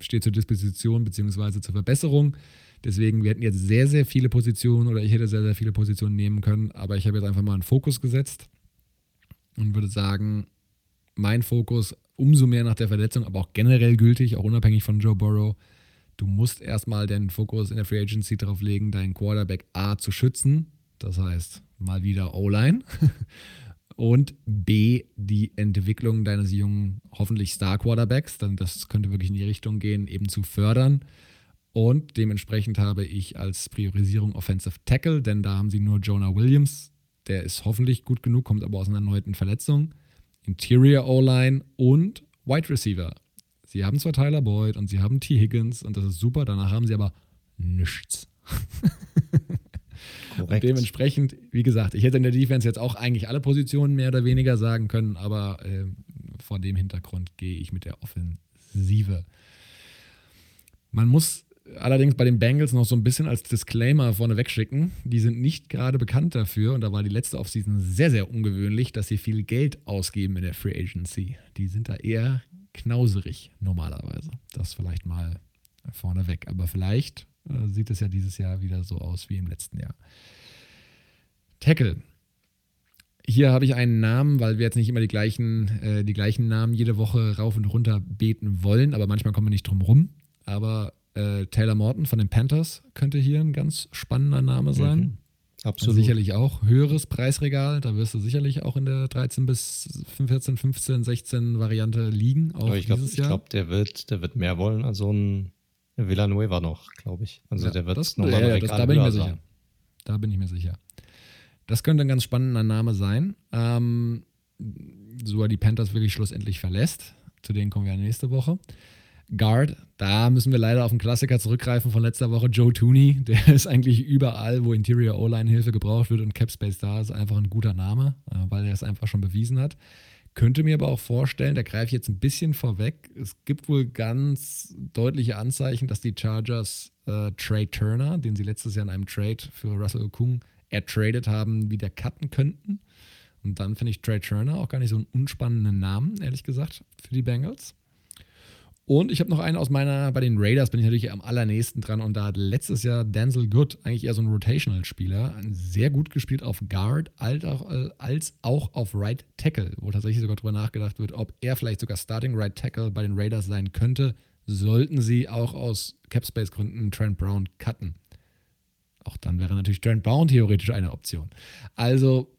[SPEAKER 2] steht zur Disposition bzw. zur Verbesserung. Deswegen, wir hätten jetzt sehr, sehr viele Positionen oder ich hätte sehr, sehr viele Positionen nehmen können, aber ich habe jetzt einfach mal einen Fokus gesetzt und würde sagen, mein Fokus umso mehr nach der Verletzung, aber auch generell gültig, auch unabhängig von Joe Burrow. Du musst erstmal den Fokus in der Free Agency darauf legen, deinen Quarterback A zu schützen. Das heißt, mal wieder O-Line. Und B, die Entwicklung deines jungen, hoffentlich Star-Quarterbacks, dann das könnte wirklich in die Richtung gehen, eben zu fördern. Und dementsprechend habe ich als Priorisierung Offensive Tackle, denn da haben sie nur Jonah Williams, der ist hoffentlich gut genug, kommt aber aus einer erneuten Verletzung. Interior O-Line und Wide Receiver. Sie haben zwar Tyler Boyd und sie haben T. Higgins und das ist super, danach haben sie aber nichts. Korrekt. Und dementsprechend, wie gesagt, ich hätte in der Defense jetzt auch eigentlich alle Positionen mehr oder weniger sagen können, aber äh, vor dem Hintergrund gehe ich mit der Offensive. Man muss allerdings bei den Bengals noch so ein bisschen als Disclaimer vorneweg schicken. Die sind nicht gerade bekannt dafür, und da war die letzte Offseason sehr, sehr ungewöhnlich, dass sie viel Geld ausgeben in der Free Agency. Die sind da eher knauserig normalerweise. Das vielleicht mal vorneweg. Aber vielleicht äh, sieht es ja dieses Jahr wieder so aus wie im letzten Jahr. Tackle. Hier habe ich einen Namen, weil wir jetzt nicht immer die gleichen, äh, die gleichen Namen jede Woche rauf und runter beten wollen, aber manchmal kommen wir nicht drum rum. Aber äh, Taylor Morton von den Panthers könnte hier ein ganz spannender Name sein. Mhm. Absolut. Sicherlich auch höheres Preisregal. Da wirst du sicherlich auch in der 13 bis 14, 15, 16 Variante liegen. Auch
[SPEAKER 1] ich glaube, glaub, der, wird, der wird mehr wollen als so ein Villanueva noch, glaube ich. Also
[SPEAKER 2] ja,
[SPEAKER 1] der wird
[SPEAKER 2] das, nochmal ja, das, Da bin ich mir sicher. Da bin ich mir sicher. Das könnte ein ganz spannender Name sein. Ähm, so er die Panthers wirklich schlussendlich verlässt. Zu denen kommen wir ja nächste Woche. Guard, da müssen wir leider auf einen Klassiker zurückgreifen von letzter Woche, Joe Tooney. Der ist eigentlich überall, wo Interior O-Line-Hilfe gebraucht wird und Capspace da ist, einfach ein guter Name, äh, weil er es einfach schon bewiesen hat. Könnte mir aber auch vorstellen, da greife ich jetzt ein bisschen vorweg, es gibt wohl ganz deutliche Anzeichen, dass die Chargers äh, Trey Turner, den sie letztes Jahr in einem Trade für Russell Okung ertradet haben, wieder cutten könnten. Und dann finde ich Trey Turner auch gar nicht so einen unspannenden Namen, ehrlich gesagt, für die Bengals. Und ich habe noch einen aus meiner, bei den Raiders bin ich natürlich am allernächsten dran und da hat letztes Jahr Denzel Good, eigentlich eher so ein Rotational-Spieler, sehr gut gespielt auf Guard als auch, auf Right Tackle, wo tatsächlich sogar drüber nachgedacht wird, ob er vielleicht sogar Starting Right Tackle bei den Raiders sein könnte, sollten sie auch aus Capspace-Gründen Trent Brown cutten. Auch dann wäre natürlich Trent Brown theoretisch eine Option. Also,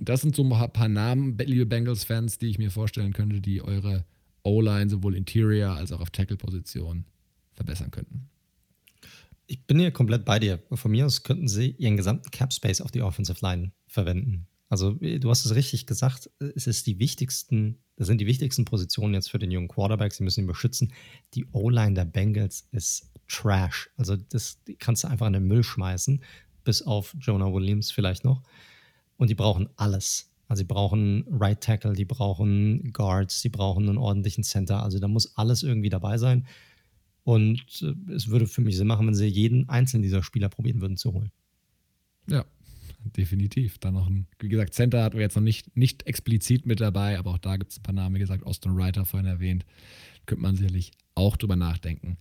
[SPEAKER 2] das sind so ein paar Namen, liebe Bengals-Fans, die ich mir vorstellen könnte, die eure O-Line sowohl Interior als auch auf Tackle-Position verbessern könnten.
[SPEAKER 1] Ich bin hier komplett bei dir. Von mir aus könnten sie ihren gesamten Cap Space auf die Offensive Line verwenden. Also, du hast es richtig gesagt, es ist die wichtigsten, das sind die wichtigsten Positionen jetzt für den jungen Quarterback. Sie müssen ihn beschützen. Die O-Line der Bengals ist Trash. Also, das kannst du einfach in den Müll schmeißen, bis auf Jonah Williams vielleicht noch. Und die brauchen alles. Also, sie brauchen Right Tackle, die brauchen Guards, sie brauchen einen ordentlichen Center. Also, da muss alles irgendwie dabei sein. Und äh, es würde für mich Sinn machen, wenn sie jeden einzelnen dieser Spieler probieren würden zu holen.
[SPEAKER 2] Ja, definitiv. Dann noch ein, wie gesagt, Center hatten wir jetzt noch nicht, nicht explizit mit dabei, aber auch da gibt es ein paar Namen, wie gesagt, Austin Reiter vorhin erwähnt. Könnte man sicherlich auch drüber nachdenken.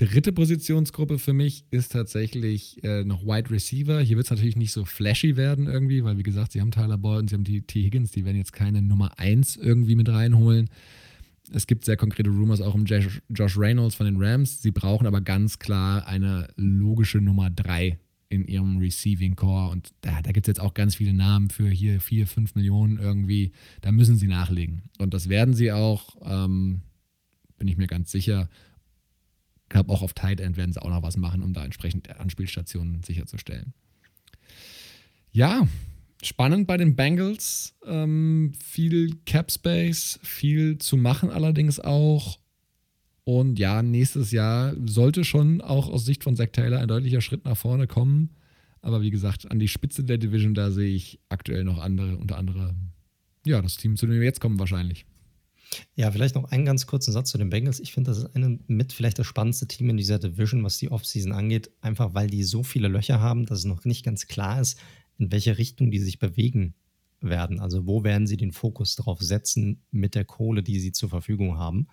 [SPEAKER 2] Dritte Positionsgruppe für mich ist tatsächlich äh, noch Wide Receiver. Hier wird es natürlich nicht so flashy werden irgendwie, weil wie gesagt, sie haben Tyler Boyd und sie haben die T. Higgins, die werden jetzt keine Nummer 1 irgendwie mit reinholen. Es gibt sehr konkrete Rumors auch um Josh Reynolds von den Rams. Sie brauchen aber ganz klar eine logische Nummer 3 in ihrem Receiving Core. Und da, da gibt es jetzt auch ganz viele Namen für hier 4, 5 Millionen irgendwie. Da müssen sie nachlegen. Und das werden sie auch, ähm, bin ich mir ganz sicher. Ich glaube, auch auf Tight End werden sie auch noch was machen, um da entsprechend Anspielstationen sicherzustellen. Ja, spannend bei den Bengals. Ähm, viel Cap Space, viel zu machen allerdings auch. Und ja, nächstes Jahr sollte schon auch aus Sicht von Zach Taylor ein deutlicher Schritt nach vorne kommen. Aber wie gesagt, an die Spitze der Division, da sehe ich aktuell noch andere, unter anderem, ja, das Team, zu dem wir jetzt kommen, wahrscheinlich.
[SPEAKER 1] Ja, vielleicht noch einen ganz kurzen Satz zu den Bengals. Ich finde, das ist eine mit vielleicht das spannendste Team in dieser Division, was die Offseason angeht, einfach weil die so viele Löcher haben, dass es noch nicht ganz klar ist, in welche Richtung die sich bewegen werden. Also wo werden sie den Fokus drauf setzen mit der Kohle, die sie zur Verfügung haben.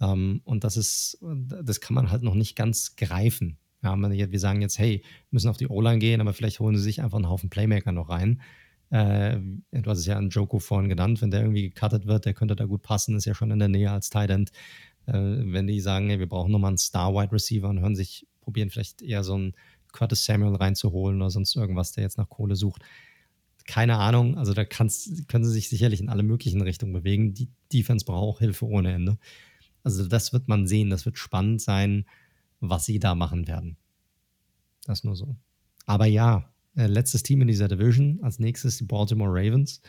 [SPEAKER 1] Ähm, und das ist, das kann man halt noch nicht ganz greifen. Ja, wir sagen jetzt, hey, müssen auf die O-Line gehen, aber vielleicht holen sie sich einfach einen Haufen Playmaker noch rein. Äh, du hast es ja an Joko vorhin genannt, wenn der irgendwie gecuttet wird, der könnte da gut passen, ist ja schon in der Nähe als Tight End. Äh, wenn die sagen, hey, wir brauchen nochmal einen Star-Wide Receiver und hören sich, probieren vielleicht eher so einen Curtis Samuel reinzuholen oder sonst irgendwas, der jetzt nach Kohle sucht. Keine Ahnung, also da kannst, können sie sich sicherlich in alle möglichen Richtungen bewegen. Die Defense braucht Hilfe ohne Ende. Also das wird man sehen, das wird spannend sein, was sie da machen werden. Das nur so. Aber ja, äh, letztes Team in dieser Division, als nächstes die Baltimore Ravens.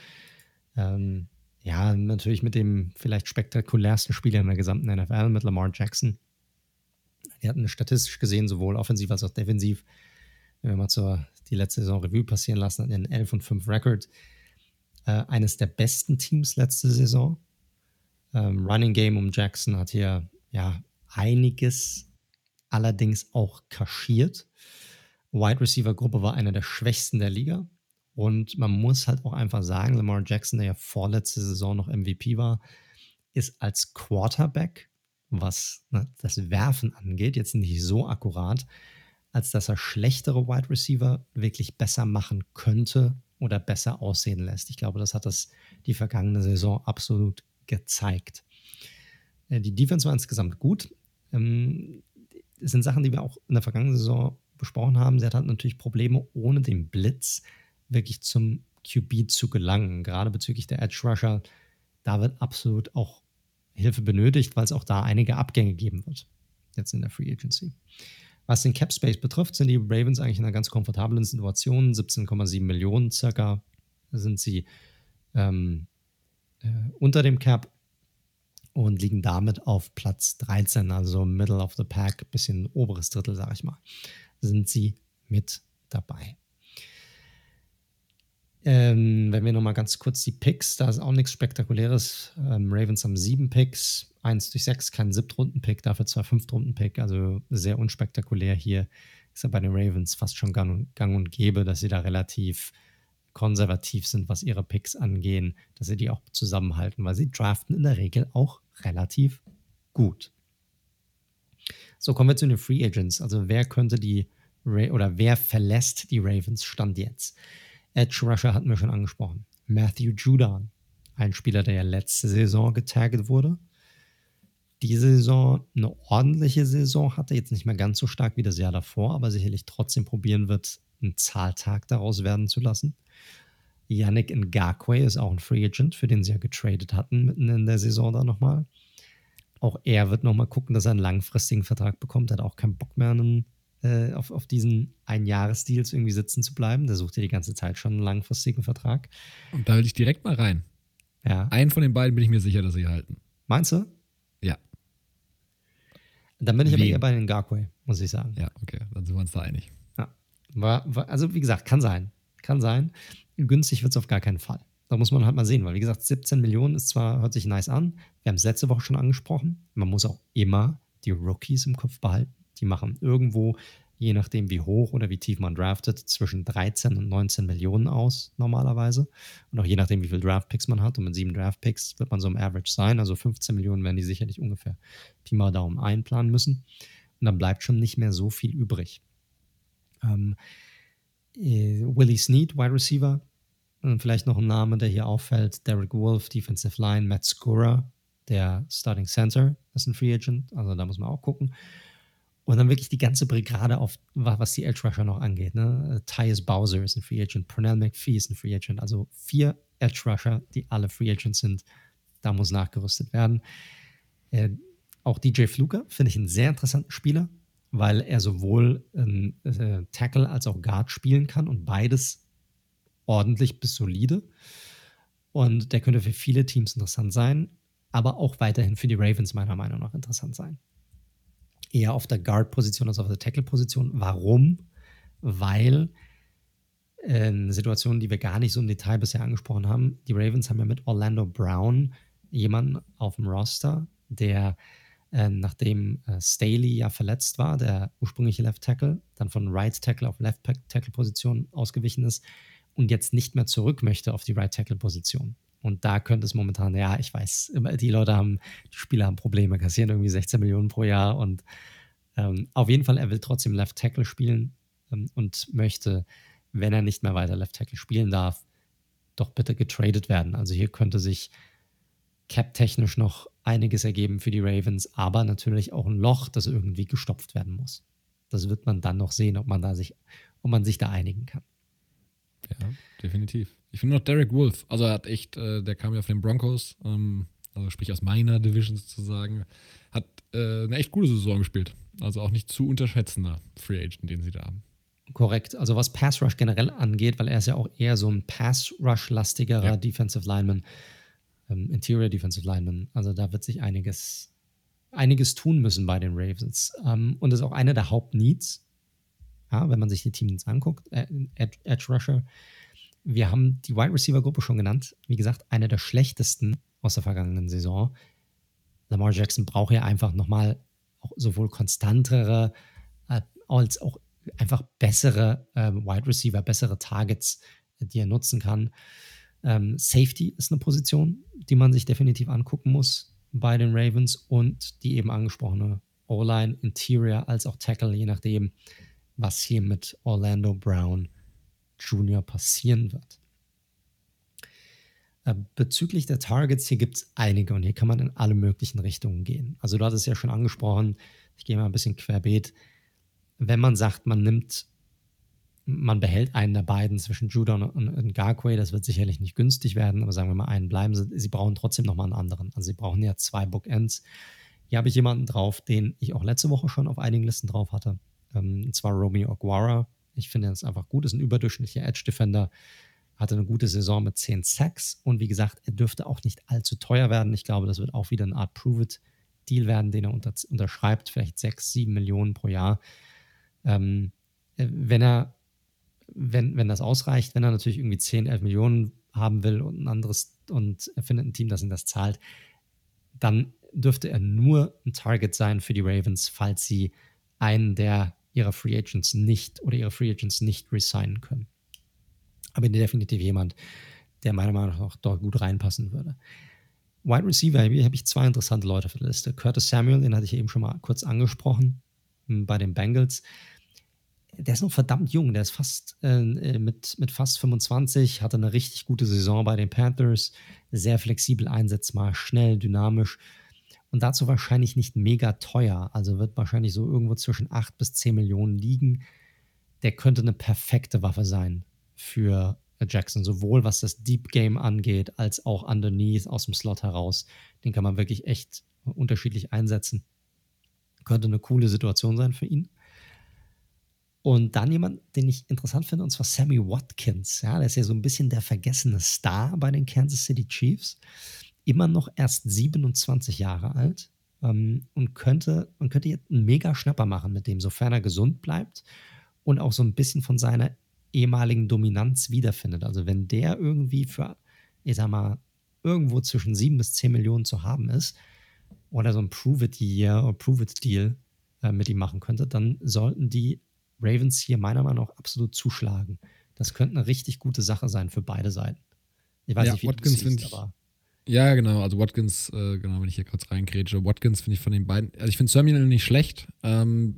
[SPEAKER 1] Ähm, ja, natürlich mit dem vielleicht spektakulärsten Spieler in der gesamten NFL, mit Lamar Jackson. Die hatten statistisch gesehen sowohl offensiv als auch defensiv, wenn wir mal zur, die letzte Saison Revue passieren lassen, einen 11 und 5 Record. Äh, eines der besten Teams letzte Saison. Ähm, Running Game um Jackson hat hier ja einiges allerdings auch kaschiert. Wide Receiver Gruppe war eine der schwächsten der Liga. Und man muss halt auch einfach sagen, Lamar Jackson, der ja vorletzte Saison noch MVP war, ist als Quarterback was ne, das Werfen angeht, jetzt nicht so akkurat, als dass er schlechtere Wide Receiver wirklich besser machen könnte oder besser aussehen lässt. Ich glaube, das hat das die vergangene Saison absolut gezeigt. Äh, die Defense war insgesamt gut. Ähm, das sind Sachen, die wir auch in der vergangenen Saison besprochen haben. Sie hat halt natürlich Probleme, ohne den Blitz wirklich zum QB zu gelangen. Gerade bezüglich der Edge Rusher, da wird absolut auch Hilfe benötigt, weil es auch da einige Abgänge geben wird. Jetzt in der Free Agency. Was den Cap Space betrifft, sind die Ravens eigentlich in einer ganz komfortablen Situation. 17,7 Millionen circa sind sie ähm, äh, unter dem Cap und liegen damit auf Platz 13, also Middle of the Pack, bisschen oberes Drittel, sage ich mal, sind sie mit dabei. Ähm, wenn wir nochmal ganz kurz die Picks, da ist auch nichts Spektakuläres. Ähm, Ravens haben sieben Picks, eins durch sechs, kein Siebtrunden-Pick, dafür zwei Fünftrunden-Pick, also sehr unspektakulär hier. Ist ja bei den Ravens fast schon gang und, gang und gäbe, dass sie da relativ konservativ sind, was ihre Picks angehen, dass sie die auch zusammenhalten, weil sie draften in der Regel auch relativ gut. So kommen wir zu den Free Agents. Also wer könnte die oder wer verlässt die Ravens Stand jetzt? Edge Rusher hatten wir schon angesprochen. Matthew Judan, ein Spieler, der ja letzte Saison getaggt wurde. diese Saison eine ordentliche Saison hatte, jetzt nicht mehr ganz so stark wie das Jahr davor, aber sicherlich trotzdem probieren wird, einen Zahltag daraus werden zu lassen. Yannick Ngakwe ist auch ein Free Agent, für den sie ja getradet hatten mitten in der Saison da nochmal. Auch er wird nochmal gucken, dass er einen langfristigen Vertrag bekommt. Er hat auch keinen Bock mehr, einen, äh, auf, auf diesen Einjahresdeals irgendwie sitzen zu bleiben. Der sucht ja die ganze Zeit schon einen langfristigen Vertrag.
[SPEAKER 2] Und da will ich direkt mal rein.
[SPEAKER 1] Ja.
[SPEAKER 2] Einen von den beiden bin ich mir sicher, dass sie halten.
[SPEAKER 1] Meinst du?
[SPEAKER 2] Ja.
[SPEAKER 1] Dann bin ich aber eher bei den Ngakwe, muss ich sagen.
[SPEAKER 2] Ja, okay, dann sind wir uns da einig.
[SPEAKER 1] War, war, also, wie gesagt, kann sein. Kann sein. Günstig wird es auf gar keinen Fall. Da muss man halt mal sehen, weil, wie gesagt, 17 Millionen ist zwar, hört sich nice an. Wir haben es letzte Woche schon angesprochen. Man muss auch immer die Rookies im Kopf behalten. Die machen irgendwo, je nachdem, wie hoch oder wie tief man draftet, zwischen 13 und 19 Millionen aus, normalerweise. Und auch je nachdem, wie viele Draftpicks man hat. Und mit sieben Draftpicks wird man so im Average sein. Also 15 Millionen werden die sicherlich ungefähr Pi mal Daumen einplanen müssen. Und dann bleibt schon nicht mehr so viel übrig. Ähm, äh, Willie Snead, Wide Receiver. Und vielleicht noch ein Name, der hier auffällt. Derek Wolf, Defensive Line. Matt Skura, der Starting Center, ist ein Free Agent. Also da muss man auch gucken. Und dann wirklich die ganze Brigade auf, wa- was die Edge Rusher noch angeht. Ne? Tyus Bowser ist ein Free Agent. Pernell McPhee ist ein Free Agent. Also vier Edge Rusher, die alle Free Agents sind. Da muss nachgerüstet werden. Äh, auch DJ Fluker finde ich einen sehr interessanten Spieler, weil er sowohl ähm, äh, Tackle als auch Guard spielen kann und beides ordentlich bis solide. Und der könnte für viele Teams interessant sein, aber auch weiterhin für die Ravens meiner Meinung nach interessant sein. Eher auf der Guard-Position als auf der Tackle-Position. Warum? Weil äh, Situation, die wir gar nicht so im Detail bisher angesprochen haben. Die Ravens haben ja mit Orlando Brown jemanden auf dem Roster, der äh, nachdem äh, Staley ja verletzt war, der ursprüngliche Left Tackle, dann von Right Tackle auf Left Tackle Position ausgewichen ist und jetzt nicht mehr zurück möchte auf die Right Tackle Position. Und da könnte es momentan, ja, ich weiß, die Leute haben, die Spieler haben Probleme, kassieren irgendwie 16 Millionen pro Jahr und ähm, auf jeden Fall, er will trotzdem Left Tackle spielen ähm, und möchte, wenn er nicht mehr weiter Left Tackle spielen darf, doch bitte getradet werden. Also hier könnte sich cap-technisch noch einiges ergeben für die Ravens, aber natürlich auch ein Loch, das irgendwie gestopft werden muss. Das wird man dann noch sehen, ob man da sich, ob man sich da einigen kann.
[SPEAKER 2] Ja, definitiv. Ich finde noch Derek Wolf, also er hat echt, äh, der kam ja von den Broncos, ähm, also sprich aus meiner Division sozusagen, hat äh, eine echt gute Saison gespielt. Also auch nicht zu unterschätzender Free Agent, den sie da haben.
[SPEAKER 1] Korrekt. Also was Pass Rush generell angeht, weil er ist ja auch eher so ein Pass Rush-lastigerer
[SPEAKER 2] Ja.
[SPEAKER 1] Defensive Lineman, ähm, Interior Defensive Lineman. Also da wird sich einiges, einiges tun müssen bei den Ravens. Ähm, und das ist auch einer der Hauptneeds, ja, wenn man sich die Teams anguckt, äh, Edge, Edge Rusher. Wir haben die Wide Receiver Gruppe schon genannt. Wie gesagt, eine der schlechtesten aus der vergangenen Saison. Lamar Jackson braucht ja einfach nochmal sowohl konstantere äh, als auch einfach bessere ähm, Wide Receiver, bessere Targets, äh, die er nutzen kann. Ähm, Safety ist eine Position, die man sich definitiv angucken muss bei den Ravens und die eben angesprochene O-Line, Interior als auch Tackle, je nachdem, was hier mit Orlando Brown Jr. passieren wird. Äh, Bezüglich der Targets, hier gibt es einige und hier kann man in alle möglichen Richtungen gehen. Also du hattest es ja schon angesprochen, ich gehe mal ein bisschen querbeet. Wenn man sagt, man nimmt, man behält einen der beiden zwischen Judon und, Garquay, das wird sicherlich nicht günstig werden, aber sagen wir mal einen bleiben sie, sie brauchen trotzdem nochmal einen anderen. Also sie brauchen ja zwei Bookends. Hier habe ich jemanden drauf, den ich auch letzte Woche schon auf einigen Listen drauf hatte. Ähm, und zwar Romeo Aguara. Ich finde, ist einfach gut, ist ein überdurchschnittlicher Edge-Defender, hatte eine gute Saison mit 10 Sacks und wie gesagt, er dürfte auch nicht allzu teuer werden. Ich glaube, das wird auch wieder eine Art Prove-It-Deal werden, den er unter, unterschreibt, vielleicht 6, 7 Millionen pro Jahr. Ähm, äh, wenn er, wenn, wenn das ausreicht, wenn er natürlich irgendwie 10, 11 Millionen haben will und ein anderes und er findet ein Team, das ihm das zahlt, dann dürfte er nur ein Target sein für die Ravens, falls sie einen der ihrer Free Agents nicht oder ihre Free Agents nicht resignen können. Aber definitiv jemand, der meiner Meinung nach dort gut reinpassen würde. Wide Receiver, hier habe ich zwei interessante Leute für die Liste. Curtis Samuel, den hatte ich eben schon mal kurz angesprochen m, bei den Bengals. Der ist noch verdammt jung, der ist fast äh, mit, mit fast 25, hatte eine richtig gute Saison bei den Panthers, sehr flexibel einsetzbar, schnell, dynamisch und dazu wahrscheinlich nicht mega teuer. Also wird wahrscheinlich so irgendwo zwischen 8 bis 10 Millionen liegen. Der könnte eine perfekte Waffe sein für Jackson, sowohl was das Deep Game angeht, als auch underneath aus dem Slot heraus. Den kann man wirklich echt unterschiedlich einsetzen. Könnte eine coole Situation sein für ihn. Und dann jemand, den ich interessant finde, und zwar Sammy Watkins. Ja, der ist ja so ein bisschen der vergessene Star bei den Kansas City Chiefs immer noch erst 27 Jahre alt ähm, und könnte, man könnte jetzt einen mega Schnapper machen mit dem, sofern er gesund bleibt und auch so ein bisschen von seiner ehemaligen Dominanz wiederfindet. Also wenn der irgendwie für, ich sag mal, irgendwo zwischen 7 bis 10 Millionen zu haben ist oder so ein Prove-It-Year oder Prove-It-Deal äh, mit ihm machen könnte, dann sollten die Ravens hier meiner Meinung nach absolut zuschlagen. Das könnte eine richtig gute Sache sein für beide Seiten.
[SPEAKER 2] Ich weiß ja, nicht, wie Watkins du siehst, aber ja, genau. Also Watkins, äh, genau, wenn ich hier kurz reingrätsche. Watkins finde ich von den beiden, also ich finde Samuel nicht schlecht. Ähm,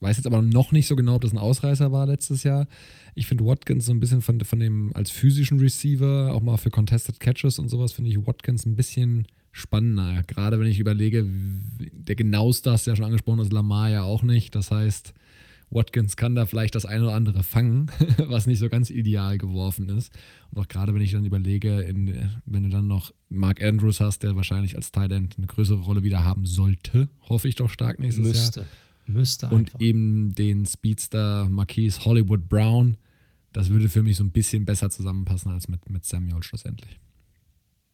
[SPEAKER 2] weiß jetzt aber noch nicht so genau, ob das ein Ausreißer war letztes Jahr. Ich finde Watkins so ein bisschen von, von dem als physischen Receiver, auch mal für Contested Catches und sowas, finde ich Watkins ein bisschen spannender. Gerade wenn ich überlege, der genaueste hast du ja schon angesprochen, ist Lamar ja auch nicht. Das heißt, Watkins kann da vielleicht das eine oder andere fangen, was nicht so ganz ideal geworfen ist. Und auch gerade wenn ich dann überlege, in, wenn du dann noch Mark Andrews hast, der wahrscheinlich als Tight End eine größere Rolle wieder haben sollte, hoffe ich doch stark nächstes
[SPEAKER 1] Müsste.
[SPEAKER 2] Jahr.
[SPEAKER 1] Müsste.
[SPEAKER 2] Und einfach. eben den Speedster Marquise Hollywood Brown. Das würde für mich so ein bisschen besser zusammenpassen als mit, mit Samuel schlussendlich.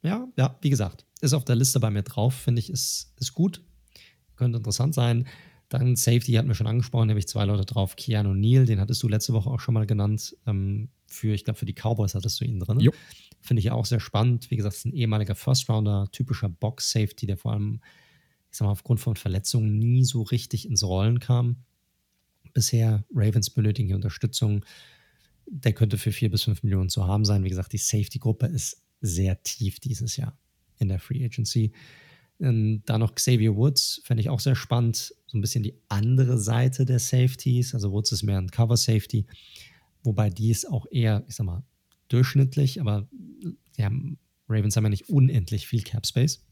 [SPEAKER 1] Ja, ja, wie gesagt, ist auf der Liste bei mir drauf, finde ich, ist, ist gut. Könnte interessant sein. Dann Safety hatten wir schon angesprochen, nämlich zwei Leute drauf. Keanu Neal, den hattest du letzte Woche auch schon mal genannt. Ähm, für, ich glaube, für die Cowboys hattest du ihn drin. Finde ich auch sehr spannend. Wie gesagt, ist ein ehemaliger First-Rounder, typischer Box-Safety, der vor allem, ich sag mal, aufgrund von Verletzungen nie so richtig ins Rollen kam. Bisher Ravens benötigen hier Unterstützung. Der könnte für vier bis fünf Millionen zu haben sein. Wie gesagt, die Safety-Gruppe ist sehr tief dieses Jahr in der Free Agency. Ähm, da noch Xavier Woods, fände ich auch sehr spannend. So ein bisschen die andere Seite der Safeties. Also Woods ist mehr ein Cover Safety, wobei die ist auch eher, ich sag mal, durchschnittlich, aber ja, Ravens haben ja nicht unendlich viel Cap Space.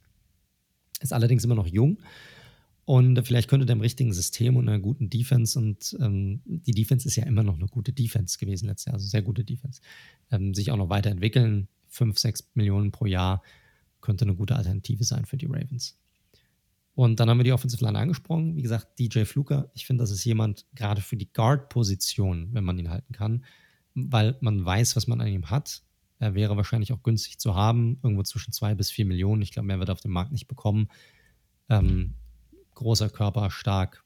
[SPEAKER 1] Ist allerdings immer noch jung. Und vielleicht könnte der im richtigen System und einer guten Defense und ähm, die Defense ist ja immer noch eine gute Defense gewesen letztes Jahr, also sehr gute Defense, ähm, sich auch noch weiterentwickeln. 5, 6 Millionen pro Jahr könnte eine gute Alternative sein für die Ravens. Und dann haben wir die Offensive Line angesprochen. Wie gesagt, DJ Fluker, ich finde, das ist jemand gerade für die Guard-Position, wenn man ihn halten kann, weil man weiß, was man an ihm hat. Er wäre wahrscheinlich auch günstig zu haben, irgendwo zwischen zwei bis vier Millionen. Ich glaube, mehr wird er auf dem Markt nicht bekommen. Ähm, großer Körper, stark,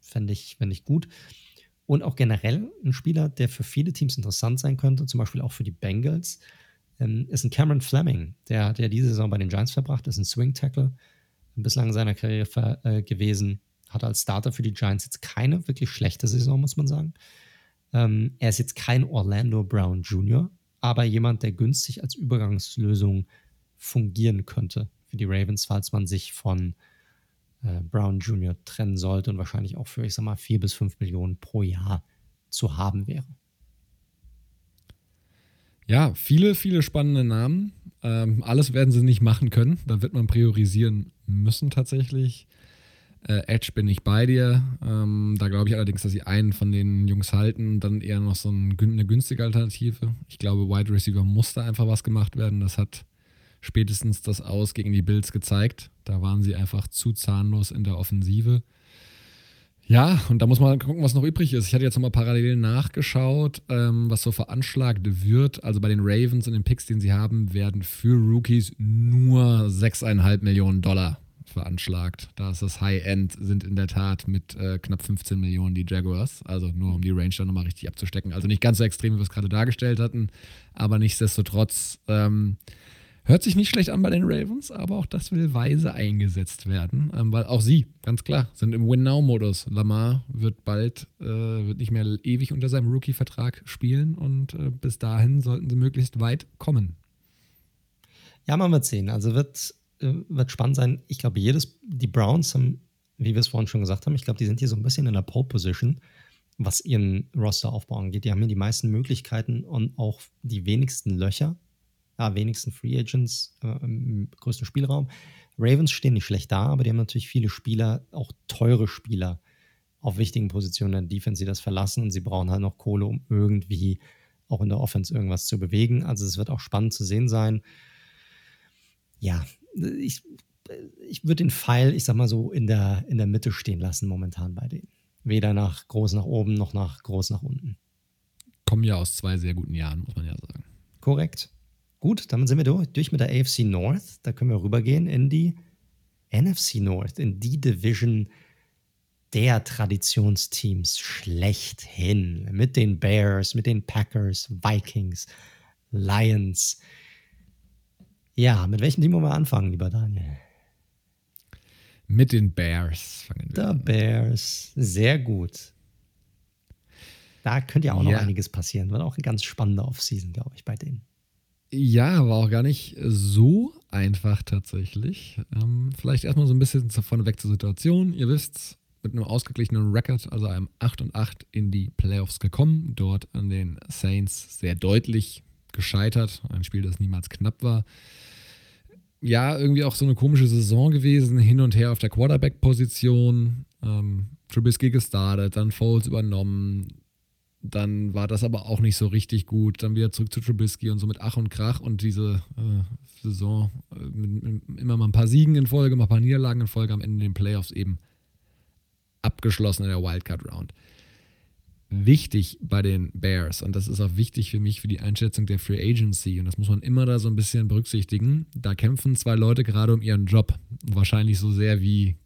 [SPEAKER 1] fände ich, fänd ich gut. Und auch generell ein Spieler, der für viele Teams interessant sein könnte, zum Beispiel auch für die Bengals ähm, ist ein Cameron Fleming, der, der diese Saison bei den Giants verbracht, ist ein Swing Tackle, bislang in seiner Karriere äh, gewesen, hat als Starter für die Giants jetzt keine wirklich schlechte Saison, muss man sagen. Ähm, er ist jetzt kein Orlando Brown Jr., aber jemand, der günstig als Übergangslösung fungieren könnte für die Ravens, falls man sich von äh, Brown Jr. trennen sollte und wahrscheinlich auch für, ich sag mal, vier bis fünf Millionen pro Jahr zu haben wäre.
[SPEAKER 2] Ja, viele, viele spannende Namen. Ähm, alles werden sie nicht machen können. Da wird man priorisieren müssen tatsächlich. Äh, Edge bin ich bei dir. Ähm, da glaube ich allerdings, dass sie einen von den Jungs halten, dann eher noch so ein, eine günstige Alternative. Ich glaube, Wide Receiver musste einfach was gemacht werden. Das hat spätestens das Aus gegen die Bills gezeigt. Da waren sie einfach zu zahnlos in der Offensive. Ja, und da muss man gucken, was noch übrig ist. Ich hatte jetzt nochmal parallel nachgeschaut, ähm, was so veranschlagt wird. Also bei den Ravens und den Picks, den sie haben, werden für Rookies nur 6,5 Millionen Dollar veranschlagt. Da ist das High-End, sind in der Tat mit äh, knapp 15 Millionen die Jaguars. Also nur um die Range dann nochmal richtig abzustecken. Also nicht ganz so extrem, wie wir es gerade dargestellt hatten, aber nichtsdestotrotz. Ähm, Hört sich nicht schlecht an bei den Ravens, aber auch das will weise eingesetzt werden, ähm, weil auch sie, ganz klar, sind im Win-Now-Modus. Lamar wird bald, äh, wird nicht mehr ewig unter seinem Rookie-Vertrag spielen und äh, bis dahin sollten sie möglichst weit kommen.
[SPEAKER 1] Ja, man wird sehen. Also wird, äh, wird spannend sein. Ich glaube, jedes, die Browns haben, wie wir es vorhin schon gesagt haben, ich glaube, die sind hier so ein bisschen in der Pole-Position, was ihren Roster aufbauen geht. Die haben hier die meisten Möglichkeiten und auch die wenigsten Löcher ja, wenigsten Free Agents äh, im größten Spielraum. Ravens stehen nicht schlecht da, aber die haben natürlich viele Spieler, auch teure Spieler auf wichtigen Positionen der Defense, die das verlassen und sie brauchen halt noch Kohle, um irgendwie auch in der Offense irgendwas zu bewegen. Also es wird auch spannend zu sehen sein. Ja, ich, ich würde den Pfeil, ich sag mal so, in der, in der Mitte stehen lassen momentan bei denen. Weder nach groß nach oben noch nach groß nach unten.
[SPEAKER 2] Kommen ja aus zwei sehr guten Jahren, muss man ja sagen.
[SPEAKER 1] Korrekt. Gut, damit sind wir durch, durch mit der AFC North. Da können wir rübergehen in die NFC North, in die Division der Traditionsteams schlechthin. Mit den Bears, mit den Packers, Vikings, Lions. Ja, mit welchem Team wollen wir anfangen, lieber Daniel?
[SPEAKER 2] Mit den Bears
[SPEAKER 1] fangen wir The Bears, sehr gut. Da könnte ja auch ja. noch einiges passieren. Wird auch eine ganz spannende Offseason, glaube ich, bei denen.
[SPEAKER 2] Ja, war auch gar nicht so einfach tatsächlich. Ähm, vielleicht erstmal so ein bisschen vorneweg zur Situation. Ihr wisst, mit einem ausgeglichenen Record, also einem 8 und 8 in die Playoffs gekommen. Dort an den Saints sehr deutlich gescheitert. Ein Spiel, das niemals knapp war. Ja, irgendwie auch so eine komische Saison gewesen. Hin und her auf der Quarterback-Position. Ähm, Trubisky gestartet, dann Foles übernommen. Dann war das aber auch nicht so richtig gut. Dann wieder zurück zu Trubisky und so mit Ach und Krach und diese äh, Saison äh, mit, mit immer mal ein paar Siegen in Folge, mal ein paar Niederlagen in Folge, am Ende den Playoffs eben abgeschlossen in der Wildcard Round. Wichtig bei den Bears, und das ist auch wichtig für mich für die Einschätzung der Free Agency, und das muss man immer da so ein bisschen berücksichtigen, da kämpfen zwei Leute gerade um ihren Job. Wahrscheinlich so sehr wie,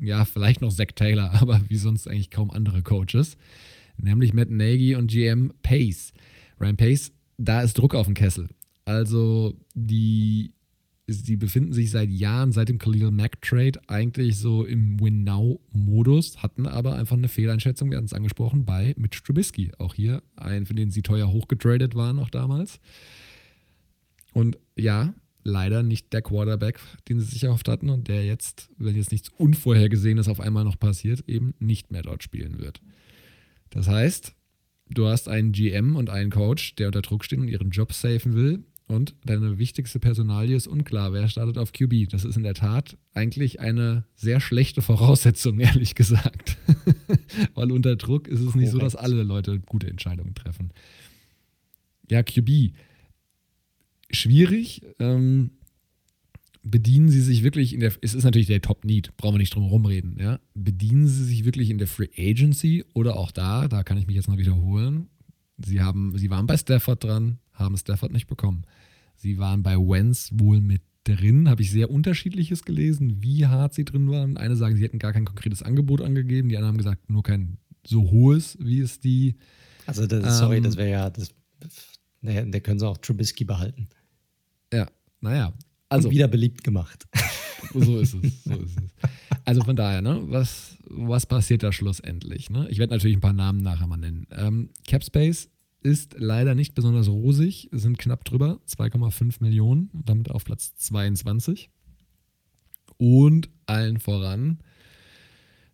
[SPEAKER 2] ja, vielleicht noch Zach Taylor, aber wie sonst eigentlich kaum andere Coaches. Nämlich Matt Nagy und GM Pace. Ryan Pace, da ist Druck auf dem Kessel. Also die sie befinden sich seit Jahren, seit dem Khalil Mack Trade, eigentlich so im Win-Now-Modus, hatten aber einfach eine Fehleinschätzung, wir hatten es angesprochen, bei Mitch Trubisky. Auch hier ein, für den sie teuer hochgetradet waren, noch damals. Und ja, leider nicht der Quarterback, den sie sich erhofft hatten und der jetzt, wenn jetzt nichts Unvorhergesehenes auf einmal noch passiert, eben nicht mehr dort spielen wird. Das heißt, du hast einen GM und einen Coach, der unter Druck steht und ihren Job safen will und deine wichtigste Personalie ist unklar. Wer startet auf QB? Das ist in der Tat eigentlich eine sehr schlechte Voraussetzung, ehrlich gesagt. Weil unter Druck ist es Korrekt. nicht so, dass alle Leute gute Entscheidungen treffen. Ja, QB. Schwierig. Ähm, bedienen sie sich wirklich in der, es ist natürlich der Top-Need, brauchen wir nicht drum herum reden, ja. Bedienen sie sich wirklich in der Free Agency oder auch da, da kann ich mich jetzt noch wiederholen. Sie haben, sie waren bei Stafford dran, haben Stafford nicht bekommen. Sie waren bei Wentz wohl mit drin, habe ich sehr unterschiedliches gelesen, wie hart sie drin waren. Eine sagen, sie hätten gar kein konkretes Angebot angegeben, die anderen haben gesagt, nur kein so hohes, wie es die.
[SPEAKER 1] Also, das, sorry, ähm, das wäre ja, das, der können sie auch Trubisky behalten.
[SPEAKER 2] Ja, naja. Also,
[SPEAKER 1] wieder beliebt gemacht.
[SPEAKER 2] So ist es. So ist es. Also von daher, ne, was, was passiert da schlussendlich? Ne? Ich werde natürlich ein paar Namen nachher mal nennen. Ähm, Capspace ist leider nicht besonders rosig, sind knapp drüber, 2,5 Millionen, damit auf Platz 22. Und allen voran,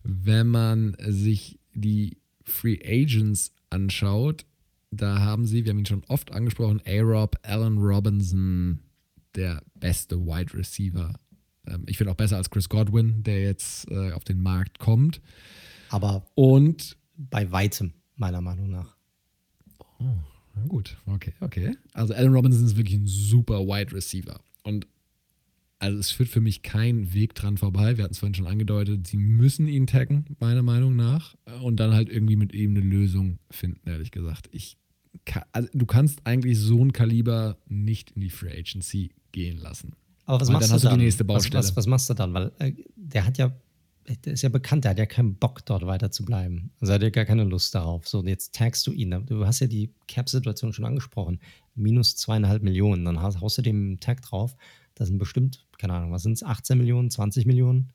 [SPEAKER 2] wenn man sich die Free Agents anschaut, da haben sie, wir haben ihn schon oft angesprochen, A-Rob, Allen Robinson, der beste Wide Receiver. Ähm, ich finde auch besser als Chris Godwin, der jetzt äh, auf den Markt kommt.
[SPEAKER 1] Aber
[SPEAKER 2] und
[SPEAKER 1] bei weitem, meiner Meinung nach.
[SPEAKER 2] Oh, na gut, okay, okay. Also Allen Robinson ist wirklich ein super Wide Receiver. Und also es führt für mich kein Weg dran vorbei. Wir hatten es vorhin schon angedeutet, sie müssen ihn taggen, meiner Meinung nach. Und dann halt irgendwie mit ihm eine Lösung finden, ehrlich gesagt. Ich kann, also du kannst eigentlich so ein Kaliber nicht in die Free Agency gehen lassen.
[SPEAKER 1] Aber was Weil machst dann du dann? Was, was, was, machst du dann? Weil äh, der hat ja der ist ja bekannt, der hat ja keinen Bock, dort weiter zu bleiben. Also er hat ja gar keine Lust darauf. So, und jetzt tagst du ihn. Du hast ja die Cap-Situation schon angesprochen. Minus zweieinhalb Millionen. Dann haust du dem Tag drauf. Das sind bestimmt, keine Ahnung, was sind es? 18 Millionen, 20 Millionen?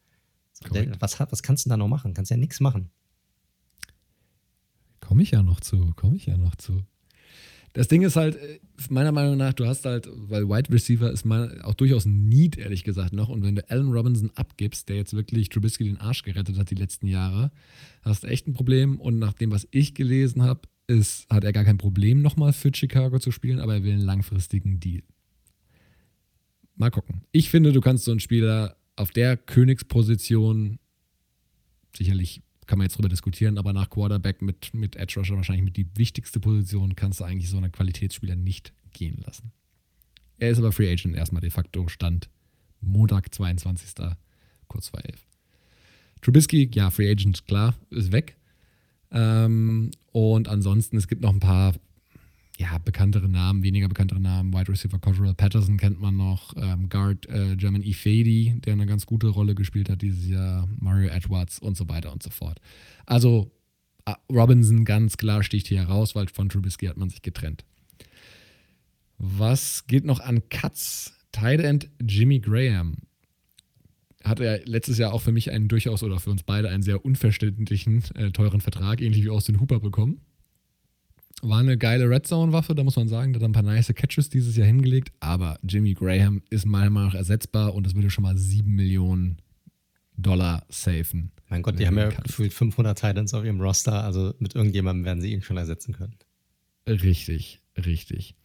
[SPEAKER 1] Der, was, was kannst du da noch machen? Kannst ja nichts machen.
[SPEAKER 2] Komme ich ja noch zu, komme ich ja noch zu. Das Ding ist halt, äh, meiner Meinung nach, du hast halt, weil Wide Receiver ist mal auch durchaus ein Need, ehrlich gesagt, noch. Und wenn du Allen Robinson abgibst, der jetzt wirklich Trubisky den Arsch gerettet hat die letzten Jahre, hast du echt ein Problem. Und nach dem, was ich gelesen habe, ist, hat er gar kein Problem, nochmal für Chicago zu spielen, aber er will einen langfristigen Deal. mal gucken. Ich finde, du kannst so einen Spieler auf der Königsposition sicherlich kann man jetzt drüber diskutieren, aber nach Quarterback mit, mit Edge Rusher wahrscheinlich mit die wichtigste Position kannst du eigentlich so einen Qualitätsspieler nicht gehen lassen. Er ist aber Free Agent erstmal de facto Stand Montag, 22. kurz vor 11. Trubisky, ja, Free Agent, klar, ist weg. Ähm, und ansonsten, es gibt noch ein paar ja, bekanntere Namen, weniger bekanntere Namen. Wide Receiver Cotterell Patterson kennt man noch. Ähm, Guard äh, German Ifedi, der eine ganz gute Rolle gespielt hat dieses Jahr. Mario Edwards und so weiter und so fort. Also äh, Robinson ganz klar sticht hier heraus, weil von Trubisky hat man sich getrennt. Was gilt noch an Cuts? Tight End Jimmy Graham hat er letztes Jahr auch für mich einen durchaus oder für uns beide einen sehr unverständlichen, äh, teuren Vertrag, ähnlich wie Austin Hooper bekommen. War eine geile Red Zone-Waffe, da muss man sagen. Der hat ein paar nice Catches dieses Jahr hingelegt. Aber Jimmy Graham ist meiner Meinung nach ersetzbar und das würde schon mal 7 Millionen Dollar safen.
[SPEAKER 1] Mein Gott, die haben ja gefühlt 500 Titans auf ihrem Roster. Also mit irgendjemandem werden sie ihn schon ersetzen können.
[SPEAKER 2] Richtig, richtig.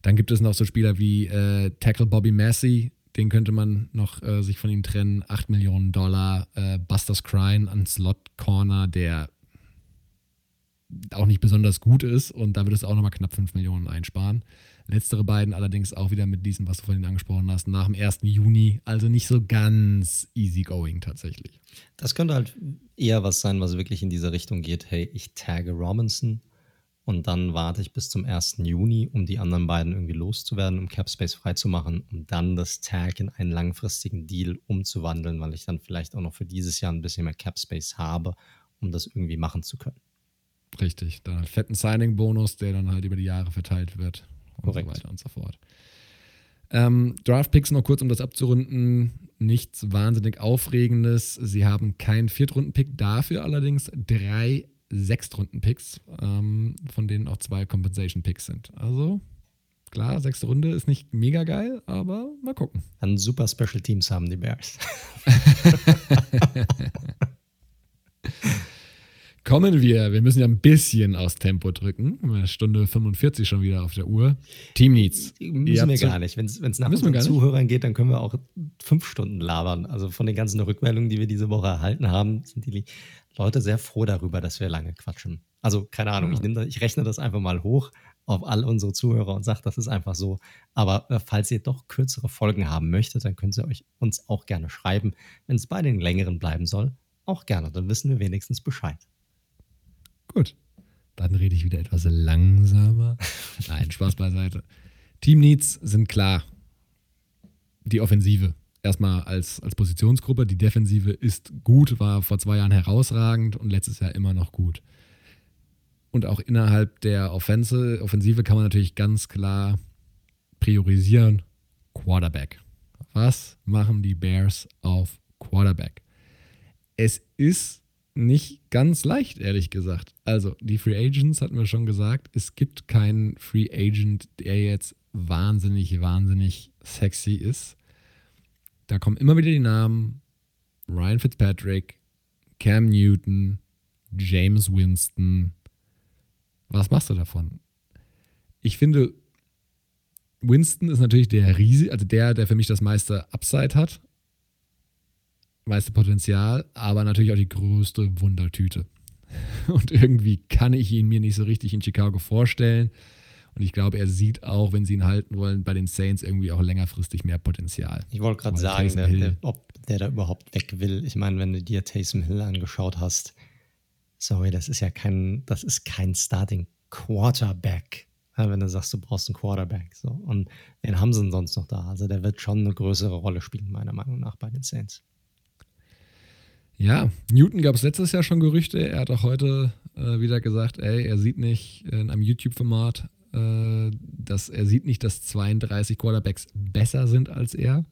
[SPEAKER 2] Dann gibt es noch so Spieler wie äh, Tackle Bobby Massey. Den könnte man noch äh, sich von ihm trennen. 8 Millionen Dollar. Äh, Buster Scrine an Slot Corner, der auch nicht besonders gut ist und da wird es auch nochmal knapp 5 Millionen einsparen. Letztere beiden allerdings auch wieder mit diesem, was du vorhin angesprochen hast, nach dem 1. Juni, also nicht so ganz easy going tatsächlich.
[SPEAKER 1] Das könnte halt eher was sein, was wirklich in diese Richtung geht. Hey, ich tagge Robinson und dann warte ich bis zum 1. Juni, um die anderen beiden irgendwie loszuwerden, um Capspace freizumachen, um dann das Tag in einen langfristigen Deal umzuwandeln, weil ich dann vielleicht auch noch für dieses Jahr ein bisschen mehr Capspace habe, um das irgendwie machen zu können.
[SPEAKER 2] Richtig, dann einen fetten Signing-Bonus, der dann halt über die Jahre verteilt wird und Korrekt. so weiter und so fort. Ähm, Draft-Picks noch kurz, um das abzurunden. Nichts wahnsinnig Aufregendes. Sie haben keinen Viertrunden-Pick, dafür allerdings drei Sechstrunden-Picks, ähm, von denen auch zwei Compensation-Picks sind. Also klar, sechste Runde ist nicht mega geil, aber mal gucken.
[SPEAKER 1] Dann super Special Teams haben die Bears.
[SPEAKER 2] Kommen wir, wir müssen ja ein bisschen aus Tempo drücken. Eine Stunde 45 schon wieder auf der Uhr. Team Needs.
[SPEAKER 1] Müssen wir gar nicht. Wenn es nach unseren Zuhörern geht, dann können wir auch fünf Stunden labern. Also von den ganzen Rückmeldungen, die wir diese Woche erhalten haben, sind die Leute sehr froh darüber, dass wir lange quatschen. Also keine Ahnung, ja. ich, das, ich rechne das einfach mal hoch auf all unsere Zuhörer und sage, das ist einfach so. Aber äh, falls ihr doch kürzere Folgen haben möchtet, dann könnt ihr euch uns auch gerne schreiben. Wenn es bei den längeren bleiben soll, auch gerne. Dann wissen wir wenigstens Bescheid.
[SPEAKER 2] Gut. Dann rede ich wieder etwas langsamer. Nein, Spaß beiseite. Team Needs sind klar. Die Offensive. Erstmal als, als Positionsgruppe. Die Defensive ist gut, war vor zwei Jahren herausragend und letztes Jahr immer noch gut. Und auch innerhalb der Offense, Offensive kann man natürlich ganz klar priorisieren. Quarterback. Was machen die Bears auf Quarterback? Es ist nicht ganz leicht, ehrlich gesagt. Also, die Free Agents hatten wir schon gesagt. Es gibt keinen Free Agent, der jetzt wahnsinnig, wahnsinnig sexy ist. Da kommen immer wieder die Namen: Ryan Fitzpatrick, Cam Newton, James Winston. Was machst du davon? Ich finde, Winston ist natürlich der Riese, also der, der für mich das meiste Upside hat meiste Potenzial, aber natürlich auch die größte Wundertüte. Und irgendwie kann ich ihn mir nicht so richtig in Chicago vorstellen. Und ich glaube, er sieht auch, wenn sie ihn halten wollen, bei den Saints irgendwie auch längerfristig mehr Potenzial.
[SPEAKER 1] Ich wollte gerade sagen, der, der, ob der da überhaupt weg will. Ich meine, wenn du dir Taysom Hill angeschaut hast, sorry, das ist ja kein, das ist kein Starting Quarterback. Wenn du sagst, du brauchst einen Quarterback. So. Und wen haben sie sonst noch da? Also der wird schon eine größere Rolle spielen, meiner Meinung nach, bei den Saints.
[SPEAKER 2] Ja, Newton gab es letztes Jahr schon Gerüchte. Er hat auch heute äh, wieder gesagt, ey, er sieht nicht in einem YouTube-Format, äh, dass er sieht nicht, dass 32 Quarterbacks besser sind als er.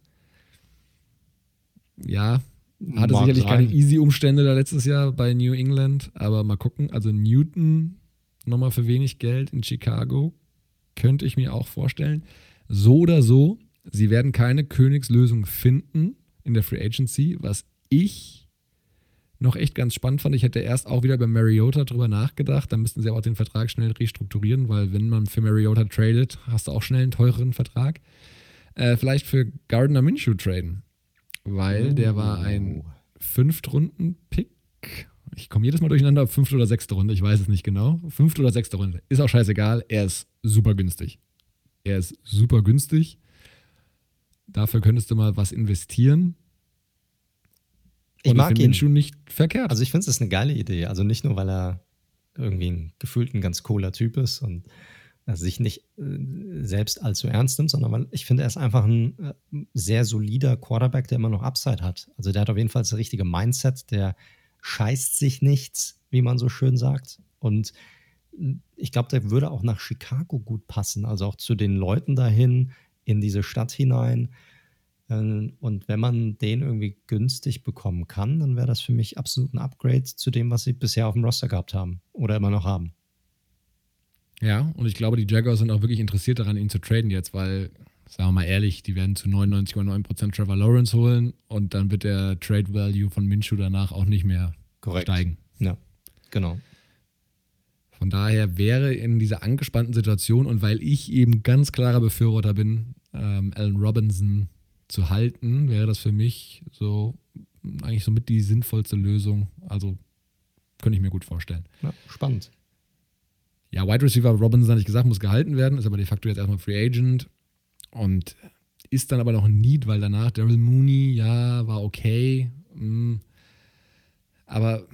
[SPEAKER 2] Ja, hatte Mag sicherlich sein. keine easy Umstände da letztes Jahr bei New England, aber mal gucken. Also Newton nochmal für wenig Geld in Chicago könnte ich mir auch vorstellen. So oder so, sie werden keine Königslösung finden in der Free Agency, was ich noch echt ganz spannend fand. Ich hätte erst auch wieder bei Mariota drüber nachgedacht. Da müssten sie aber auch den Vertrag schnell restrukturieren, weil wenn man für Mariota tradet, hast du auch schnell einen teureren Vertrag. Äh, vielleicht für Gardner Minshew traden. Weil der war ein
[SPEAKER 1] Oh.
[SPEAKER 2] Fünftrunden-Pick. Ich komme jedes Mal durcheinander, ob fünfte oder sechste Runde, ich weiß es nicht genau. Fünfte oder sechste Runde. Ist auch scheißegal, er ist super günstig. Er ist super günstig. Dafür könntest du mal was investieren.
[SPEAKER 1] Ich
[SPEAKER 2] Und
[SPEAKER 1] mag
[SPEAKER 2] finde
[SPEAKER 1] ihn.
[SPEAKER 2] Minshew nicht verkehrt.
[SPEAKER 1] Also ich finde es eine geile Idee. Also nicht nur, weil er irgendwie ein gefühlt ein ganz cooler Typ ist und sich nicht äh, selbst allzu ernst nimmt, sondern weil ich finde, er ist einfach ein äh, sehr solider Quarterback, der immer noch Upside hat. Also der hat auf jeden Fall das richtige Mindset, der scheißt sich nichts, wie man so schön sagt. Und äh, ich glaube, der würde auch nach Chicago gut passen, also auch zu den Leuten dahin, in diese Stadt hinein. Äh, Und wenn man den irgendwie günstig bekommen kann, dann wäre das für mich absolut ein Upgrade zu dem, was sie bisher auf dem Roster gehabt haben oder immer noch haben.
[SPEAKER 2] Ja, und ich glaube, die Jaguars sind auch wirklich interessiert daran, ihn zu traden jetzt, weil, sagen wir mal ehrlich, die werden zu 99,9% Trevor Lawrence holen und dann wird der Trade Value von Minshew danach auch nicht mehr steigen.
[SPEAKER 1] Ja, genau.
[SPEAKER 2] Von daher wäre in dieser angespannten Situation und weil ich eben ganz klarer Befürworter bin, ähm, Allen Robinson zu halten, wäre das für mich so eigentlich somit die sinnvollste Lösung. Also könnte ich mir gut vorstellen.
[SPEAKER 1] Ja, spannend.
[SPEAKER 2] Ja, Wide Receiver Robinson, hatte ich gesagt, muss gehalten werden, ist aber de facto jetzt erstmal Free Agent und ist dann aber noch ein Need, weil danach Daryl Mooney, ja, war okay. mm. Aber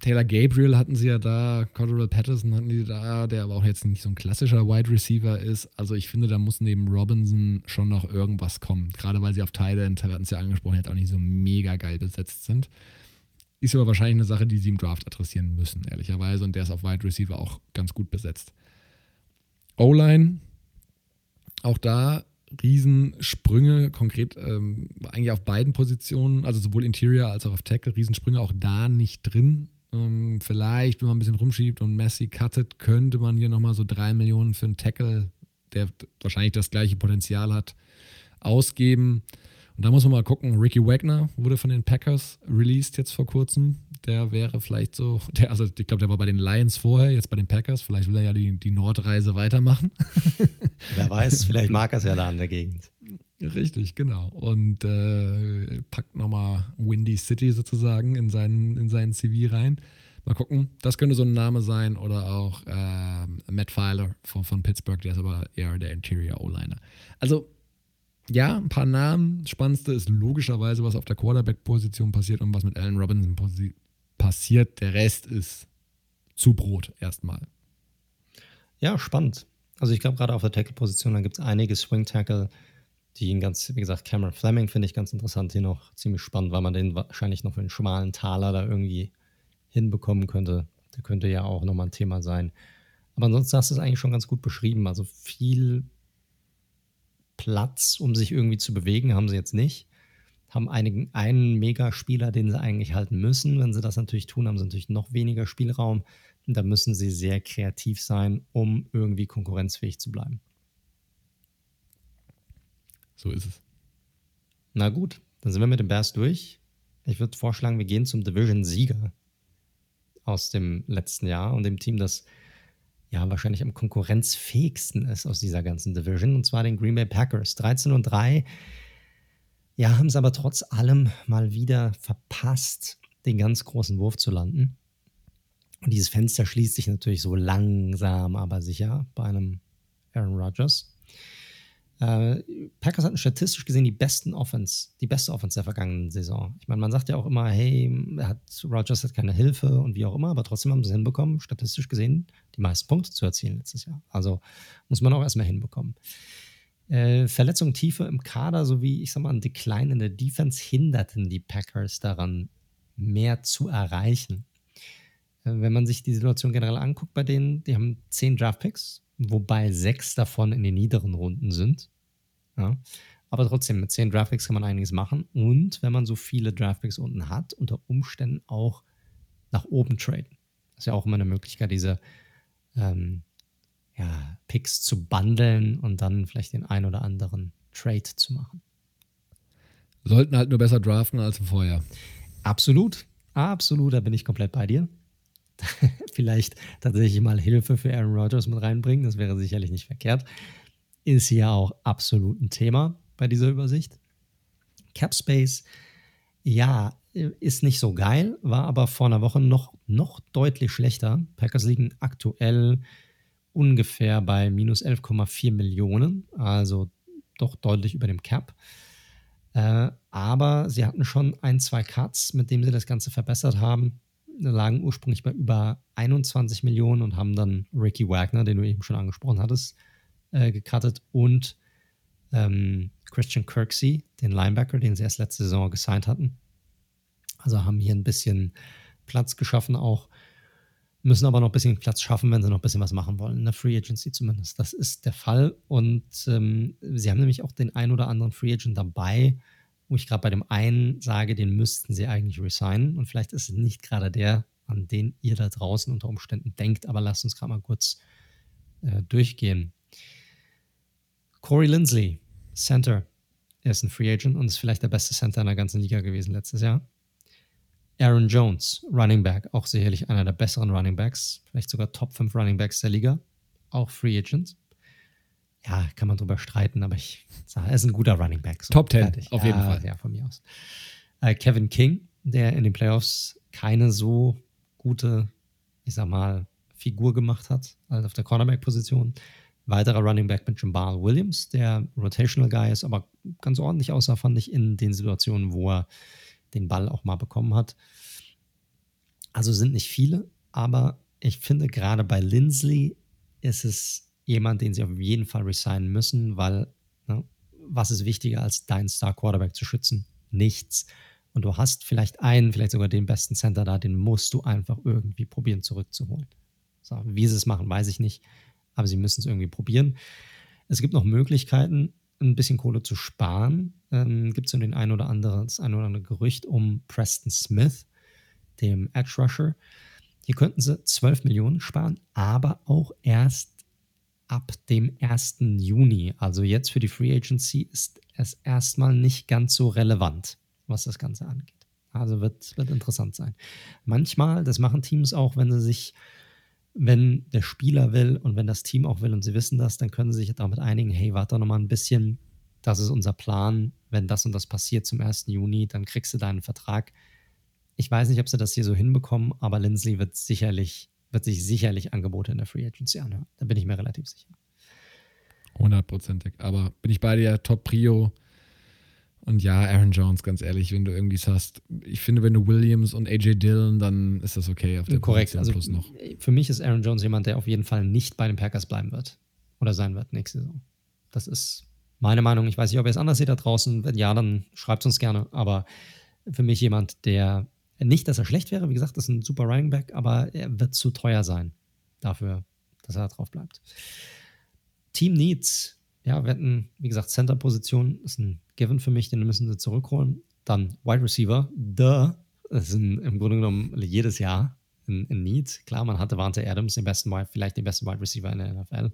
[SPEAKER 2] Taylor Gabriel hatten sie ja da, Cordell Patterson hatten die da, der aber auch jetzt nicht so ein klassischer Wide Receiver ist. Also ich finde, da muss neben Robinson schon noch irgendwas kommen. Gerade weil sie auf Teile, wir hatten es ja angesprochen, jetzt auch nicht so mega geil besetzt sind. Ist aber wahrscheinlich eine Sache, die sie im Draft adressieren müssen, ehrlicherweise. Und der ist auf Wide Receiver auch ganz gut besetzt. O-Line, auch da Riesensprünge, konkret ähm, eigentlich auf beiden Positionen, also sowohl Interior als auch auf Tackle, Riesensprünge auch da nicht drin. Ähm, vielleicht, wenn man ein bisschen rumschiebt und Messi cuttet, könnte man hier nochmal so drei Millionen für einen Tackle, der wahrscheinlich das gleiche Potenzial hat, ausgeben. Und da muss man mal gucken, Ricky Wagner wurde von den Packers released jetzt vor kurzem. Der wäre vielleicht so, der, also ich glaube, der war bei den Lions vorher, jetzt bei den Packers. Vielleicht will er ja die, die Nordreise weitermachen.
[SPEAKER 1] Wer weiß, vielleicht mag er es ja da in der Gegend.
[SPEAKER 2] Richtig, genau. Und äh, packt nochmal Windy City sozusagen in seinen, in seinen CV rein. Mal gucken, das könnte so ein Name sein oder auch ähm, Matt Filer von, von Pittsburgh, der ist aber eher der Interior O-Liner. Also, ja, ein paar Namen. Spannendste ist logischerweise, was auf der Quarterback-Position passiert und was mit Allen Robinson passiert. Der Rest ist zu Brot erstmal.
[SPEAKER 1] Ja, spannend. Also ich glaube, gerade auf der Tackle-Position, da gibt es einige Swing-Tackle, die ihn ganz, wie gesagt, Cameron Fleming finde ich ganz interessant, hier noch ziemlich spannend, weil man den wahrscheinlich noch für einen schmalen Taler da irgendwie hinbekommen könnte. Der könnte ja auch nochmal ein Thema sein. Aber ansonsten hast du es eigentlich schon ganz gut beschrieben. Also viel Platz, um sich irgendwie zu bewegen, haben sie jetzt nicht. Haben einigen, einen Megaspieler, den sie eigentlich halten müssen. Wenn sie das natürlich tun, haben sie natürlich noch weniger Spielraum. Und da müssen sie sehr kreativ sein, um irgendwie konkurrenzfähig zu bleiben.
[SPEAKER 2] So ist es.
[SPEAKER 1] Na gut, dann sind wir mit dem Bears durch. Ich würde vorschlagen, wir gehen zum Division-Sieger aus dem letzten Jahr und dem Team, das ja wahrscheinlich am konkurrenzfähigsten ist aus dieser ganzen Division, und zwar den Green Bay Packers. 13 und 3. Ja, haben es aber trotz allem mal wieder verpasst, den ganz großen Wurf zu landen. Und dieses Fenster schließt sich natürlich so langsam, aber sicher bei einem Aaron Rodgers. Äh, Packers hatten statistisch gesehen die besten Offense, die beste Offense der vergangenen Saison. Ich meine, man sagt ja auch immer, hey, hat, Rodgers hat keine Hilfe und wie auch immer, aber trotzdem haben sie hinbekommen, statistisch gesehen, die meisten Punkte zu erzielen letztes Jahr. Also muss man auch erstmal hinbekommen. Äh, Verletzungen Tiefe im Kader sowie, ich sag mal, ein Decline in der Defense hinderten die Packers daran, mehr zu erreichen. Wenn man sich die Situation generell anguckt bei denen, die haben zehn Draftpicks, wobei sechs davon in den niederen Runden sind. Ja. Aber trotzdem, mit zehn Draftpicks kann man einiges machen. Und wenn man so viele Draftpicks unten hat, unter Umständen auch nach oben traden. Das ist ja auch immer eine Möglichkeit, diese ähm, ja, Picks zu bundeln und dann vielleicht den ein oder anderen Trade zu machen.
[SPEAKER 2] Sollten halt nur besser draften als vorher.
[SPEAKER 1] Absolut. Absolut, da bin ich komplett bei dir. Vielleicht tatsächlich mal Hilfe für Aaron Rodgers mit reinbringen, das wäre sicherlich nicht verkehrt. Ist ja auch absolut ein Thema. bei dieser Übersicht. Cap Space, ja, ist nicht so geil, war aber vor einer Woche noch, noch deutlich schlechter. Packers liegen aktuell ungefähr bei minus 11,4 Millionen, also doch deutlich über dem Cap. Äh, aber sie hatten schon ein, zwei Cuts, mit denen sie das Ganze verbessert haben. Sie lagen ursprünglich bei über 21 Millionen und haben dann Ricky Wagner, den du eben schon angesprochen hattest, äh, gecuttet und ähm, Christian Kirksey, den Linebacker, den sie erst letzte Saison gesigned hatten. Also haben hier ein bisschen Platz geschaffen auch. Müssen aber noch ein bisschen Platz schaffen, wenn sie noch ein bisschen was machen wollen. In der Free Agency zumindest. Das ist der Fall. Und ähm, sie haben nämlich auch den ein oder anderen Free Agent dabei, wo ich gerade bei dem einen sage, den müssten sie eigentlich resignen. Und vielleicht ist es nicht gerade der, an den ihr da draußen unter Umständen denkt. Aber lasst uns gerade mal kurz äh, durchgehen. Corey Lindsley, Center. Er ist ein Free Agent und ist vielleicht der beste Center in der ganzen Liga gewesen letztes Jahr. Aaron Jones, Running Back, auch sicherlich einer der besseren Running Backs, vielleicht sogar Top 5 Running Backs der Liga, auch Free Agent. Ja, kann man drüber streiten, aber ich sage, er ist ein guter Running Back.
[SPEAKER 2] So, Top 10, fertig. auf
[SPEAKER 1] ja,
[SPEAKER 2] jeden Fall.
[SPEAKER 1] Ja, von mir aus. Äh, Kevin King, der in den Playoffs keine so gute, ich sag mal, Figur gemacht hat, also auf der Cornerback-Position. Weiterer Running Back mit Jamal Williams, der Rotational Guy ist, aber ganz ordentlich aussah, fand ich, in den Situationen, wo er den Ball auch mal bekommen hat. Also sind nicht viele, aber ich finde gerade bei Lindsley ist es jemand, den sie auf jeden Fall resignen müssen, weil ne, was ist wichtiger als deinen Star Quarterback zu schützen? Nichts. Und du hast vielleicht einen, vielleicht sogar den besten Center da, den musst du einfach irgendwie probieren zurückzuholen. So, wie sie es machen, weiß ich nicht, aber sie müssen es irgendwie probieren. Es gibt noch Möglichkeiten, ein bisschen Kohle zu sparen, ähm, gibt es den ein oder andere, das ein oder andere Gerücht um Preston Smith, dem Edge Rusher. Hier könnten sie 12 Millionen sparen, aber auch erst ab dem 1. Juni. Also jetzt für die Free Agency ist es erstmal nicht ganz so relevant, was das Ganze angeht. Also wird, wird interessant sein. Manchmal, das machen Teams auch, wenn sie sich wenn der Spieler will und wenn das Team auch will und sie wissen das, dann können sie sich damit einigen, hey, warte noch mal ein bisschen, das ist unser Plan, wenn das und das passiert zum 1. Juni, dann kriegst du deinen Vertrag. Ich weiß nicht, ob sie das hier so hinbekommen, aber Lindsley wird sicherlich, wird sich sicherlich Angebote in der Free Agency anhören. Da bin ich mir relativ sicher.
[SPEAKER 2] Hundertprozentig. Aber bin ich bei dir, Top Prio und ja, Aaron Jones, ganz ehrlich, wenn du irgendwie es hast, ich finde, wenn du Williams und AJ Dillon, dann ist das okay auf der
[SPEAKER 1] Korrekt. Position also plus noch. Für mich ist Aaron Jones jemand, der auf jeden Fall nicht bei den Packers bleiben wird oder sein wird nächste Saison. Das ist meine Meinung. Ich weiß nicht, ob ihr es anders seht da draußen. Wenn ja, dann schreibt es uns gerne. Aber für mich jemand, der nicht, dass er schlecht wäre. Wie gesagt, das ist ein super Running Back, aber er wird zu teuer sein dafür, dass er da drauf bleibt. Team Needs ja, wir hatten, wie gesagt, Center-Position ist ein Given für mich, den müssen sie zurückholen. Dann Wide Receiver, duh, das sind im Grunde genommen jedes Jahr ein, ein Need. Klar, man hatte Wante Adams, den besten, vielleicht den besten Wide Receiver in der NFL.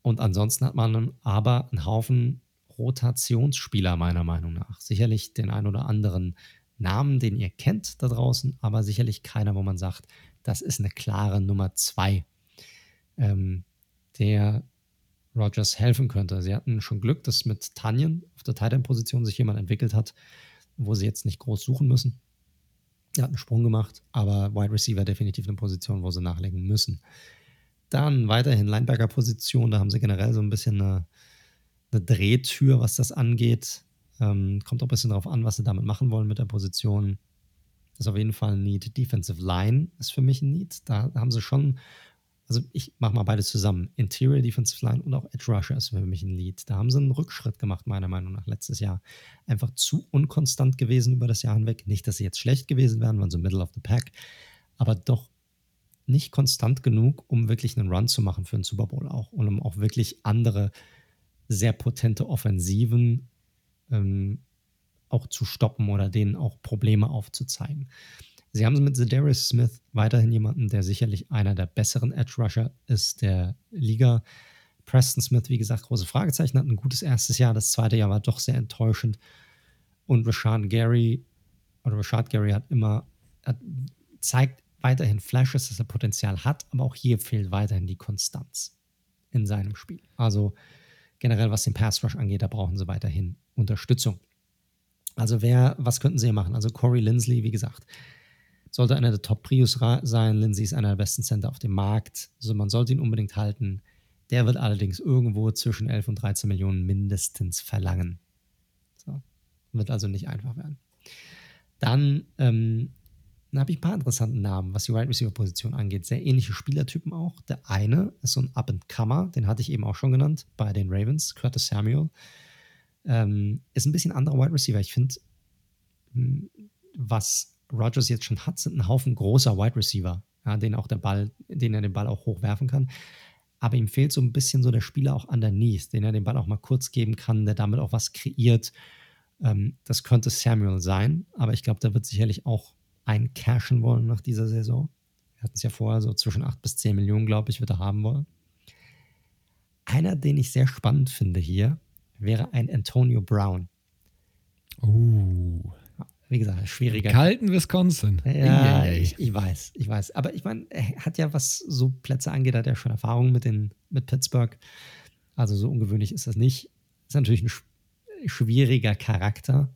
[SPEAKER 1] Und ansonsten hat man aber einen Haufen Rotationsspieler, meiner Meinung nach. Sicherlich den einen oder anderen Namen, den ihr kennt da draußen, aber sicherlich keiner, wo man sagt, das ist eine klare Nummer zwei. Ähm, der Rogers helfen könnte. Sie hatten schon Glück, dass mit Tanyen auf der Titan-Position sich jemand entwickelt hat, wo sie jetzt nicht groß suchen müssen. Er hat einen Sprung gemacht, aber Wide Receiver definitiv eine Position, wo sie nachlegen müssen. Dann weiterhin Linebacker-Position, da haben sie generell so ein bisschen eine, eine Drehtür, was das angeht. Ähm, kommt auch ein bisschen darauf an, was sie damit machen wollen mit der Position. Ist auf jeden Fall ein Need. Defensive Line ist für mich ein Need. Da haben sie schon also ich mache mal beides zusammen. Interior Defensive Line und auch Edge Rusher ist für mich ein Lead. Da haben sie einen Rückschritt gemacht, meiner Meinung nach, letztes Jahr. Einfach zu unkonstant gewesen über das Jahr hinweg. Nicht, dass sie jetzt schlecht gewesen wären, waren so Middle of the Pack, aber doch nicht konstant genug, um wirklich einen Run zu machen für einen Super Bowl auch und um auch wirklich andere sehr potente Offensiven ähm, auch zu stoppen oder denen auch Probleme aufzuzeigen. Sie haben mit Zedarius Smith weiterhin jemanden, der sicherlich einer der besseren Edge Rusher ist der Liga. Preston Smith, wie gesagt, große Fragezeichen, hat ein gutes erstes Jahr. Das zweite Jahr war doch sehr enttäuschend. Und Rashad Gary, oder Rashad Gary hat immer, hat, zeigt weiterhin Flashes, dass er Potenzial hat, aber auch hier fehlt weiterhin die Konstanz in seinem Spiel. Also generell was den Pass Rush angeht, da brauchen sie weiterhin Unterstützung. Also wer, was könnten sie hier machen? Also Corey Lindsley, wie gesagt, sollte einer der Top-Prios sein. Lindsay ist einer der besten Center auf dem Markt. Also man sollte ihn unbedingt halten. Der wird allerdings irgendwo zwischen 11 und 13 Millionen mindestens verlangen. So. Wird also nicht einfach werden. Dann ähm, habe ich ein paar interessante Namen, was die Wide Receiver Position angeht. Sehr ähnliche Spielertypen auch. Der eine ist so ein Up-and-Comer, den hatte ich eben auch schon genannt bei den Ravens, Curtis Samuel. Ähm, ist ein bisschen anderer Wide Receiver. Ich finde, hm, was Rogers jetzt schon hat, sind ein Haufen großer Wide Receiver, ja, den auch der Ball, den er den Ball auch hochwerfen kann. Aber ihm fehlt so ein bisschen so der Spieler auch underneath, den er den Ball auch mal kurz geben kann, der damit auch was kreiert. Ähm, das könnte Samuel sein, aber ich glaube, der wird sicherlich auch eincashen wollen nach dieser Saison. Wir hatten es ja vorher so zwischen 8 bis 10 Millionen, glaube ich, wird er haben wollen. Einer, den ich sehr spannend finde hier, wäre ein Antonio Brown.
[SPEAKER 2] Uh.
[SPEAKER 1] Wie gesagt, schwieriger.
[SPEAKER 2] Kalten Wisconsin.
[SPEAKER 1] Ja, ich, ich, weiß, ich weiß. Aber ich meine, er hat ja, was so Plätze angeht, hat er schon Erfahrung mit, den, mit Pittsburgh. Also so ungewöhnlich ist das nicht. Ist natürlich ein schwieriger Charakter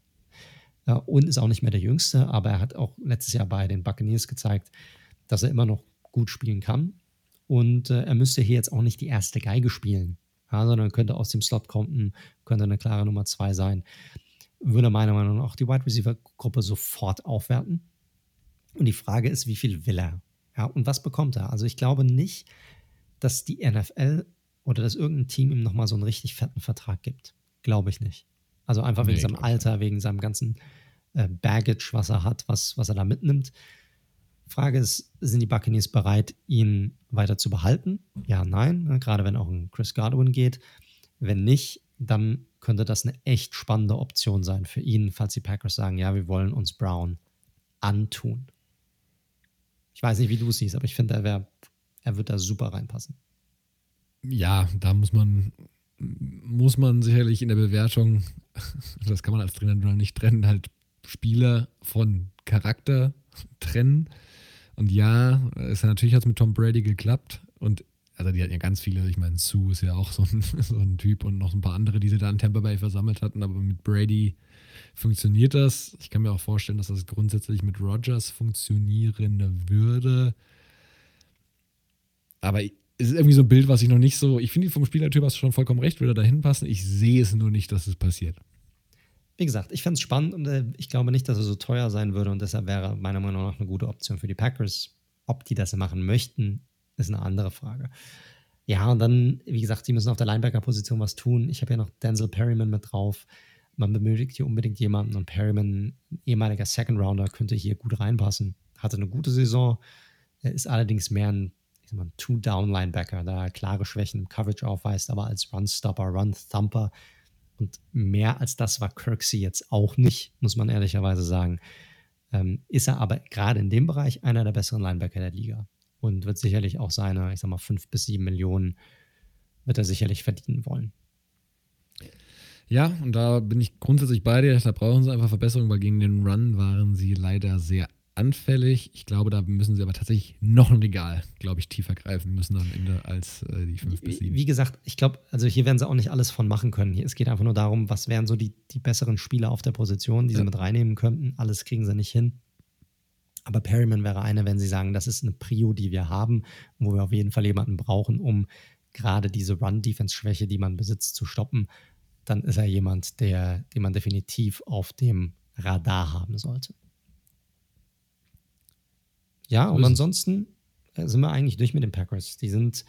[SPEAKER 1] und ist auch nicht mehr der Jüngste, aber er hat auch letztes Jahr bei den Buccaneers gezeigt, dass er immer noch gut spielen kann. Und äh, er müsste hier jetzt auch nicht die erste Geige spielen, ja, sondern könnte aus dem Slot kommen, könnte eine klare Nummer zwei sein. Würde meiner Meinung nach auch die Wide Receiver-Gruppe sofort aufwerten. Und die Frage ist, wie viel will er? Ja, und was bekommt er? Also ich glaube nicht, dass die NFL oder dass irgendein Team ihm nochmal so einen richtig fetten Vertrag gibt. Glaube ich nicht. Also einfach wegen nee, seinem Alter, wegen seinem ganzen äh, Baggage, was er hat, was, was er da mitnimmt. Frage ist, sind die Buccaneers bereit, ihn weiter zu behalten? Ja, nein, ne, gerade wenn auch ein Chris Godwin geht. Wenn nicht, dann könnte das eine echt spannende Option sein für ihn, falls die Packers sagen, ja, wir wollen uns Brown antun. Ich weiß nicht, wie du es siehst, aber ich finde, er, wär, er wird da super reinpassen.
[SPEAKER 2] Ja, da muss man muss man sicherlich in der Bewertung, das kann man als Trainer nicht trennen, halt Spieler von Charakter trennen. Und ja, es hat natürlich hat's mit Tom Brady geklappt. Und also die hatten ja ganz viele, ich meine, Sue ist ja auch so ein, so ein Typ und noch ein paar andere, die sie da in Tampa Bay versammelt hatten. Aber mit Brady funktioniert das. Ich kann mir auch vorstellen, dass das grundsätzlich mit Rogers funktionieren würde. Aber es ist irgendwie so ein Bild, was ich noch nicht so. Ich finde, vom Spielertyp hast du schon vollkommen recht, würde da hinpassen. Ich sehe es nur nicht, dass es passiert.
[SPEAKER 1] Wie gesagt, ich fände es spannend und äh, ich glaube nicht, dass er so teuer sein würde und deshalb wäre meiner Meinung nach eine gute Option für die Packers. Ob die das machen möchten, ist eine andere Frage. Ja, und dann, wie gesagt, die müssen auf der Linebacker-Position was tun. Ich habe ja noch Denzel Perryman mit drauf. Man benötigt hier unbedingt jemanden und Perryman, ehemaliger Second Rounder, könnte hier gut reinpassen. Hatte eine gute Saison, ist allerdings mehr ein ich sag mal, Two-Down-Linebacker, da er klare Schwächen im Coverage aufweist, aber als Run-Stopper, Run-Thumper und mehr als das war Kirksey jetzt auch nicht, muss man ehrlicherweise sagen. Ähm, ist er aber gerade in dem Bereich einer der besseren Linebacker der Liga und wird sicherlich auch seine, ich sag mal, fünf bis sieben Millionen wird er sicherlich verdienen wollen.
[SPEAKER 2] Ja, und da bin ich grundsätzlich bei dir. Da brauchen sie einfach Verbesserungen, weil gegen den Run waren sie leider sehr anfällig. Ich glaube, da müssen sie aber tatsächlich noch ein Regal, glaube ich, tiefer greifen müssen am Ende als äh, die 5 bis 7.
[SPEAKER 1] Wie gesagt, ich glaube, also hier werden sie auch nicht alles von machen können. Hier, es geht einfach nur darum, was wären so die, die besseren Spieler auf der Position, die ja. sie mit reinnehmen könnten. Alles kriegen sie nicht hin. Aber Perryman wäre einer, wenn sie sagen, das ist eine Prio, die wir haben, wo wir auf jeden Fall jemanden brauchen, um gerade diese Run-Defense-Schwäche, die man besitzt, zu stoppen, dann ist er jemand, der, den man definitiv auf dem Radar haben sollte. Ja, und ansonsten äh, sind wir eigentlich durch mit den Packers. Die sind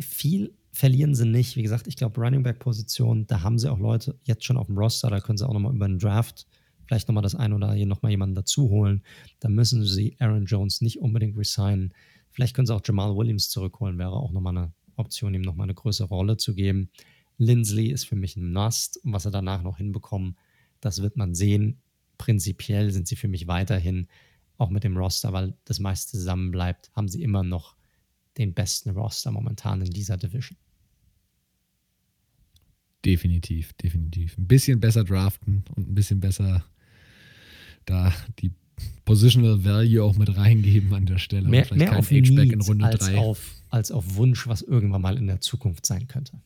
[SPEAKER 1] viel verlieren sie nicht. Wie gesagt, ich glaube, Running Back Position, da haben sie auch Leute jetzt schon auf dem Roster, da können sie auch nochmal über den Draft vielleicht nochmal das ein oder hier nochmal jemanden dazu holen. Da müssen sie Aaron Jones nicht unbedingt resignen. Vielleicht können sie auch Jamal Williams zurückholen, wäre auch nochmal eine Option, ihm nochmal eine größere Rolle zu geben. Lindsley ist für mich ein Must. Was er danach noch hinbekommen, das wird man sehen. Prinzipiell sind sie für mich weiterhin auch mit dem Roster, weil das meiste zusammen bleibt, haben sie immer noch den besten Roster momentan in dieser Division.
[SPEAKER 2] Definitiv, definitiv. Ein bisschen besser draften und ein bisschen besser da die Positional Value auch mit reingeben an der Stelle.
[SPEAKER 1] Mehr, mehr auf H-Back in Runde als 3. Auf, als auf Wunsch, was irgendwann mal in der Zukunft sein könnte.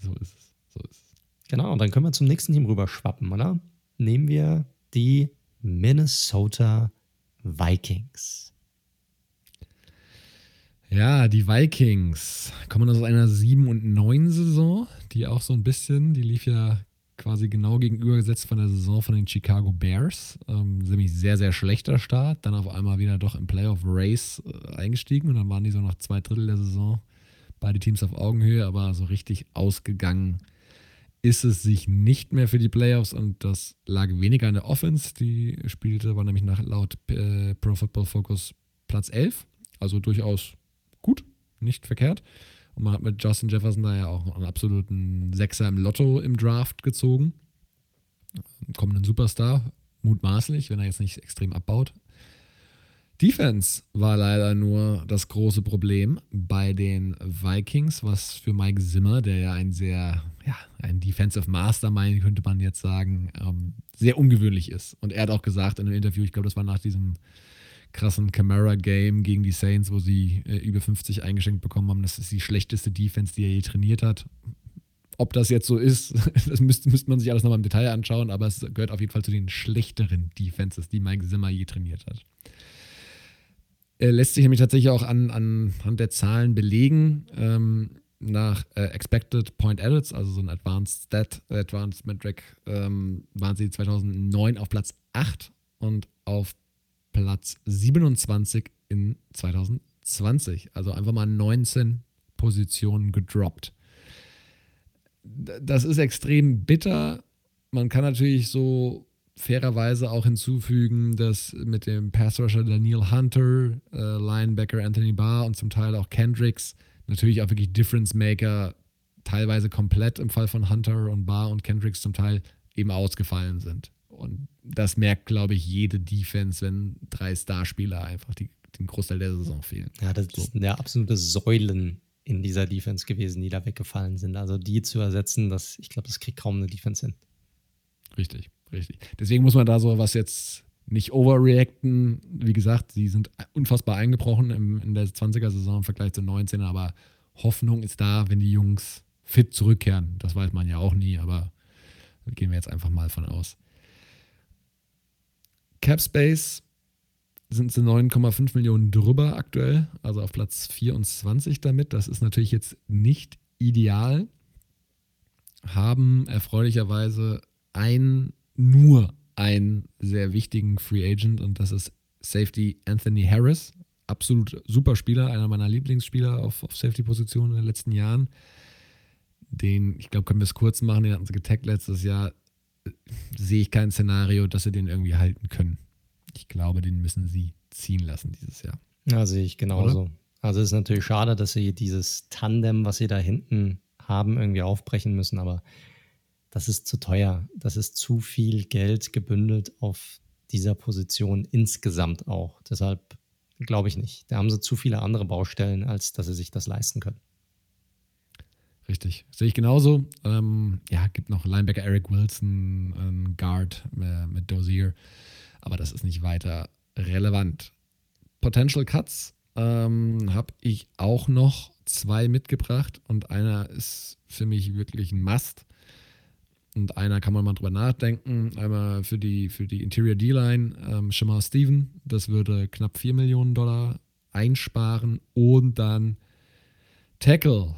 [SPEAKER 2] So ist es. So ist es.
[SPEAKER 1] Genau, und dann können wir zum nächsten Team rüber schwappen, oder? Nehmen wir die Minnesota Vikings.
[SPEAKER 2] Ja, die Vikings kommen aus einer 7 und 9 Saison, die auch so ein bisschen, die lief ja quasi genau gegenübergesetzt von der Saison von den Chicago Bears. Ähm, nämlich sehr, sehr schlechter Start. Dann auf einmal wieder doch im Playoff Race äh, eingestiegen und dann waren die so nach zwei Drittel der Saison beide Teams auf Augenhöhe, aber so richtig ausgegangen ist es sich nicht mehr für die Playoffs und das lag weniger an der Offense. Die spielte, war nämlich nach laut äh, Pro Football Focus Platz 11, also durchaus gut, nicht verkehrt. Und man hat mit Justin Jefferson da ja auch einen absoluten Sechser im Lotto im Draft gezogen. Kommenden Superstar, mutmaßlich, wenn er jetzt nicht extrem abbaut. Defense war leider nur das große Problem bei den Vikings, was für Mike Zimmer, der ja ein sehr, ja, ein Defensive Mastermind, könnte man jetzt sagen, ähm, sehr ungewöhnlich ist. Und er hat auch gesagt in einem Interview, ich glaube, das war nach diesem krassen Camara-Game gegen die Saints, wo sie äh, über 50 eingeschenkt bekommen haben. Das ist die schlechteste Defense, die er je trainiert hat. Ob das jetzt so ist, das müsste, müsste man sich alles nochmal im Detail anschauen, aber es gehört auf jeden Fall zu den schlechteren Defenses, die Mike Zimmer je trainiert hat. Er lässt sich nämlich tatsächlich auch an, anhand der Zahlen belegen. Ähm, nach äh, Expected Point Edits, also so ein Advanced Stat, Advanced Metric, ähm, waren sie 2009 auf Platz 8 und auf Platz 27 in 2020. Also einfach mal 19 Positionen gedroppt. Das ist extrem bitter. Man kann natürlich so fairerweise auch hinzufügen, dass mit dem Passrusher Daniel Hunter, äh, Linebacker Anthony Barr und zum Teil auch Kendricks natürlich auch wirklich Difference Maker teilweise komplett im Fall von Hunter und Barr und Kendricks zum Teil eben ausgefallen sind. Und das merkt, glaube ich, jede Defense, wenn drei Starspieler einfach die, den Großteil der Saison fehlen.
[SPEAKER 1] Ja, das so. sind ja absolute Säulen in dieser Defense gewesen, die da weggefallen sind. Also die zu ersetzen, das, ich glaube, das kriegt kaum eine Defense hin.
[SPEAKER 2] Richtig, richtig. Deswegen muss man da so was jetzt nicht overreacten. Wie gesagt, sie sind unfassbar eingebrochen im, in der 20er-Saison im Vergleich zur 19er, aber Hoffnung ist da, wenn die Jungs fit zurückkehren. Das weiß man ja auch nie, aber gehen wir jetzt einfach mal von aus. Capspace sind sie 9,5 Millionen drüber aktuell, also auf Platz 24 damit. Das ist natürlich jetzt nicht ideal. Haben erfreulicherweise ein, nur einen sehr wichtigen Free Agent und das ist Safety Anthony Harris. Absolut super Spieler, einer meiner Lieblingsspieler auf, auf Safety-Positionen in den letzten Jahren. Den, ich glaube, können wir es kurz machen, den hatten sie getaggt letztes Jahr sehe ich kein Szenario, dass sie den irgendwie halten können. Ich glaube, den müssen sie ziehen lassen dieses Jahr.
[SPEAKER 1] Ja, sehe ich genauso. Oder? Also es ist natürlich schade, dass sie dieses Tandem, was sie da hinten haben, irgendwie aufbrechen müssen, aber das ist zu teuer. Das ist zu viel Geld gebündelt auf dieser Position insgesamt auch. Deshalb glaube ich nicht. Da haben sie zu viele andere Baustellen, als dass sie sich das leisten können.
[SPEAKER 2] Richtig. Sehe ich genauso. Ähm, ja, gibt noch Linebacker Eric Wilson, ähm, Guard äh, mit Dozier. Aber das ist nicht weiter relevant. Potential Cuts ähm, habe ich auch noch zwei mitgebracht und einer ist für mich wirklich ein Must. Und einer kann man mal drüber nachdenken. Einmal für die, für die Interior D-Line, ähm, Shamar Steven, das würde knapp 4 Millionen Dollar einsparen. Und dann Tackle,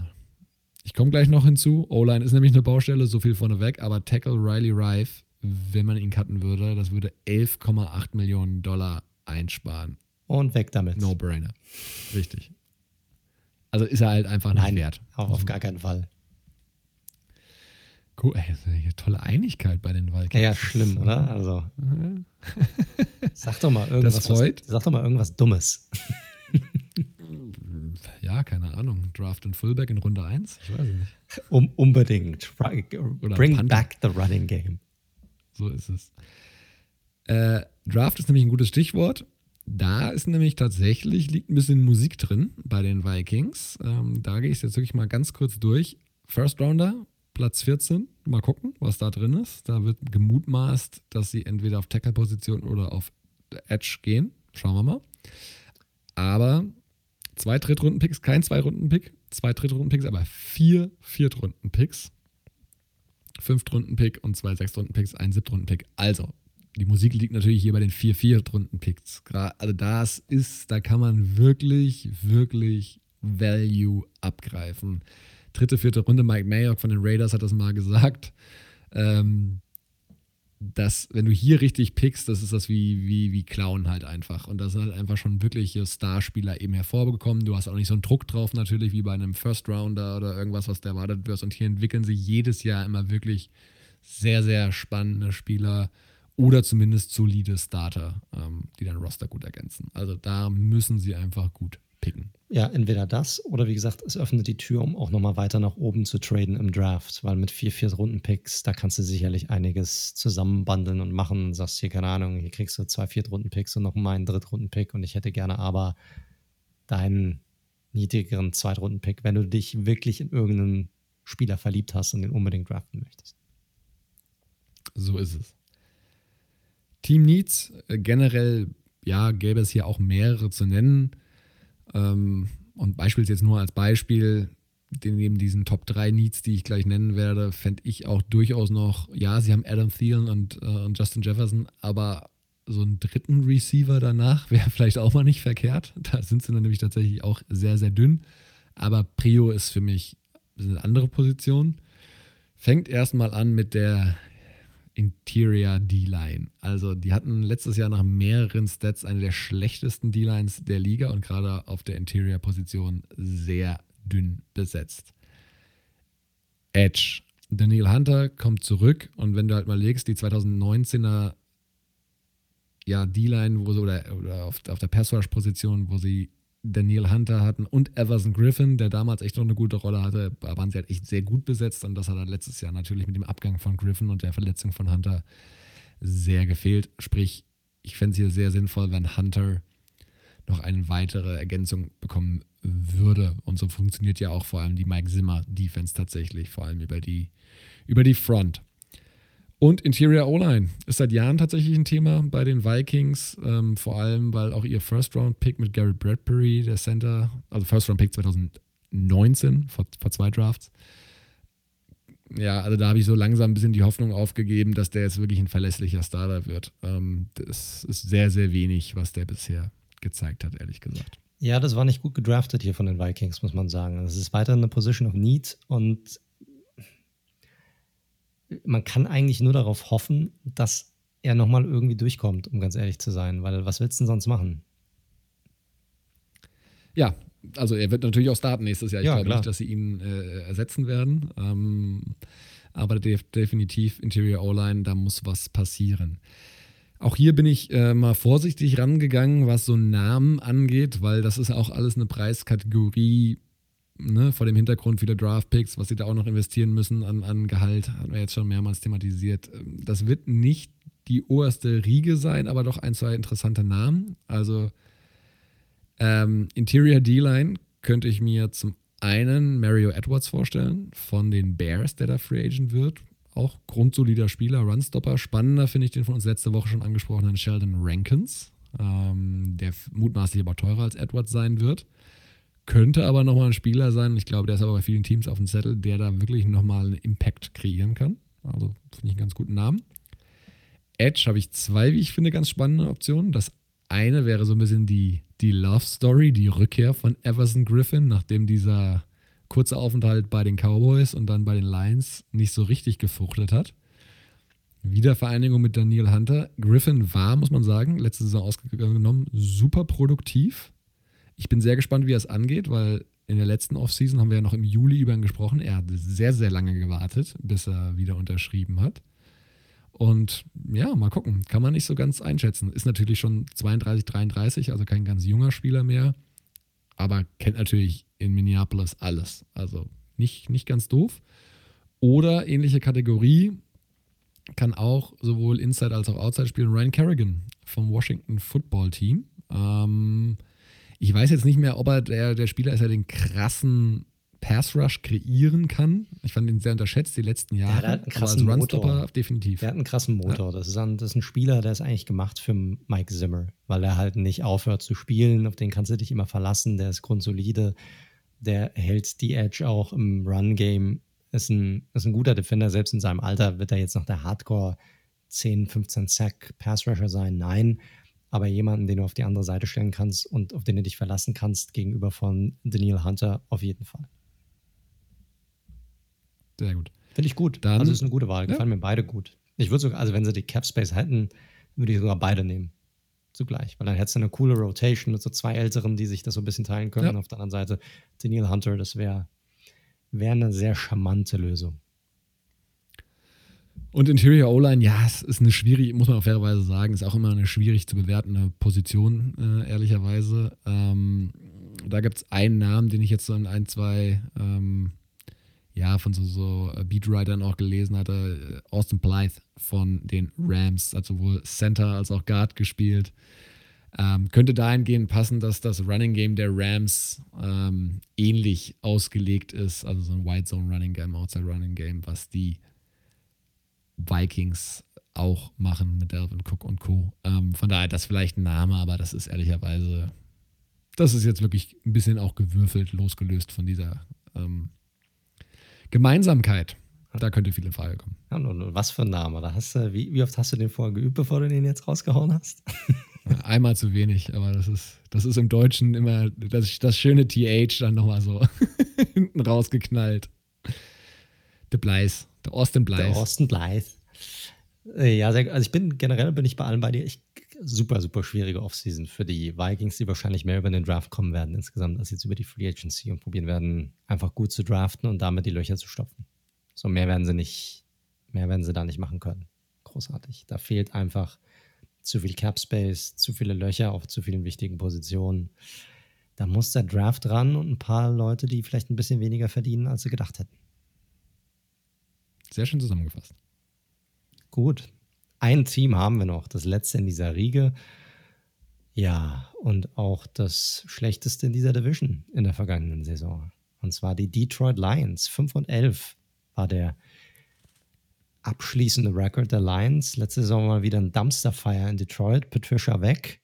[SPEAKER 2] ich komme gleich noch hinzu. O-Line ist nämlich eine Baustelle, so viel vorneweg, aber Tackle Riley Rife, wenn man ihn cutten würde, das würde 11,8 Millionen Dollar einsparen.
[SPEAKER 1] Und weg damit.
[SPEAKER 2] No-brainer. Richtig. Also ist er halt einfach
[SPEAKER 1] Nein, nicht wert. Auch auf gar keinen Fall.
[SPEAKER 2] Cool, ey, tolle Einigkeit bei den Vikings.
[SPEAKER 1] Ja, ja schlimm, oder? Also. sag doch mal irgendwas.
[SPEAKER 2] Was,
[SPEAKER 1] sag doch mal irgendwas Dummes
[SPEAKER 2] ja, keine Ahnung, Draft und Fullback in Runde 1? Ich weiß nicht.
[SPEAKER 1] Um, unbedingt. Oder Bring Panther. back the running game.
[SPEAKER 2] So ist es. Äh, Draft ist nämlich ein gutes Stichwort. Da ist nämlich tatsächlich, liegt ein bisschen Musik drin bei den Vikings. Ähm, da gehe ich jetzt wirklich mal ganz kurz durch. First Rounder, Platz 14. Mal gucken, was da drin ist. Da wird gemutmaßt, dass sie entweder auf Tackle-Position oder auf Edge gehen. Schauen wir mal. Aber Zwei Drittrunden-Picks, kein Zwei-Runden-Pick, zwei Drittrunden-Picks, aber vier Viertrunden-Picks. Fünftrunden-Pick und zwei Sechstrunden-Picks, ein Siebtrunden-Pick. Also, die Musik liegt natürlich hier bei den vier Viertrunden-Picks. Also, das ist, da kann man wirklich, wirklich Value abgreifen. Dritte, vierte Runde, Mike Mayock von den Raiders hat das mal gesagt. Ähm, dass, wenn du hier richtig pickst, das ist das wie, wie, wie Clown halt einfach. Und das sind halt einfach schon wirkliche Starspieler eben hervorgekommen. Du hast auch nicht so einen Druck drauf, natürlich, wie bei einem First Rounder oder irgendwas, was da erwartet wird. Und hier entwickeln sie jedes Jahr immer wirklich sehr, sehr spannende Spieler oder zumindest solide Starter, ähm, die dein Roster gut ergänzen. Also da müssen sie einfach gut picken.
[SPEAKER 1] Ja, entweder das oder wie gesagt, es öffnet die Tür, um auch nochmal weiter nach oben zu traden im Draft, weil mit vier, vier Runden-Picks, da kannst du sicherlich einiges zusammenbandeln und machen. Und sagst hier, keine Ahnung, hier kriegst du zwei Viertrunden-Picks und noch mal einen Drittrunden-Pick und ich hätte gerne aber deinen niedrigeren Zweitrunden-Pick, wenn du dich wirklich in irgendeinen Spieler verliebt hast und den unbedingt draften möchtest.
[SPEAKER 2] So ist es. Team Needs, äh, generell, ja, gäbe es hier auch mehrere zu nennen. Ähm, und beispielsweise jetzt nur als Beispiel, neben diesen Top 3 Needs, die ich gleich nennen werde, fände ich auch durchaus noch, ja, sie haben Adam Thielen und, äh, und Justin Jefferson, aber so einen dritten Receiver danach wäre vielleicht auch mal nicht verkehrt. Da sind sie dann nämlich tatsächlich auch sehr, sehr dünn. Aber Prio ist für mich eine andere Position. Fängt erstmal an mit der Interior D-Line. Also die hatten letztes Jahr nach mehreren Stats eine der schlechtesten D-Lines der Liga und gerade auf der Interior-Position sehr dünn besetzt. Edge. Daniel Hunter kommt zurück und wenn du halt mal legst, die 2019er ja, D-Line, wo sie, oder, oder auf, auf der Pass-Rush-Position, wo sie Daniel Hunter hatten und Everson Griffin, der damals echt noch eine gute Rolle hatte, waren sie halt echt sehr gut besetzt und das hat er letztes Jahr natürlich mit dem Abgang von Griffin und der Verletzung von Hunter sehr gefehlt. Sprich, ich fände es hier sehr sinnvoll, wenn Hunter noch eine weitere Ergänzung bekommen würde. Und so funktioniert ja auch vor allem die Mike Zimmer Defense tatsächlich, vor allem über die, über die Front. Und Interior O-Line ist seit Jahren tatsächlich ein Thema bei den Vikings, ähm, vor allem weil auch ihr First-Round-Pick mit Gary Bradbury, der Center, also First-Round-Pick 2019, vor, vor zwei Drafts, ja, also da habe ich so langsam ein bisschen die Hoffnung aufgegeben, dass der jetzt wirklich ein verlässlicher Starter wird. Ähm, das ist sehr, sehr wenig, was der bisher gezeigt hat, ehrlich gesagt.
[SPEAKER 1] Ja, das war nicht gut gedraftet hier von den Vikings, muss man sagen. Es ist weiter eine Position of Need und man kann eigentlich nur darauf hoffen, dass er nochmal irgendwie durchkommt, um ganz ehrlich zu sein, weil was willst du denn sonst machen?
[SPEAKER 2] Ja, also er wird natürlich auch starten nächstes Jahr. Ich ja, glaube nicht, dass sie ihn äh, ersetzen werden. Ähm, aber def definitiv Interior O-Line, da muss was passieren. Auch hier bin ich äh, mal vorsichtig rangegangen, was so Namen angeht, weil das ist auch alles eine Preiskategorie, ne, vor dem Hintergrund vieler Draft-Picks, was sie da auch noch investieren müssen an, an Gehalt, haben wir jetzt schon mehrmals thematisiert. Das wird nicht die oberste Riege sein, aber doch ein, zwei interessante Namen. Also ähm, Interior D-Line könnte ich mir zum einen Mario Edwards vorstellen von den Bears, der da Free Agent wird. Auch grundsolider Spieler, Runstopper. Spannender finde ich den von uns letzte Woche schon angesprochenen Sheldon Rankins, ähm, der mutmaßlich aber teurer als Edwards sein wird. Könnte aber nochmal ein Spieler sein, ich glaube, der ist aber bei vielen Teams auf dem Zettel, der da wirklich nochmal einen Impact kreieren kann. Also finde ich einen ganz guten Namen. Edge habe ich zwei, wie ich finde, ganz spannende Optionen. Das eine wäre so ein bisschen die, die Love Story, die Rückkehr von Everson Griffin, nachdem dieser kurze Aufenthalt bei den Cowboys und dann bei den Lions nicht so richtig gefruchtet hat. Wiedervereinigung mit Daniel Hunter. Griffin war, muss man sagen, letzte Saison ausgenommen, super produktiv. Ich bin sehr gespannt, wie er es angeht, weil in der letzten Offseason haben wir ja noch im Juli über ihn gesprochen. Er hat sehr, sehr lange gewartet, bis er wieder unterschrieben hat. Und ja, mal gucken. Kann man nicht so ganz einschätzen. Ist natürlich schon 32, 33, also kein ganz junger Spieler mehr. Aber kennt natürlich in Minneapolis alles. Also nicht, nicht ganz doof. Oder ähnliche Kategorie kann auch sowohl Inside als auch Outside spielen. Ryan Kerrigan vom Washington Football Team. Ähm, ich weiß jetzt nicht mehr, ob er der, der Spieler ist, der den krassen Pass Rush kreieren kann. Ich fand ihn sehr unterschätzt die letzten Jahre. Ja,
[SPEAKER 1] der hat einen krassen aber als Runstopper definitiv. Der hat einen krassen Motor. Ja. Das, ist ein, das ist ein Spieler, der ist eigentlich gemacht für Mike Zimmer, weil er halt nicht aufhört zu spielen. Auf den kannst du dich immer verlassen. Der ist grundsolide. Der hält die Edge auch im Run-Game. Ist ein, ist ein guter Defender. Selbst in seinem Alter wird er jetzt noch der Hardcore 10, 15 Sack Pass Rusher sein. Nein aber jemanden, den du auf die andere Seite stellen kannst und auf den du dich verlassen kannst, gegenüber von Daniel Hunter auf jeden Fall.
[SPEAKER 2] Sehr gut.
[SPEAKER 1] Finde ich gut. Dann, also ist eine gute Wahl. Gefallen ja. mir beide gut. Ich würde sogar, also wenn sie die Cap Space hätten, würde ich sogar beide nehmen. Zugleich. Weil dann hättest du eine coole Rotation mit so zwei Älteren, die sich das so ein bisschen teilen können. Ja. Auf der anderen Seite Daniel Hunter, das wäre wär eine sehr charmante Lösung.
[SPEAKER 2] Und Interior O-Line, ja, es ist eine schwierig, muss man auch fairerweise sagen, ist auch immer eine schwierig zu bewertende Position, äh, ehrlicherweise. Ähm, da gibt es einen Namen, den ich jetzt so in ein, zwei, ähm, ja, von so, so Beatwritern auch gelesen hatte. Austin Blythe von den Rams, hat sowohl Center als auch Guard gespielt. Ähm, könnte dahingehend passen, dass das Running Game der Rams ähm, ähnlich ausgelegt ist, also so ein White Zone Running Game, Outside Running Game, was die Vikings auch machen mit Delvin Cook und Co. Ähm, von daher, das ist vielleicht ein Name, aber das ist ehrlicherweise, das ist jetzt wirklich ein bisschen auch gewürfelt, losgelöst von dieser ähm, Gemeinsamkeit. Da könnte viel in Frage kommen.
[SPEAKER 1] Ja, und was für ein Name? Da hast du, wie, wie oft hast du den vorher geübt, bevor du den jetzt rausgehauen hast?
[SPEAKER 2] Einmal zu wenig, aber das ist, das ist im Deutschen immer das, das schöne TH dann nochmal so hinten rausgeknallt. De Bleis. Der Austin Blythe. Der
[SPEAKER 1] Austin Blythe. Äh, ja, also ich bin generell bin ich bei allen bei dir. Ich, super, super schwierige Offseason für die Vikings, die wahrscheinlich mehr über den Draft kommen werden insgesamt als jetzt über die Free Agency und probieren werden, einfach gut zu draften und damit die Löcher zu stopfen. So mehr werden sie nicht, mehr werden sie da nicht machen können. Großartig. Da fehlt einfach zu viel Cap Space, zu viele Löcher auf zu vielen wichtigen Positionen. Da muss der Draft ran und ein paar Leute, die vielleicht ein bisschen weniger verdienen, als sie gedacht hätten.
[SPEAKER 2] Sehr schön zusammengefasst.
[SPEAKER 1] Gut. Ein Team haben wir noch, das letzte in dieser Riege. Ja, und auch das schlechteste in dieser Division in der vergangenen Saison. Und zwar die Detroit Lions. 5 und 11 war der abschließende Rekord der Lions. Letzte Saison mal wieder ein Dumpster-Fire in Detroit. Patricia weg.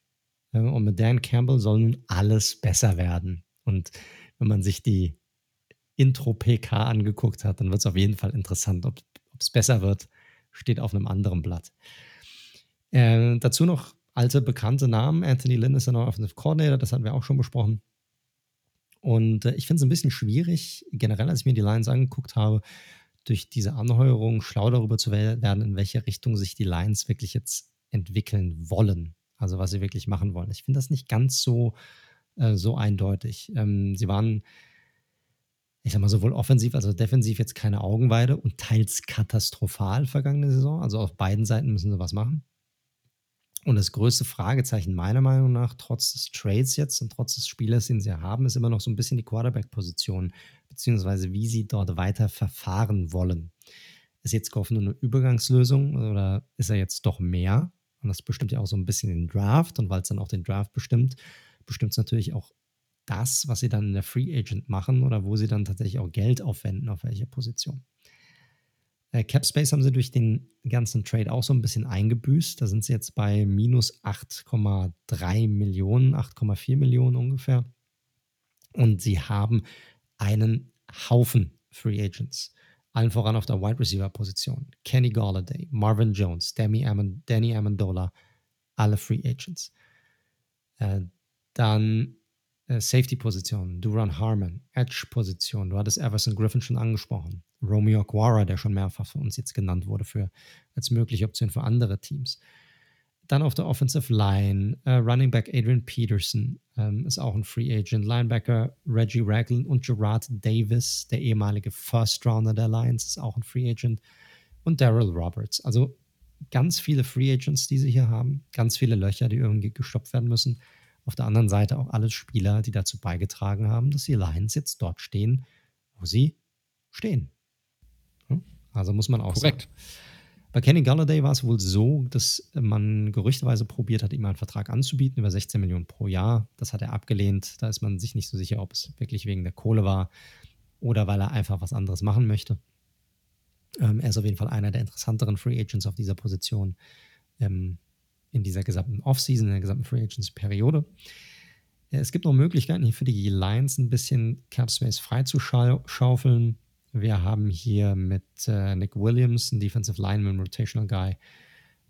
[SPEAKER 1] Und mit Dan Campbell soll nun alles besser werden. Und wenn man sich die Intro-PK angeguckt hat, dann wird es auf jeden Fall interessant. Ob es besser wird, steht auf einem anderen Blatt. Äh, dazu noch alte bekannte Namen. Anthony Lynn ist der neue Offensive Coordinator, das hatten wir auch schon besprochen. Und äh, ich finde es ein bisschen schwierig, generell, als ich mir die Lions angeguckt habe, durch diese Anheuerung schlau darüber zu werden, in welche Richtung sich die Lions wirklich jetzt entwickeln wollen. Also was sie wirklich machen wollen. Ich finde das nicht ganz so, äh, so eindeutig. Ähm, sie waren ich sag mal, sowohl offensiv als auch defensiv jetzt keine Augenweide und teils katastrophal vergangene Saison. Also auf beiden Seiten müssen sie was machen. Und das größte Fragezeichen meiner Meinung nach, trotz des Trades jetzt und trotz des Spielers, den sie haben, ist immer noch so ein bisschen die Quarterback-Position, beziehungsweise wie sie dort weiter verfahren wollen. Ist jetzt Goff nur eine Übergangslösung oder ist er jetzt doch mehr? Und das bestimmt ja auch so ein bisschen den Draft. Und weil es dann auch den Draft bestimmt, bestimmt es natürlich auch das, was sie dann in der Free Agent machen oder wo sie dann tatsächlich auch Geld aufwenden, auf welche Position. Äh, Cap Space haben sie durch den ganzen Trade auch so ein bisschen eingebüßt. Da sind sie jetzt bei minus 8,3 Millionen, 8,4 Millionen ungefähr. Und sie haben einen Haufen Free Agents. Allen voran auf der Wide Receiver Position. Kenny Galladay, Marvin Jones, Danny, Amond Danny Amendola, alle Free Agents. Äh, dann äh, Safety-Position, Duran Harmon, Edge-Position, du hattest Everson Griffin schon angesprochen, Romeo Aquara, der schon mehrfach von uns jetzt genannt wurde für, als mögliche Option für andere Teams. Dann auf der Offensive Line, uh, Running Back Adrian Peterson ähm, ist auch ein Free Agent, Linebacker Reggie Ragland und Gerard Davis, der ehemalige First Rounder der Lions, ist auch ein Free Agent und Daryl Roberts. Also ganz viele Free Agents, die sie hier haben, ganz viele Löcher, die irgendwie gestoppt werden müssen. Auf der anderen Seite auch alle Spieler, die dazu beigetragen haben, dass die Lions jetzt dort stehen, wo sie stehen. Also muss man auch Korrekt. sagen. Bei Kenny Galladay war es wohl so, dass man gerüchteweise probiert hat, ihm einen Vertrag anzubieten über 16 Millionen pro Jahr. Das hat er abgelehnt. Da ist man sich nicht so sicher, ob es wirklich wegen der Kohle war. oder weil er einfach was anderes machen möchte. Ähm, er ist auf jeden Fall einer der interessanteren Free Agents auf dieser Position ähm, in dieser gesamten Offseason, in der gesamten Free Agency-Periode. Äh, es gibt noch Möglichkeiten hier für die Lions ein bisschen Cap Space freizuschaufeln. Wir haben hier mit äh, Nick Williams, ein Defensive Lineman, Rotational Guy.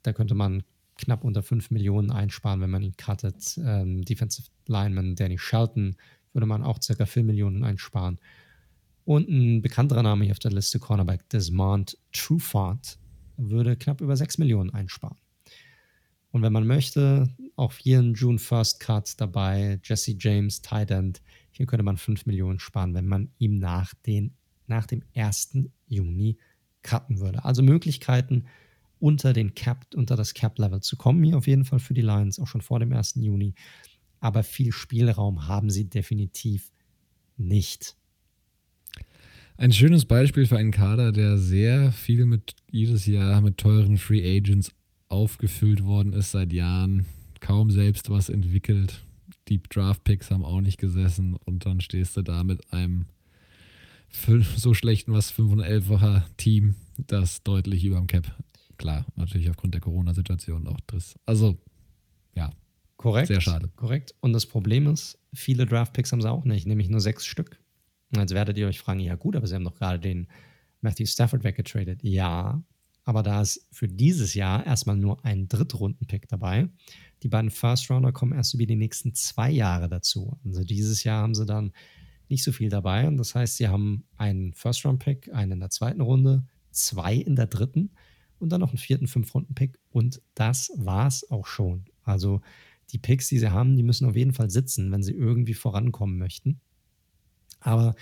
[SPEAKER 1] Da könnte man knapp unter 5 Millionen einsparen, wenn man ihn cuttet. Ähm, Defensive Lineman Danny Shelton würde man auch circa 4 Millionen einsparen. Und ein bekannterer Name hier auf der Liste, Cornerback Desmond Trufant, würde knapp über 6 Millionen einsparen. Und wenn man möchte, auch hier ein June First Cut dabei, Jesse James, Tight End. Hier könnte man 5 Millionen sparen, wenn man ihm nach, den, nach dem 1. Juni cutten würde. Also Möglichkeiten, unter den Cap, unter das Cap-Level zu kommen, hier auf jeden Fall für die Lions, auch schon vor dem 1. Juni. Aber viel Spielraum haben sie definitiv nicht.
[SPEAKER 2] Ein schönes Beispiel für einen Kader, der sehr viel mit jedes Jahr mit teuren Free Agents aufgefüllt worden ist seit Jahren, kaum selbst was entwickelt. Deep Draft Picks haben auch nicht gesessen und dann stehst du da mit einem so schlechten was 511-facher Team, das deutlich über dem Cap. Klar, natürlich aufgrund der Corona-Situation auch das. Also, ja.
[SPEAKER 1] Korrekt.
[SPEAKER 2] Sehr schade.
[SPEAKER 1] Korrekt. Und das Problem ist, viele Draft Picks haben sie auch nicht, nämlich nur sechs Stück. Und jetzt werdet ihr euch fragen, ja gut, aber sie haben doch gerade den Matthew Stafford weggetradet. Ja, aber da ist für dieses Jahr erstmal nur ein Drittrunden-Pick dabei. Die beiden First-Rounder kommen erst über die nächsten zwei Jahre dazu. Also dieses Jahr haben sie dann nicht so viel dabei. Und das heißt, sie haben einen First-Round-Pick, einen in der zweiten Runde, zwei in der dritten und dann noch einen vierten Fünf-Runden-Pick. Und das war's auch schon. Also die Picks, die sie haben, die müssen auf jeden Fall sitzen, wenn sie irgendwie vorankommen möchten. Aber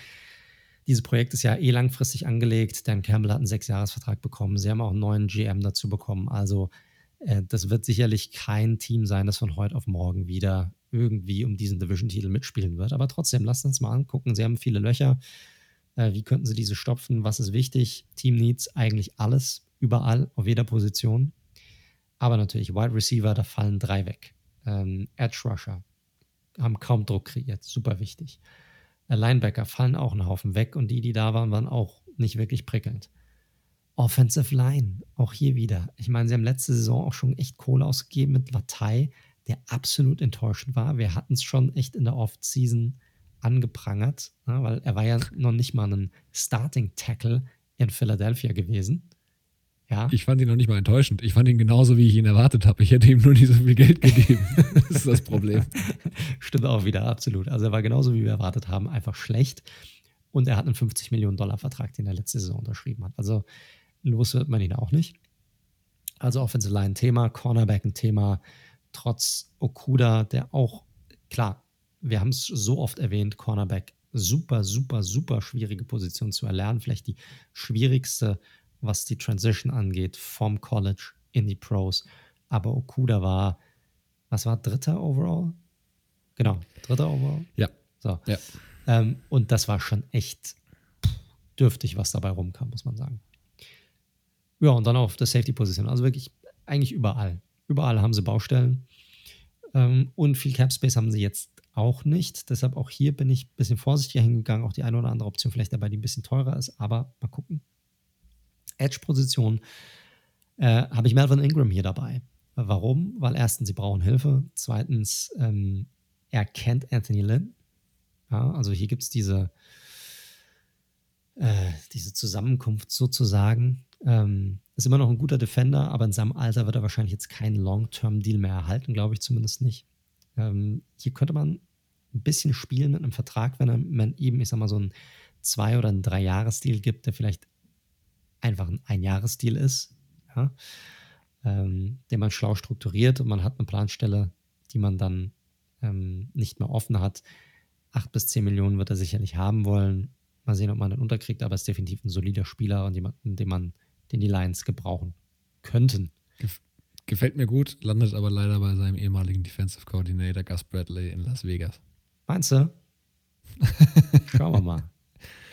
[SPEAKER 1] dieses Projekt ist ja eh langfristig angelegt. Dan Campbell hat einen Sechsjahresvertrag bekommen. Sie haben auch einen neuen GM dazu bekommen. Also äh, das wird sicherlich kein Team sein, das von heute auf morgen wieder irgendwie um diesen Division-Titel mitspielen wird. Aber trotzdem, lasst uns mal angucken. Sie haben viele Löcher. Äh, wie könnten sie diese stopfen? Was ist wichtig? Team Needs eigentlich alles, überall, auf jeder Position. Aber natürlich, Wide Receiver, da fallen drei weg. Ähm, Edge Rusher haben kaum Druck kreiert, super wichtig. Linebacker fallen auch einen Haufen weg und die, die da waren, waren auch nicht wirklich prickelnd. Offensive Line, auch hier wieder. Ich meine, sie haben letzte Saison auch schon echt Kohle ausgegeben mit Latei, der absolut enttäuschend war. Wir hatten es schon echt in der Off-Season angeprangert, ne, weil er war ja noch nicht mal ein Starting Tackle in Philadelphia gewesen. Ja.
[SPEAKER 2] Ich fand ihn noch nicht mal enttäuschend. Ich fand ihn genauso, wie ich ihn erwartet habe. Ich hätte ihm nur nicht so viel Geld gegeben. das ist das Problem.
[SPEAKER 1] Stimmt auch wieder, absolut. Also er war genauso, wie wir erwartet haben, einfach schlecht. Und er hat einen 50 Millionen Dollar Vertrag, den er letzte Saison unterschrieben hat. Also los wird man ihn auch nicht. Also Offensive Line ein Thema, Cornerback ein Thema, trotz Okuda, der auch, klar, wir haben es so oft erwähnt, Cornerback, super, super, super schwierige Position zu erlernen. Vielleicht die schwierigste was die Transition angeht, vom College in die Pros. Aber Okuda war, was war dritter overall? Genau, dritter overall.
[SPEAKER 2] Ja.
[SPEAKER 1] So.
[SPEAKER 2] Ja.
[SPEAKER 1] Ähm, und das war schon echt dürftig, was dabei rumkam, muss man sagen. Ja, und dann auf der Safety-Position. Also wirklich eigentlich überall. Überall haben sie Baustellen. Ähm, und viel Cap Space haben sie jetzt auch nicht. Deshalb auch hier bin ich ein bisschen vorsichtiger hingegangen. Auch die eine oder andere Option vielleicht dabei, die ein bisschen teurer ist. Aber mal gucken. Edge-Position äh, habe ich Melvin Ingram hier dabei. Warum? Weil erstens, sie brauchen Hilfe. Zweitens, ähm, er kennt Anthony Lynn. Ja, also hier gibt es diese, äh, diese Zusammenkunft sozusagen. Ähm, ist immer noch ein guter Defender, aber in seinem Alter wird er wahrscheinlich jetzt keinen Long-Term-Deal mehr erhalten, glaube ich zumindest nicht. Ähm, hier könnte man ein bisschen spielen mit einem Vertrag, wenn man ihm, ich sag mal, so einen Zwei- oder einen Drei-Jahres-Deal gibt, der vielleicht einfach ein Einjahresdeal ist, ja, ähm, den man schlau strukturiert und man hat eine Planstelle, die man dann ähm, nicht mehr offen hat. Acht bis zehn Millionen wird er sicherlich haben wollen. Mal sehen, ob man den unterkriegt, aber er ist definitiv ein solider Spieler und jemanden, den man, den die Lions gebrauchen könnten.
[SPEAKER 2] Gefällt mir gut, landet aber leider bei seinem ehemaligen Defensive Coordinator Gus Bradley in Las Vegas.
[SPEAKER 1] Meinst du? Schauen wir mal.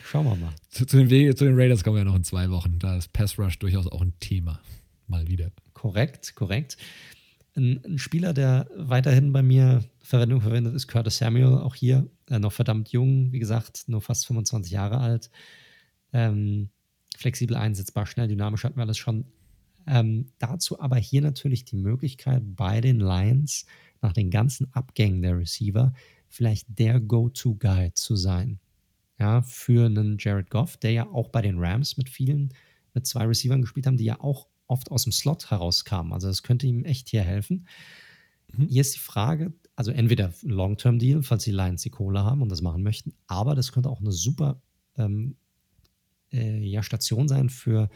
[SPEAKER 1] Schauen wir mal.
[SPEAKER 2] Zu, zu, den, zu, den, Raiders kommen wir ja noch in zwei Wochen. Da ist Pass Rush durchaus auch ein Thema. Mal wieder.
[SPEAKER 1] Korrekt, korrekt. Ein, ein, Spieler, der weiterhin bei mir Verwendung verwendet, ist Curtis Samuel. Auch hier äh, noch verdammt jung, wie gesagt, nur fast 25 Jahre alt. Ähm, flexibel einsetzbar, schnell, dynamisch hatten wir alles schon. Ähm, dazu aber hier natürlich die Möglichkeit bei den Lions nach den ganzen Abgängen der Receiver vielleicht der Go-To-Guy zu sein. Ja, für einen Jared Goff, der ja auch bei den Rams mit vielen, mit zwei Receivern gespielt haben, die ja auch oft aus dem Slot herauskamen. Also das könnte ihm echt hier helfen. Mhm. Hier ist die Frage, also entweder Long-Term-Deal, falls die Lions die Kohle haben und das machen möchten, aber das könnte auch eine super ähm, äh, ja, Station sein für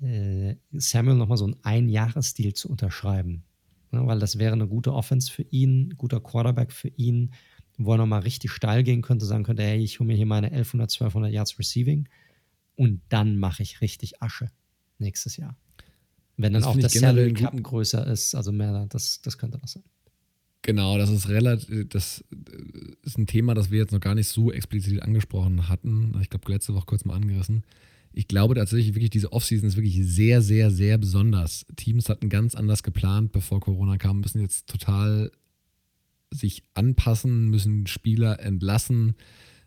[SPEAKER 1] äh, Samuel nochmal so einen Einjahresdeal zu unterschreiben. Ja, weil das wäre eine gute Offense für ihn, guter Quarterback für ihn, wo er nochmal richtig steil gehen könnte, sagen könnte, hey, ich hole mir hier meine 1100, 1200 Yards Receiving und dann mache ich richtig Asche nächstes Jahr. Wenn dann das auch das Salary Cap größer ist, also mehr, das, das könnte das sein.
[SPEAKER 2] Genau, das ist relativ, das ist ein Thema, das wir jetzt noch gar nicht so explizit angesprochen hatten. Ich glaube, letzte Woche kurz mal angerissen. Ich glaube tatsächlich wirklich, diese Offseason ist wirklich sehr, sehr, sehr besonders. Teams hatten ganz anders geplant, bevor Corona kam, müssen jetzt total sich anpassen, müssen Spieler entlassen.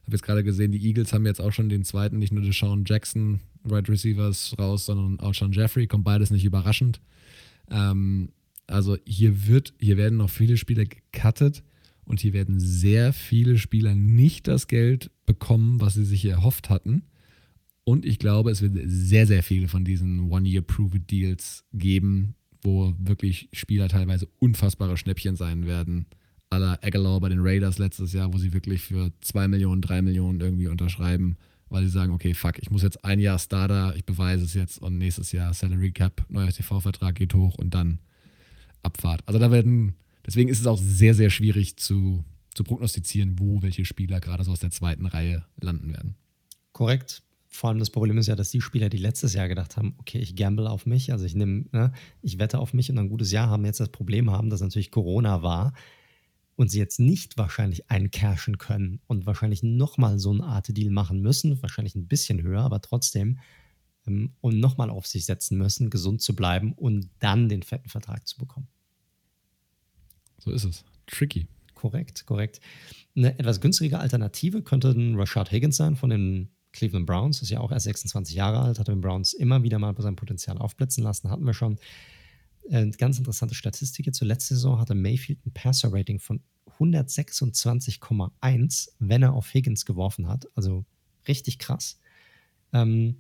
[SPEAKER 2] Ich habe jetzt gerade gesehen, die Eagles haben jetzt auch schon den zweiten, nicht nur Deshaun Jackson, Right Receivers raus, sondern auch schon Jeffrey. Kommt beides nicht überraschend. Ähm, also hier wird, hier werden noch viele Spieler gecuttet und hier werden sehr viele Spieler nicht das Geld bekommen, was sie sich erhofft hatten. Und ich glaube, es wird sehr, sehr viele von diesen One-Year-Prove-Deals geben, wo wirklich Spieler teilweise unfassbare Schnäppchen sein werden. A la Aguilar bei den Raiders letztes Jahr, wo sie wirklich für 2 Millionen, 3 Millionen irgendwie unterschreiben, weil sie sagen, okay, fuck, ich muss jetzt ein Jahr Starter, ich beweise es jetzt und nächstes Jahr Salary Cap, neuer TV-Vertrag geht hoch und dann Abfahrt. Also da werden, deswegen ist es auch sehr, sehr schwierig zu, zu prognostizieren, wo welche Spieler gerade so aus der zweiten Reihe landen werden.
[SPEAKER 1] Korrekt. Vor allem das Problem ist ja, dass die Spieler, die letztes Jahr gedacht haben, okay, ich gamble auf mich, also ich nehme, ne, ich wette auf mich und ein gutes Jahr haben, jetzt das Problem haben, dass natürlich Corona war und sie jetzt nicht wahrscheinlich eincashen können und wahrscheinlich nochmal so eine Art Deal machen müssen, wahrscheinlich ein bisschen höher, aber trotzdem, ähm, und nochmal auf sich setzen müssen, gesund zu bleiben und dann den fetten Vertrag zu bekommen.
[SPEAKER 2] So ist es. Tricky.
[SPEAKER 1] Korrekt, korrekt. Eine etwas günstigere Alternative könnte ein Rashad Higgins sein von den Cleveland Browns. Ist ja auch erst 26 Jahre alt, hat den Browns immer wieder mal bei seinem Potenzial aufblitzen lassen. Hatten wir schon. Äh, ganz interessante Statistik zur letzten Saison hatte Mayfield ein Passer-Rating von 126,1, wenn er auf Higgins geworfen hat. Also richtig krass. Ähm,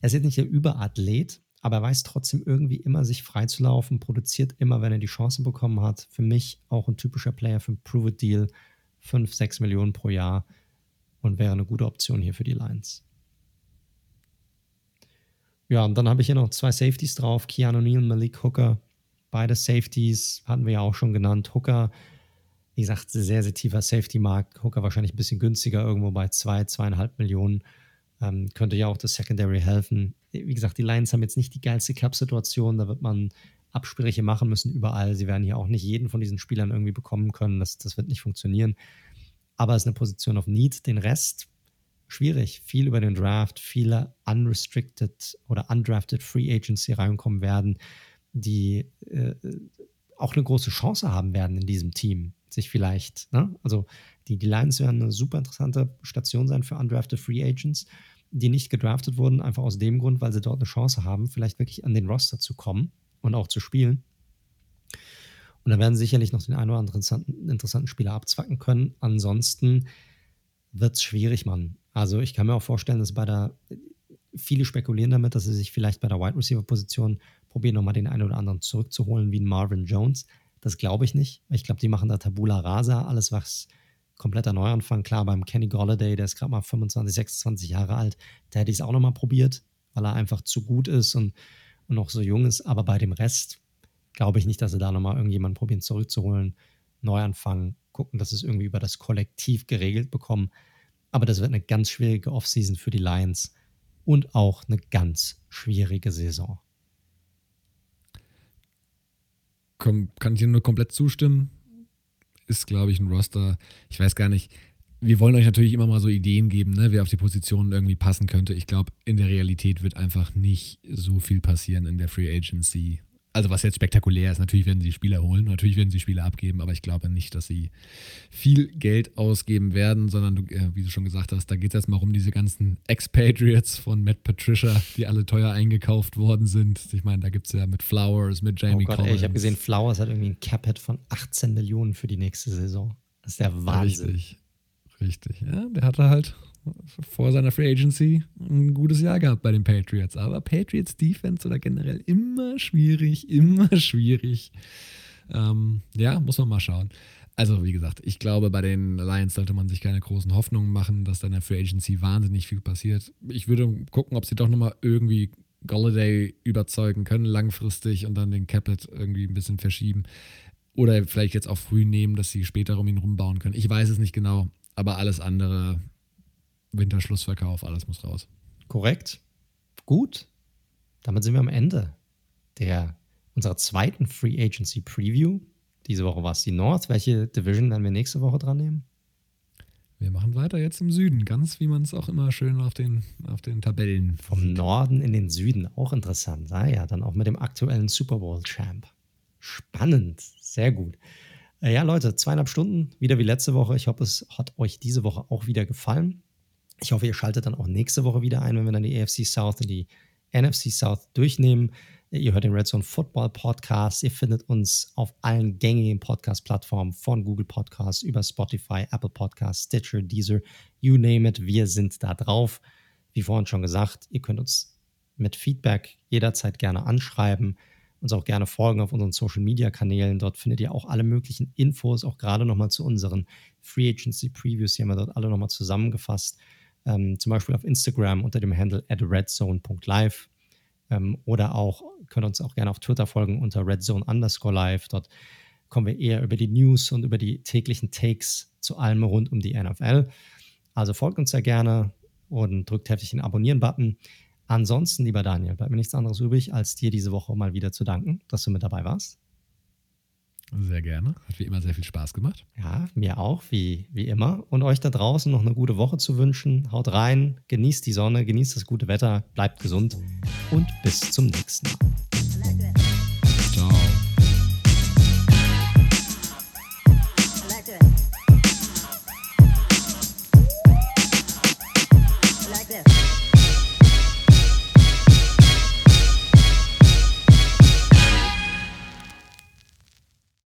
[SPEAKER 1] er ist jetzt nicht der Überathlet, aber er weiß trotzdem irgendwie immer, sich freizulaufen, produziert immer, wenn er die Chance bekommen hat. Für mich auch ein typischer Player für ein Prove-It-Deal. 5, 6 Millionen pro Jahr und wäre eine gute Option hier für die Lions. Ja, und dann habe ich hier noch zwei Safeties drauf: Keanu Neal und Malik Hooker. Beide Safeties hatten wir ja auch schon genannt. Hooker, wie gesagt, sehr, sehr tiefer Safety-Markt. Hooker wahrscheinlich ein bisschen günstiger, irgendwo bei 2, zwei, 2,5 Millionen. Ähm, könnte ja auch das Secondary helfen. Wie gesagt, die Lions haben jetzt nicht die geilste Cap-Situation. Da wird man Absprüche machen müssen überall. Sie werden hier auch nicht jeden von diesen Spielern irgendwie bekommen können. Das, das wird nicht funktionieren. Aber es ist eine Position of Need. Den Rest schwierig. Viel über den Draft, viele unrestricted oder undrafted Free Agents, die reinkommen werden, die äh, auch eine große Chance haben werden in diesem Team, sich vielleicht, ne? also die, die Lions werden eine super interessante Station sein für undrafted Free Agents die nicht gedraftet wurden, einfach aus dem Grund, weil sie dort eine Chance haben, vielleicht wirklich an den Roster zu kommen und auch zu spielen. Und da werden sie sicherlich noch den einen oder anderen interessanten, interessanten Spieler abzwacken können. Ansonsten wird es schwierig, Mann. Also ich kann mir auch vorstellen, dass bei der, viele spekulieren damit, dass sie sich vielleicht bei der Wide Receiver Position probieren, nochmal den einen oder anderen zurückzuholen, wie Marvin Jones. Das glaube ich nicht. Ich glaube, die machen da Tabula Rasa, alles was kompletter Neuanfang. Klar, beim Kenny Golladay, der ist gerade mal 25, 26 Jahre alt, da hätte ich es auch nochmal probiert, weil er einfach zu gut ist und, und noch so jung ist. Aber bei dem Rest glaube ich nicht, dass sie da nochmal irgendjemanden probieren zurückzuholen. Neuanfang, gucken, dass es irgendwie über das Kollektiv geregelt bekommen. Aber das wird eine ganz schwierige Offseason für die Lions und auch eine ganz schwierige Saison.
[SPEAKER 2] Kann ich dir nur komplett zustimmen ist, glaube ich, ein Roster. Ich weiß gar nicht. Wir wollen euch natürlich immer mal so Ideen geben, ne, wer auf die Positionen irgendwie passen könnte. Ich glaube, in der Realität wird einfach nicht so viel passieren in der Free Agency. Also was jetzt spektakulär ist, natürlich werden sie Spieler holen, natürlich werden sie Spieler abgeben, aber ich glaube nicht, dass sie viel Geld ausgeben werden, sondern du, äh, wie du schon gesagt hast, da geht es erstmal um diese ganzen Expatriates von Matt Patricia, die alle teuer eingekauft worden sind. Ich meine, da gibt es ja mit Flowers, mit Jamie oh Gott, Collins.
[SPEAKER 1] Ey, ich habe gesehen, Flowers hat irgendwie ein Cap-Hit von 18 Millionen für die nächste Saison. Das ist der Wahnsinn.
[SPEAKER 2] Richtig, richtig. Ja, der hatte halt vor seiner Free Agency ein gutes Jahr gehabt bei den Patriots. Aber Patriots Defense oder generell immer schwierig, immer schwierig. Ähm, ja, muss man mal schauen. Also, wie gesagt, ich glaube, bei den Lions sollte man sich keine großen Hoffnungen machen, dass da in der Free Agency wahnsinnig viel passiert. Ich würde gucken, ob sie doch nochmal irgendwie Golladay überzeugen können, langfristig und dann den Capit irgendwie ein bisschen verschieben. Oder vielleicht jetzt auch früh nehmen, dass sie später um ihn rumbauen können. Ich weiß es nicht genau, aber alles andere Winterschlussverkauf, alles muss raus.
[SPEAKER 1] Korrekt. Gut. Damit sind wir am Ende der unserer zweiten Free Agency Preview. Diese Woche war es die North. Welche Division werden wir nächste Woche dran nehmen?
[SPEAKER 2] Wir machen weiter jetzt im Süden, ganz wie man es auch immer schön auf den, auf den Tabellen.
[SPEAKER 1] Vom sieht. Norden in den Süden, auch interessant. Ah ja, dann auch mit dem aktuellen Super Bowl Champ. Spannend, sehr gut. Äh, ja, Leute, zweieinhalb Stunden, wieder wie letzte Woche. Ich hoffe, es hat euch diese Woche auch wieder gefallen. Ich hoffe, ihr schaltet dann auch nächste Woche wieder ein, wenn wir dann die AFC South und die NFC South durchnehmen. Ihr hört den Red Zone Football Podcast. Ihr findet uns auf allen gängigen Podcast-Plattformen von Google Podcasts über Spotify, Apple Podcasts, Stitcher, Deezer, you name it. Wir sind da drauf. Wie vorhin schon gesagt, ihr könnt uns mit Feedback jederzeit gerne anschreiben, uns auch gerne folgen auf unseren Social Media Kanälen. Dort findet ihr auch alle möglichen Infos, auch gerade nochmal zu unseren Free Agency Previews. Die haben wir dort alle nochmal zusammengefasst ähm, zum Beispiel auf Instagram unter dem Handle at redzone.live ähm, oder auch, könnt uns auch gerne auf Twitter folgen unter redzone underscore live. Dort kommen wir eher über die News und über die täglichen Takes zu allem rund um die NFL. Also folgt uns sehr gerne und drückt heftig den Abonnieren-Button. Ansonsten, lieber Daniel, bleibt mir nichts anderes übrig, als dir diese Woche mal wieder zu danken, dass du mit dabei warst.
[SPEAKER 2] Sehr gerne. Hat wie immer sehr viel Spaß gemacht.
[SPEAKER 1] Ja, mir auch, wie, wie immer. Und euch da draußen noch eine gute Woche zu wünschen. Haut rein, genießt die Sonne, genießt das gute Wetter, bleibt gesund und bis zum nächsten Mal.